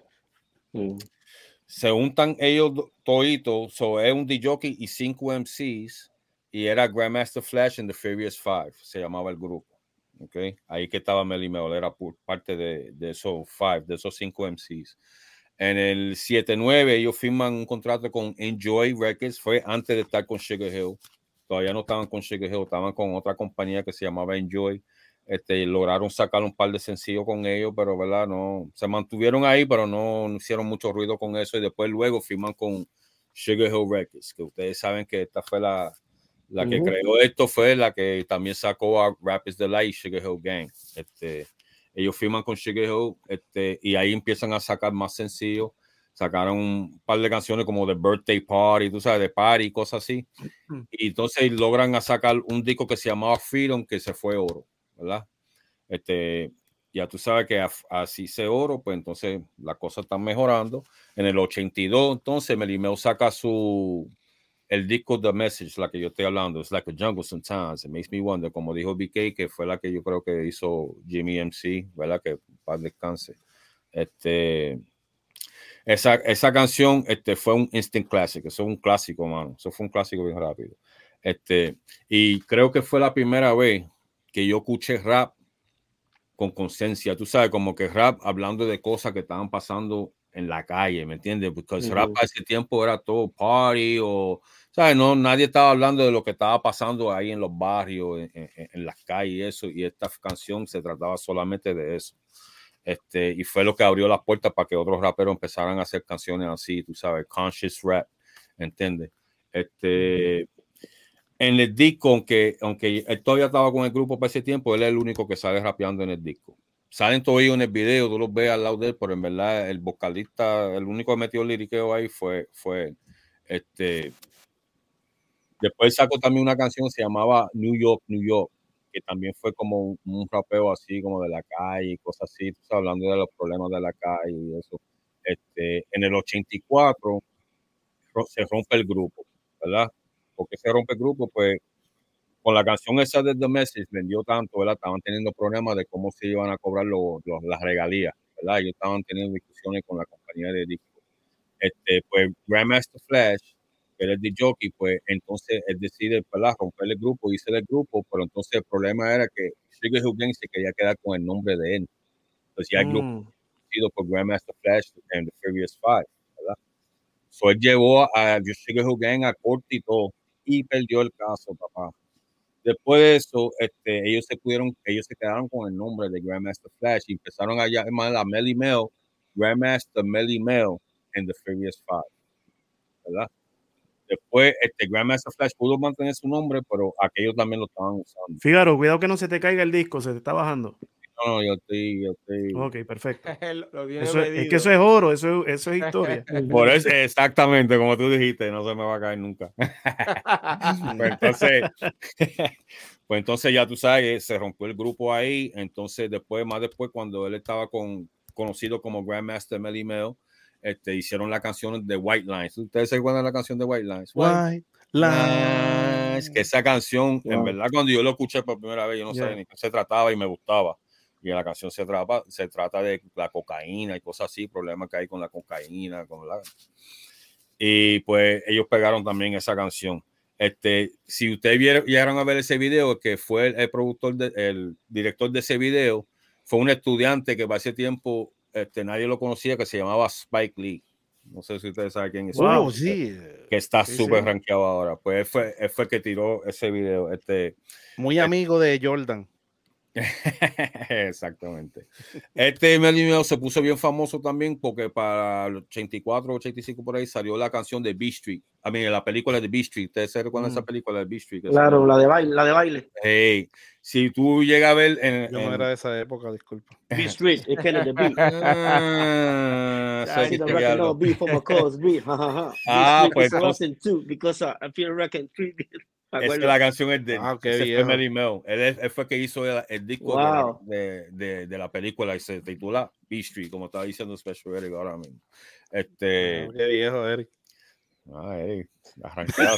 Se juntan ellos toditos, so es un DJ jockey y cinco MCs y era Grandmaster Flash and the Furious Five, se llamaba el grupo. Okay. Ahí que estaba Melly Mel, era por parte de, de esos five, de esos cinco MCs. En el 7-9 ellos firman un contrato con Enjoy Records, fue antes de estar con Sugar Hill. Todavía no estaban con Sugar Hill, estaban con otra compañía que se llamaba Enjoy. Este, lograron sacar un par de sencillos con ellos, pero verdad, no, se mantuvieron ahí, pero no, no hicieron mucho ruido con eso. Y después luego firman con Sugar Hill Records, que ustedes saben que esta fue la, la que creó esto fue la que también sacó a Rapids Delight, Sugar Hill Gang. Este, ellos firman con Sugar Hill este, y ahí empiezan a sacar más sencillos. Sacaron un par de canciones como The Birthday Party, tú sabes, de party, cosas así. Y entonces logran a sacar un disco que se llamaba Freedom, que se fue oro, ¿verdad? Este, ya tú sabes que así se oro, pues entonces la cosa está mejorando. En el 82, entonces Melimeo saca su el disco The Message, la que yo estoy hablando, es like a jungle sometimes. It makes me wonder, como dijo BK, que fue la que yo creo que hizo Jimmy MC, ¿verdad? Que para descanse. Este, esa, esa canción este, fue un instant classic, eso es un clásico, mano. Eso fue un clásico bien rápido. Este, y creo que fue la primera vez que yo escuché rap con conciencia. Tú sabes, como que rap hablando de cosas que estaban pasando en la calle, ¿me entiendes? Porque el rap a ese tiempo era todo party o ¿sabes? No, nadie estaba hablando de lo que estaba pasando ahí en los barrios, en, las calles y eso, y esta canción se trataba solamente de eso. Este, y fue lo que abrió las puertas para que otros raperos empezaran a hacer canciones así, tú sabes, conscious rap, ¿entiendes? Este, en el disco, aunque, aunque él todavía estaba con el grupo para ese tiempo, él es el único que sale rapeando en el disco. Salen todos ellos en el video, tú los ves al lado de él, pero en verdad el vocalista, el único que metió el liriqueo ahí fue, fue Este, Después sacó también una canción que se llamaba New York, New York, que también fue como un, rapeo así, como de la calle, cosas así, hablando de los problemas de la calle y eso. Este, en el 84 se rompe el grupo, ¿verdad? porque se rompe el grupo? Pues con la canción esa de The Message vendió tanto, ¿verdad? Estaban teniendo problemas de cómo se iban a cobrar las regalías, ¿verdad? Ellos estaban teniendo discusiones con la compañía de discos. Este, pues Grandmaster Flash él es de jockey, pues entonces él decide ¿verdad? romper el grupo, irse del grupo, pero entonces el problema era que Sugar Hill se quería quedar con el nombre de él. Entonces ya el grupo mm. sido por Grandmaster Flash and the Furious Five, ¿verdad? So él llevó a Sugar Hill a corte y todo, y perdió el caso, papá. Después de eso, este, ellos se pudieron, ellos se quedaron con el nombre de Grandmaster Flash y empezaron a llamar a Melly Mel, Grandmaster Melly Mel and the Furious Five, ¿verdad? Después, este Grandmaster Flash pudo mantener su nombre, pero aquellos también lo estaban usando. Fíjaro, cuidado que no se te caiga el disco, se te está bajando. No, no, yo estoy, yo estoy. Ok, perfecto. <laughs> eso es, que eso es oro, eso, eso es historia. <laughs> <laughs> Por eso, exactamente, como tú dijiste, no se me va a caer nunca. pues entonces, pues entonces ya tú sabes, se rompió el grupo ahí. Entonces, después, más después, cuando él estaba con, conocido como Grandmaster Melly Mel, este, hicieron la canción de White Lines. ¿Ustedes se acuerdan de la canción de White Lines? White Lines. Que esa canción, en verdad, cuando yo lo escuché por primera vez, yo no sabía ni qué se trataba y me gustaba. Y la canción se trata, se trata de la cocaína y cosas así, problemas que hay con la cocaína, con la... Y pues ellos pegaron también esa canción. Este, si ustedes llegaron a ver ese video, que fue el, productor, el director de ese video, fue un estudiante que para ese tiempo este, nadie lo conocía, que se llamaba Spike Lee. No sé si ustedes saben quién es. Wow, sí. Que está súper rankeado ahora. Pues fue, él fue el que tiró ese video. Este, Muy amigo de Jordan. <laughs> Exactamente. Este Melly se puso bien famoso también porque para el 84, 85 por ahí salió la canción de B Street. A mí, la película de B Street. ¿Ustedes se recuerdan esa mm. película de B Street? Claro, la de baile. La de baile. Hey, si tú llegas a ver. En, Yo no era de esa época, disculpa. <laughs> B Street, es que es de B. Ah, no, B for my cause, B. <laughs> ah, pues. Because I feel reckon <laughs> es que la canción es de ah, Mel. Él, fue que hizo el, disco de, de, de, la película y se titula Beast Street, como estaba diciendo Special Eric ahora mismo. Este, ah, qué viejo, Eric. Ah, Eric, arrancado.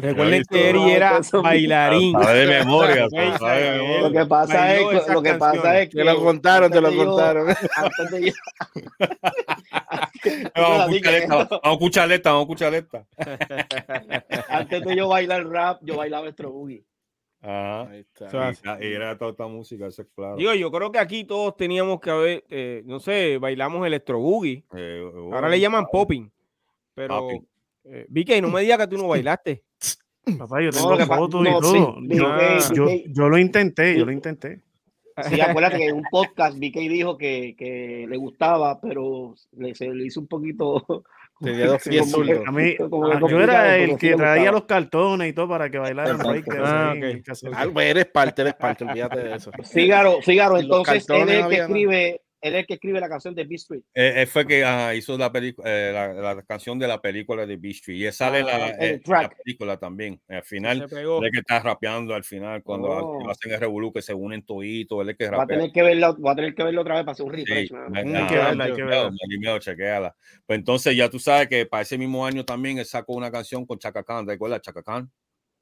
Recuerden que Eri era bailarín. de memoria. Lo que pasa es, lo que pasa es que te lo contaron, te lo contaron. <laughs> Vamos a escuchar esta, vamos a escuchar esta, vamos a escuchar esta. Antes de yo bailar rap, yo bailaba nuestro boogie. Ajá. y, era toda esta música, eso es claro. Digo, yo creo que aquí todos teníamos que haber, eh, no sé, bailamos electro boogie. Eh, Ahora le llaman popping. Pero, eh, Vicky, no me digas que tú no bailaste. Papá, yo tengo fotos y todo. yo, yo, lo intenté, yo lo intenté. Sí, acuérdate que en un podcast BK dijo que, que le gustaba, pero le, se le hizo un poquito. <laughs> Tenía dos pies A mí, <laughs> ah, yo era el que traía los cartones y todo para que bailaran ah, okay. eres parte, eres parte, olvídate de eso. Fígaro, Fígaro, entonces él es el que escribe él es el que escribe la canción de Beast Street. Eh, él fue que hizo la, eh, la, la, canción de la película de Beast Street. Y sale la, ah, eh, la, película también. Al final, él es que está rapeando al final, cuando oh. hacen el revolú, que se unen toditos, él es que rapea. Va a tener que verlo, va a tener que verlo otra vez para hacer un refresh. Sí, hay que verla, hay que verla. Pues entonces ya tú sabes que para ese mismo año también él sacó una canción con Chaka Khan. ¿Recuerdas? Chaka Khan.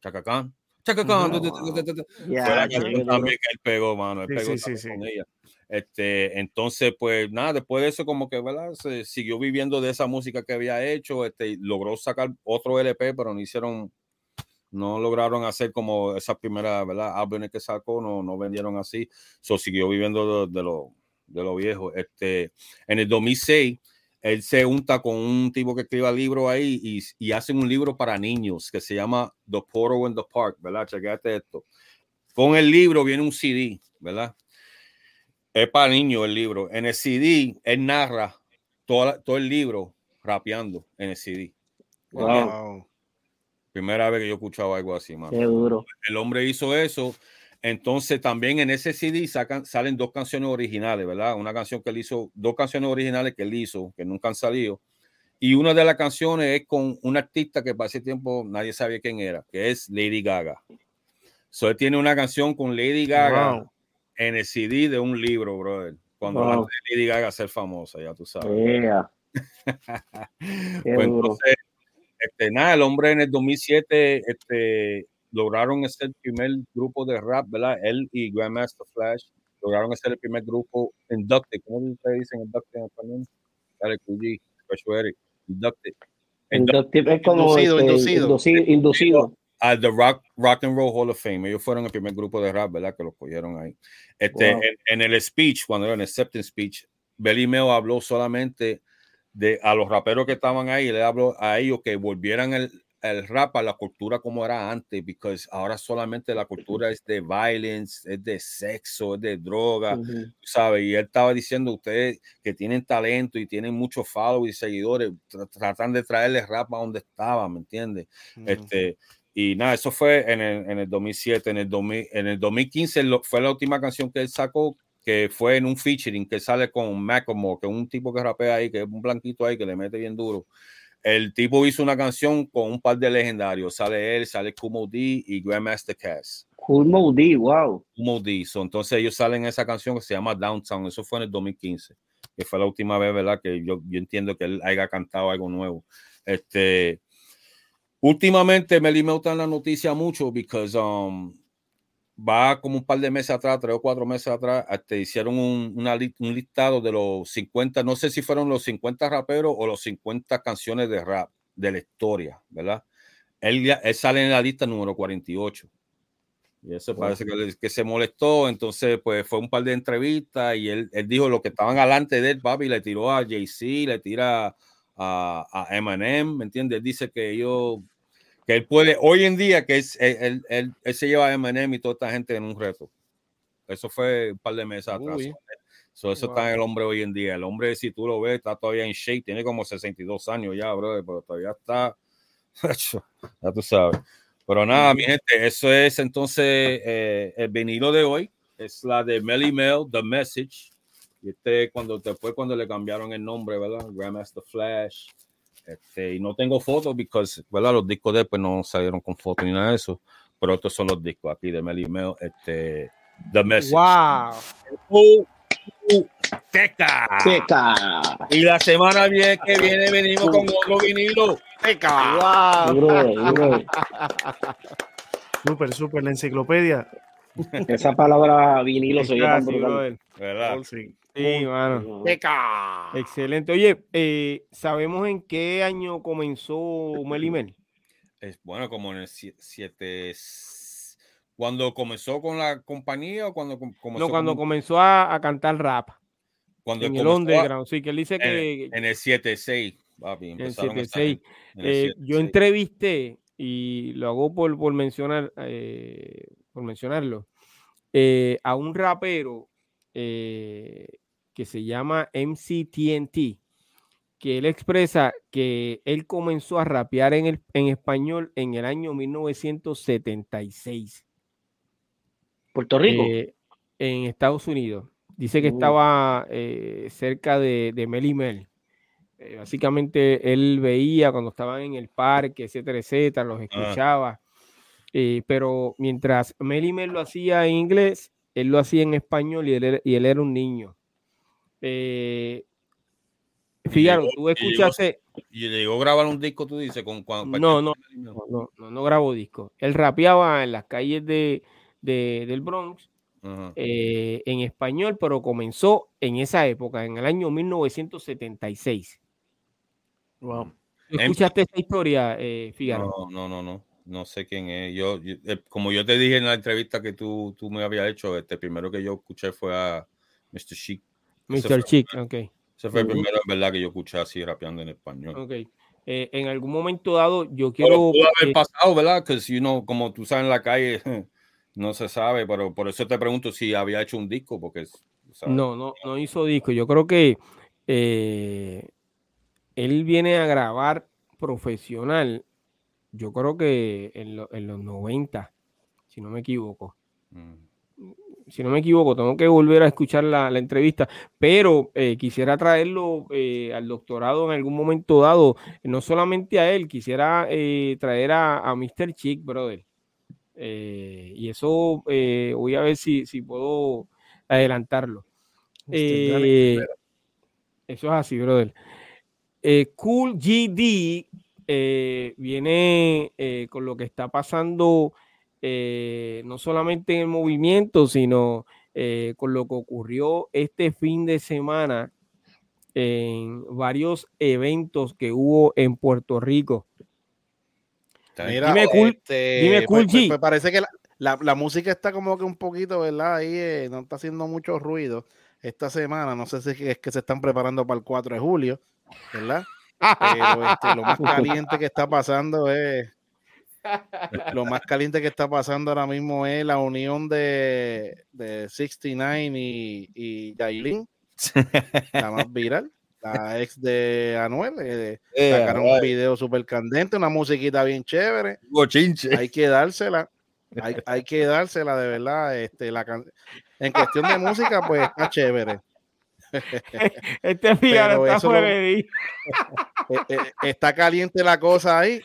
Chaka Khan. Chaka Khan. Fue la canción también que él pegó, mano. Él pegó sí, sí, con ella. Este, entonces, pues nada, después de eso, como que, ¿verdad? Se siguió viviendo de esa música que había hecho, este, logró sacar otro LP, pero no hicieron, no lograron hacer como esa primera, ¿verdad? Álbumes que sacó, no, no vendieron así, so, siguió viviendo de, lo, de lo viejo. Este, en el 2006, él se junta con un tipo que escribe libros ahí y, y hacen un libro para niños que se llama The Portal in the Park, ¿verdad? Chequete esto. Con el libro viene un CD, ¿verdad? Es para niños el libro. En el CD, él narra todo, todo el libro rapeando en el CD. Wow. Primera vez que yo escuchaba algo así, Qué duro. El hombre hizo eso. Entonces también en ese CD sacan, salen dos canciones originales, ¿verdad? Una canción que él hizo, dos canciones originales que él hizo, que nunca han salido. Y una de las canciones es con un artista que para ese tiempo nadie sabía quién era, que es Lady Gaga. So, él tiene una canción con Lady Gaga en el CD de un libro, brother. Cuando wow. antes Lady Gaga ser famosa, ya tú sabes. <laughs> pues entonces, este, nada, el hombre en el 2007 este, lograron ser el primer grupo de rap, ¿verdad? Él y Grandmaster Flash lograron ser el primer grupo inducted. ¿Cómo ustedes dicen inducted en español? Dale, QG, inducted. Inducted es como inducido, este, inducido. inducido. inducido al The Rock, Rock and Roll Hall of Fame. Ellos fueron el primer grupo de rap, ¿verdad? Que los cogieron ahí. Este, en, el speech, cuando era en el acceptance speech, Belly Meo habló solamente de a los raperos que estaban ahí, le habló a ellos que volvieran el, el rap a la cultura como era antes, porque ahora solamente la cultura es de violence, es de sexo, es de droga, ¿sabes? Y él estaba diciendo, ustedes que tienen talento y tienen muchos followers y seguidores, tratan de traerle rap a donde estaba, ¿me entiendes? Este, y nada, eso fue en el, en el 2007. En el, en el 2015 fue la última canción que él sacó, que fue en un featuring que sale con Macklemore, que es un tipo que rapea ahí, que es un blanquito ahí, que le mete bien duro. El tipo hizo una canción con un par de legendarios. Sale él, sale Kumo D y Grandmaster Cass. Kumo D, wow. Kumo D. entonces ellos salen en esa canción que se llama Downtown. Eso fue en el 2015, que fue la última vez, ¿verdad? Que yo, yo entiendo que él haya cantado algo nuevo. Este, Últimamente me limita en la noticia mucho porque um, va como un par de meses atrás, tres o cuatro meses atrás, te este, hicieron un, un listado de los 50, no sé si fueron los 50 raperos o los 50 canciones de rap de la historia, ¿verdad? Él, él sale en la lista número 48. Y eso parece que, que, se molestó. Entonces, pues fue un par de entrevistas y él, él dijo lo que estaban adelante de él, papi, le tiró a Jay-Z, le tira a, a Eminem, ¿me entiendes? Dice que ellos que él puede, hoy en día, que es, él, él, él, se lleva a Eminem y toda esta gente en un reto. Eso fue un par de meses atrás. eso está en el hombre hoy en día. El hombre, si tú lo ves, está todavía en shape, tiene como 62 años ya, bro, pero todavía está, <laughs> ya tú sabes. Pero nada, mi gente, eso es entonces eh, el vinilo de hoy. Es la de Melly Mel, The Message. Y este cuando fue cuando le cambiaron el nombre, ¿verdad? Grandmaster Flash. Este, y no tengo fotos porque, ¿verdad? Los discos de pues no salieron con fotos ni nada de eso. Pero estos son los discos aquí de Melly Mel, este, The Message. ¡Wow! Uh, uh, teca. teca. Y la semana bien que viene venimos con otro vinilo. Teca. ¡Wow! Súper, <laughs> súper, la enciclopedia. Esa palabra vinilo se llama ¿Verdad? Sí. Sí, mano. Excelente. Oye, eh, ¿sabemos en qué año comenzó Melimel? Es bueno, como en el 7. Cuando comenzó con la compañía o cuando comenzó. No, cuando comenzó a, cantar rap. Cuando en el underground, sí, que él dice que. En el 7-6, papi. En el 7-6. Eh, yo entrevisté, y lo hago por, por mencionar, eh, por mencionarlo, a un rapero que se llama MCTNT, que él expresa que él comenzó a rapear en, el, en español en el año 1976. Puerto Rico. Eh, en Estados Unidos. Dice que uh. estaba eh, cerca de, de Mel y Mel. Eh, básicamente él veía cuando estaban en el parque, etcétera, etcétera, los ah. escuchaba. pero mientras Mel y Mel lo hacía en inglés, él lo hacía en español y él, y él era un niño. Eh, fíjate, tú escuchaste. Y llegó a grabar un disco, tú dices, con cuando. No, no, no, no, no, grabó disco. Él rapeaba en las calles de, del Bronx eh, en español, pero comenzó en esa época, en el año 1976. Wow. ¿Escuchaste esta historia, eh, No, no, no, no. No sé quién es. Yo, eh, como yo te dije en la entrevista que tú, tú me habías hecho, este primero que yo escuché fue a Mr. Chic Mr. Chick, ok. Ese fue el primero, en verdad, que yo escuché así rapeando en español. Ok. Eh, en algún momento dado, yo quiero. Pudo haber pasado, ¿verdad? Que si uno, como tú sabes en la calle, <laughs> no se sabe, pero por eso te pregunto si había hecho un disco, porque. No, no, no hizo disco. Yo creo que eh, él viene a grabar profesional, yo creo que en, los 90, si no me equivoco. Mm si no me equivoco, tengo que volver a escuchar la, entrevista, pero eh, quisiera traerlo eh, al doctorado en algún momento dado, no solamente a él, quisiera eh, traer a, Mr. Chick, brother. y eso voy a ver si, si puedo adelantarlo. eso es así, brother. cool GD viene con lo que está pasando eh, no solamente en el movimiento, sino eh, con lo que ocurrió este fin de semana en varios eventos que hubo en Puerto Rico. dime, cool, este, dime cool pues, pues, pues, parece que la, música está como que un poquito, ¿verdad? Ahí eh, no está haciendo mucho ruido esta semana. No sé si es que se están preparando para el 4 de julio, ¿verdad? Pero este, lo más <laughs> caliente que está pasando es lo más caliente que está pasando ahora mismo es la unión de, de 69 y, y Yailin, la más viral, la ex de Anuel. Eh, eh, sacaron un video súper candente, una musiquita bien chévere. Hay que dársela. Hay, hay, que dársela de verdad. Este, la en cuestión de música, pues está chévere. Este está <laughs> eh, está caliente la cosa ahí.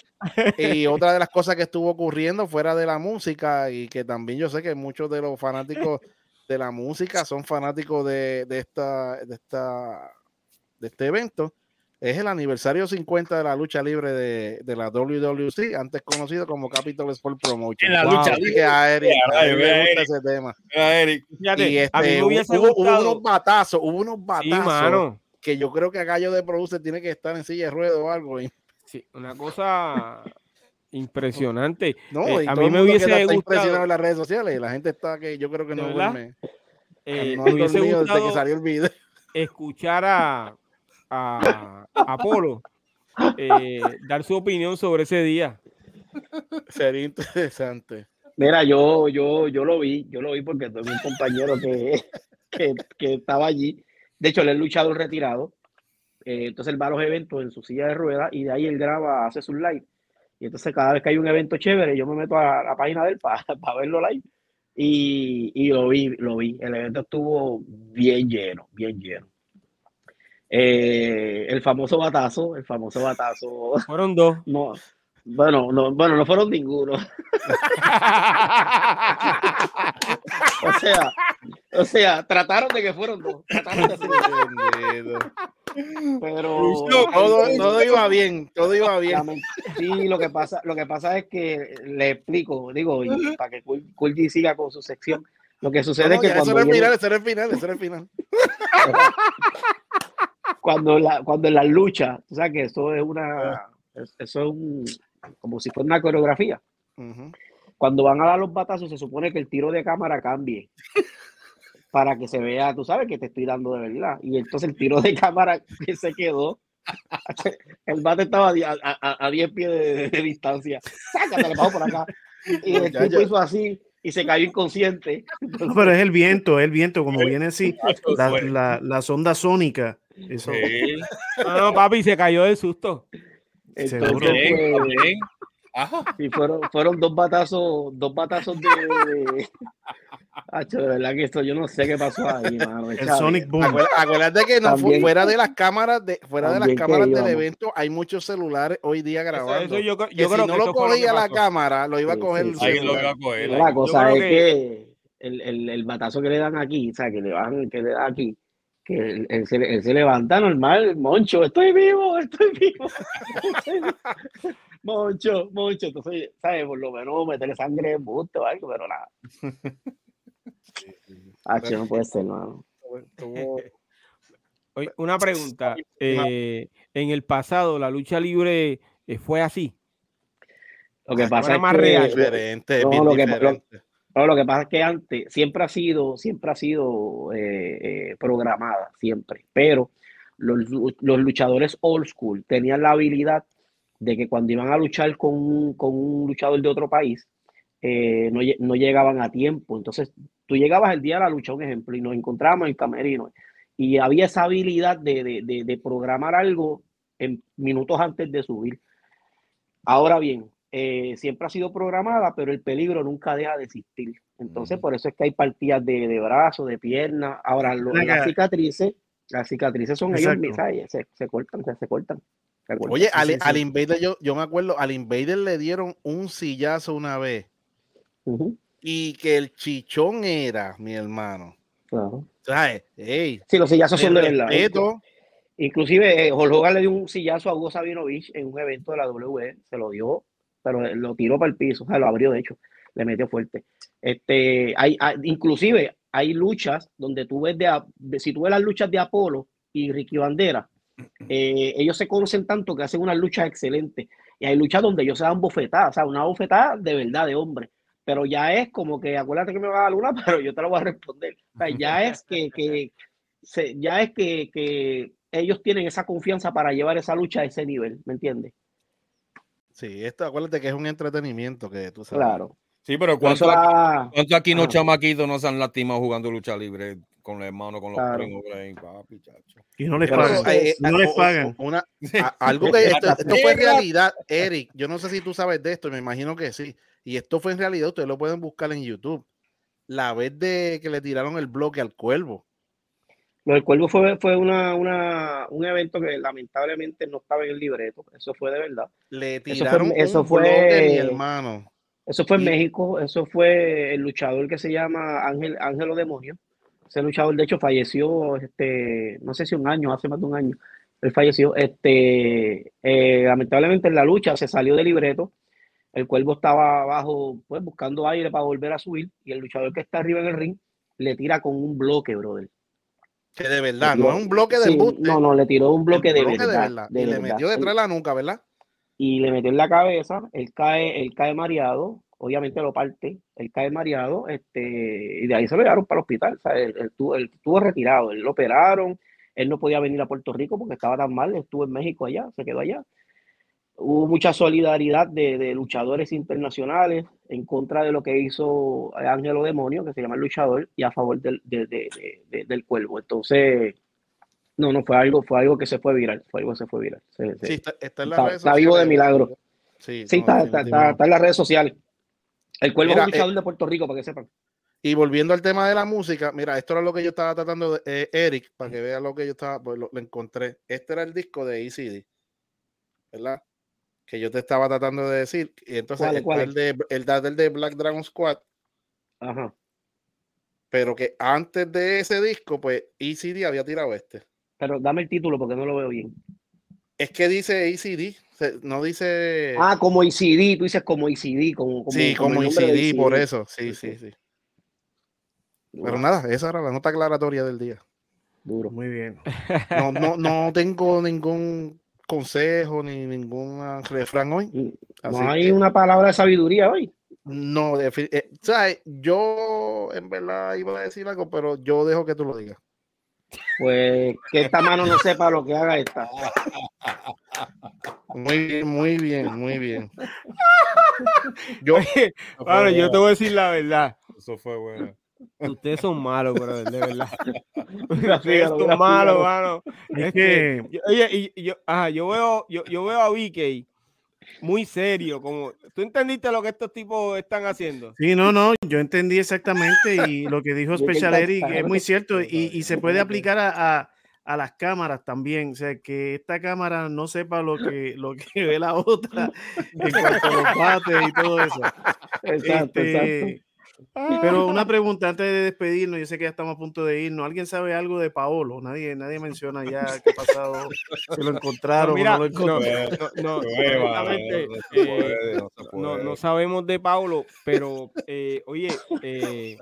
Y <laughs> otra de las cosas que estuvo ocurriendo fuera de la música y que también yo sé que muchos de los fanáticos de la música son fanáticos de, esta, de, esta, de este evento, es el aniversario 50 de la lucha libre de, de la WWC, antes conocido como Capital Sport Promotion. En la lucha libre. Que a Eric, a Eric le gusta ese tema. A Eric. y este, hubo, hubo, unos batazos, hubo unos batazos que yo creo que a Gallo de Producer tiene que estar en silla de ruedas o algo. Sí, una cosa impresionante. No, eh, a mí me hubiese gustado impresionado en las redes sociales y la gente está que yo creo que no duerme. Eh, no me hubiese gustado desde que salió el video. Escuchar a a, Apolo eh, dar su opinión sobre ese día. Sería interesante. Mira, yo, yo, yo lo vi, yo lo vi porque tuve un compañero <laughs> que, que, estaba allí. De hecho, él es luchador retirado. Eh, entonces él va a los eventos en su silla de ruedas y de ahí él graba, hace su live. Y entonces cada vez que hay un evento chévere, yo me meto a la página de él para, <laughs> para verlo live. Y, y, lo vi, lo vi. El evento estuvo bien lleno, bien lleno. Eh, el famoso batazo, el famoso batazo. Fueron dos. No, bueno, no, bueno, no fueron ninguno. <laughs> o sea, o sea, trataron de que fueron dos. Trataron de Pero todo, iba bien, todo iba bien. Sí, lo que pasa, lo que pasa es que le explico, digo, para que Kulji siga con su sección. Lo que sucede es que cuando eso es final, eso es final, eso es final. Cuando, la, cuando en las luchas, o sea que eso es una, eso es un, como si fuera una coreografía. Cuando van a dar los batazos, se supone que el tiro de cámara cambie <laughs> para que se vea, tú sabes que te estoy dando de verdad. Y entonces el tiro de cámara que se quedó, <laughs> el bate estaba a, 10 pies de, distancia. Sácate, le por acá. Y el tipo hizo así y se cayó inconsciente. pero es el viento, es el viento, como viene así, la, la, la sonda sónica eso. No, papi, se cayó de susto. Seguro. fueron, fueron dos batazos, dos batazos de, de... de verdad que esto yo no sé qué pasó ahí, <laughs> mano. El Sonic Boom. Acuérdate que no, fuera de las cámaras de, fuera de las cámaras del evento hay muchos celulares hoy día grabando. yo, yo creo si no lo cogía la cámara, lo iba a coger el celular. La cosa es que, el, el, el, batazo que le dan aquí, o sea, que le van, que le dan aquí, que él, se, levanta normal, Moncho, estoy vivo, estoy vivo. <laughs> moncho, Moncho, entonces, ¿sabes? Por lo menos meterle sangre en busto o algo, pero nada. <laughs> Ah, no puede ser, no. <laughs> Una pregunta. Eh, en el pasado, la lucha libre eh, fue así. Lo que pasa es más real. Diferente, no, lo, que, lo que pasa es que antes siempre ha sido, siempre ha sido eh, eh, programada, siempre. Pero los, luchadores old school tenían la habilidad de que cuando iban a luchar con, un luchador de otro país, eh, no, llegaban a tiempo. Entonces, tú llegabas el día de la lucha, un ejemplo, y nos encontrábamos en camerino. Y había esa habilidad de, de programar algo en minutos antes de subir. Ahora bien, eh, siempre ha sido programada, pero el peligro nunca deja de existir. Entonces, por eso es que hay partidas de, de brazos, de piernas. Ahora, las cicatrices, las cicatrices son ellos mismos, se, se, cortan, se, cortan. Oye, al, Invader, yo, yo me acuerdo, al Invader le dieron un sillazo una vez. Y que el chichón era, mi hermano. Claro. ¿Sabes? sí, los sillazos son de verdad. Inclusive, eh, Hogan le dio un sillazo a Hugo Sabinovich en un evento de la WWE, se lo dio pero lo tiró para el piso, o sea, lo abrió de hecho, le metió fuerte. Este, hay, inclusive hay luchas donde tú ves, de, si tú ves las luchas de Apolo y Ricky Bandera, eh, ellos se conocen tanto que hacen unas luchas excelentes. Y hay luchas donde ellos se dan bofetadas, o sea, una bofetada de verdad de hombre. Pero ya es como que, acuérdate que me va a dar una, <laughs> pero yo te lo voy a responder. Ya es que, que ya es que, que ellos tienen esa confianza para llevar esa lucha a ese nivel, ¿me entiendes? Sí, esto acuérdate que es un entretenimiento que tú sabes. Claro. Sí, pero ¿cuántos aquí, aquí no chamaquitos no se han lastimado jugando lucha libre con la hermano, con los primos? Papi, Y no les pagan. Eh, no les pagan. Una, algo que <laughs> esto, esto, fue realidad, Eric. Yo no sé si tú sabes de esto, me imagino que sí. Y esto fue en realidad, ustedes lo pueden buscar en YouTube. La vez de que le tiraron el bloque al cuervo. Lo del Cuervo fue, fue una, una, un evento que lamentablemente no estaba en el libreto. Eso fue de verdad. Le tiraron eso fue, eso mi hermano. Eso fue en México. Eso fue el luchador que se llama Ángel Ángelo Demonio. Ese luchador, de hecho, falleció, este, no sé si un año, hace más de un año. Él falleció. Este, eh, lamentablemente en la lucha se salió del libreto. El cuervo estaba abajo, pues buscando aire para volver a subir. Y el luchador que está arriba en el ring le tira con un bloque, brother. Que de verdad, no es un bloque de No, no, le tiró un bloque, de, verdad, y le metió detrás de la nuca, ¿verdad? Y le metió en la cabeza, él cae, él cae mareado, obviamente lo parte, él cae mareado, este, y de ahí se lo llevaron para el hospital. O sea, él, estuvo, él, estuvo, retirado, él lo operaron, él no podía venir a Puerto Rico porque estaba tan mal, estuvo en México allá, se quedó allá. Hubo mucha solidaridad de, luchadores internacionales en contra de lo que hizo Ángelo Demonio, que se llama el luchador, y a favor del, del cuervo. Entonces, no, no fue algo, fue algo que se fue viral, fue algo que se fue viral. sí, está, en está, vivo de milagro. Sí, está, está, en las redes sociales. El cuervo es un luchador eh, de Puerto Rico, para que sepan. Y volviendo al tema de la música, mira, esto era lo que yo estaba tratando de eh, Eric, para que vea lo que yo estaba, pues lo, encontré. Este era el disco de ECD, ¿verdad? Que yo te estaba tratando de decir. Y entonces el, de, el de Black Dragon Squad. Ajá. Pero que antes de ese disco, pues ECD había tirado este. Pero dame el título porque no lo veo bien. Es que dice ECD, no dice. Ah, como ECD, tú dices como ECD, como, sí, como, ECD, por eso, sí, sí, sí. Pero nada, esa era la nota aclaratoria del día. Duro. Muy bien. No, no, no tengo ningún consejo ni ningún refrán hoy. No hay una palabra de sabiduría hoy. No, eh, yo en verdad iba a decir algo, pero yo dejo que tú lo digas. Pues que esta mano no sepa lo que haga esta. Muy bien, muy bien, muy bien. <laughs> Yo, bueno, yo te voy a decir la verdad. Eso fue bueno. Ustedes son malos, brother, de verdad. <laughs> <laughs> Ustedes son malos, mano. Es que, oye, y yo, ajá, yo veo, yo, yo veo a Vicky muy serio, como tú entendiste lo que estos tipos están haciendo. Sí, no, no, yo entendí exactamente y lo que dijo <laughs> Special Eric es muy cierto y, y se puede aplicar a, a, a, las cámaras también, o sea, que esta cámara no sepa lo que, lo que ve la otra en cuanto a los bates y todo eso. Exacto, este, exacto. Pero una pregunta antes de despedirnos, yo sé que ya estamos a punto de irnos. ¿Alguien sabe algo de Paolo? Nadie, nadie menciona ya qué ha pasado, si lo encontraron no, no lo No, no, sabemos de Paolo, pero eh, oye, eh,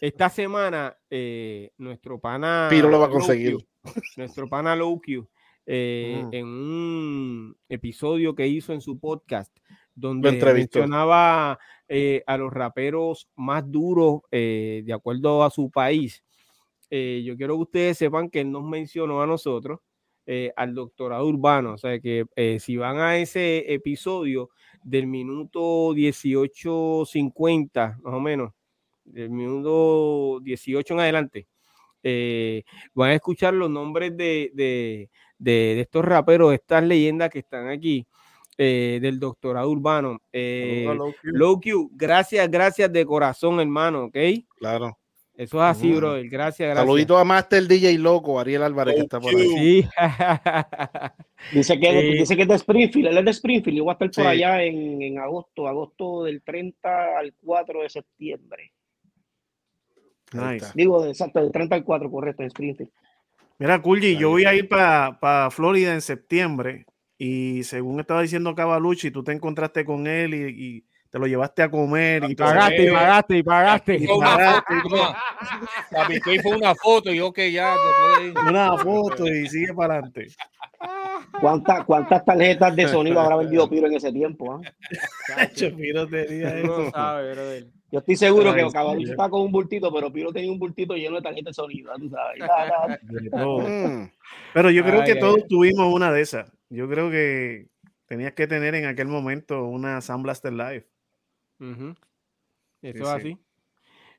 esta semana eh, nuestro pana Piro lo va a conseguir. nuestro pana Low en un episodio que hizo en su podcast donde mencionaba eh, a los raperos más duros eh, de acuerdo a su país. Eh, yo quiero que ustedes sepan que él nos mencionó a nosotros, al doctorado urbano, o sea que si van a ese episodio del minuto 18.50, más o menos, del minuto 18 en adelante, van a escuchar los nombres de, de, de estos raperos, estas leyendas que están aquí. Eh, del doctorado urbano. Eh, Low Q, gracias, gracias de corazón, hermano, ¿ok? Claro. Eso es así, bro. Gracias, gracias. Saludito a Master DJ Loco, Ariel Álvarez, que está por ahí. Sí. <laughs> dice, que, dice que es de Springfield, él es de Springfield, y voy a estar por allá en, en, agosto, agosto del 30 al 4 de septiembre. Nice. Digo, exacto, del 30 al 4, correcto, en Springfield. Mira, Kulji, yo voy a ir para Florida en septiembre y según estaba diciendo Cavalucci, tú te encontraste con él y, te lo llevaste a comer y pagaste, y pagaste y pagaste y pagaste. Y <laughs> fue una foto y ok, ya. Una foto y sigue para adelante. ¿Cuántas, ¿Cuántas tarjetas de sonido habrá vendido <laughs> Piro en ese tiempo? Ah? Piro tenía eso. Yo estoy seguro que Cavalucci está con un bultito, pero Piro tenía un bultito lleno de tarjetas de sonido, tú sabes. Mm. Pero yo creo que todos tuvimos una de esas. Yo creo que tenías que tener en aquel momento una Sound Blaster Live. Eso es así.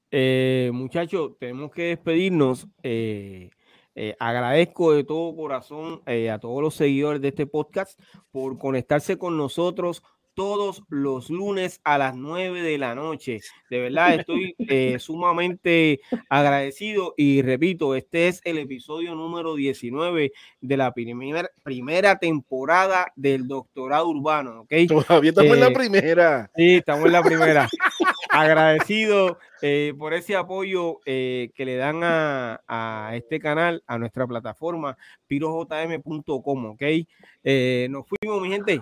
Eh, muchachos, tenemos que despedirnos. Eh, eh, agradezco de todo corazón a todos los seguidores de este podcast por conectarse con nosotros todos los lunes a las 9 de la noche. De verdad, <laughs> estoy eh, sumamente agradecido y repito, este es el episodio número 19 de la primera, primera temporada del doctorado urbano, ¿ok? Todavía estamos en la eh, primera. Sí, estamos en la primera. agradecido eh, por ese apoyo que le dan a, este canal, a nuestra plataforma, pirojm.com, ¿ok? Eh, nos fuimos, mi gente.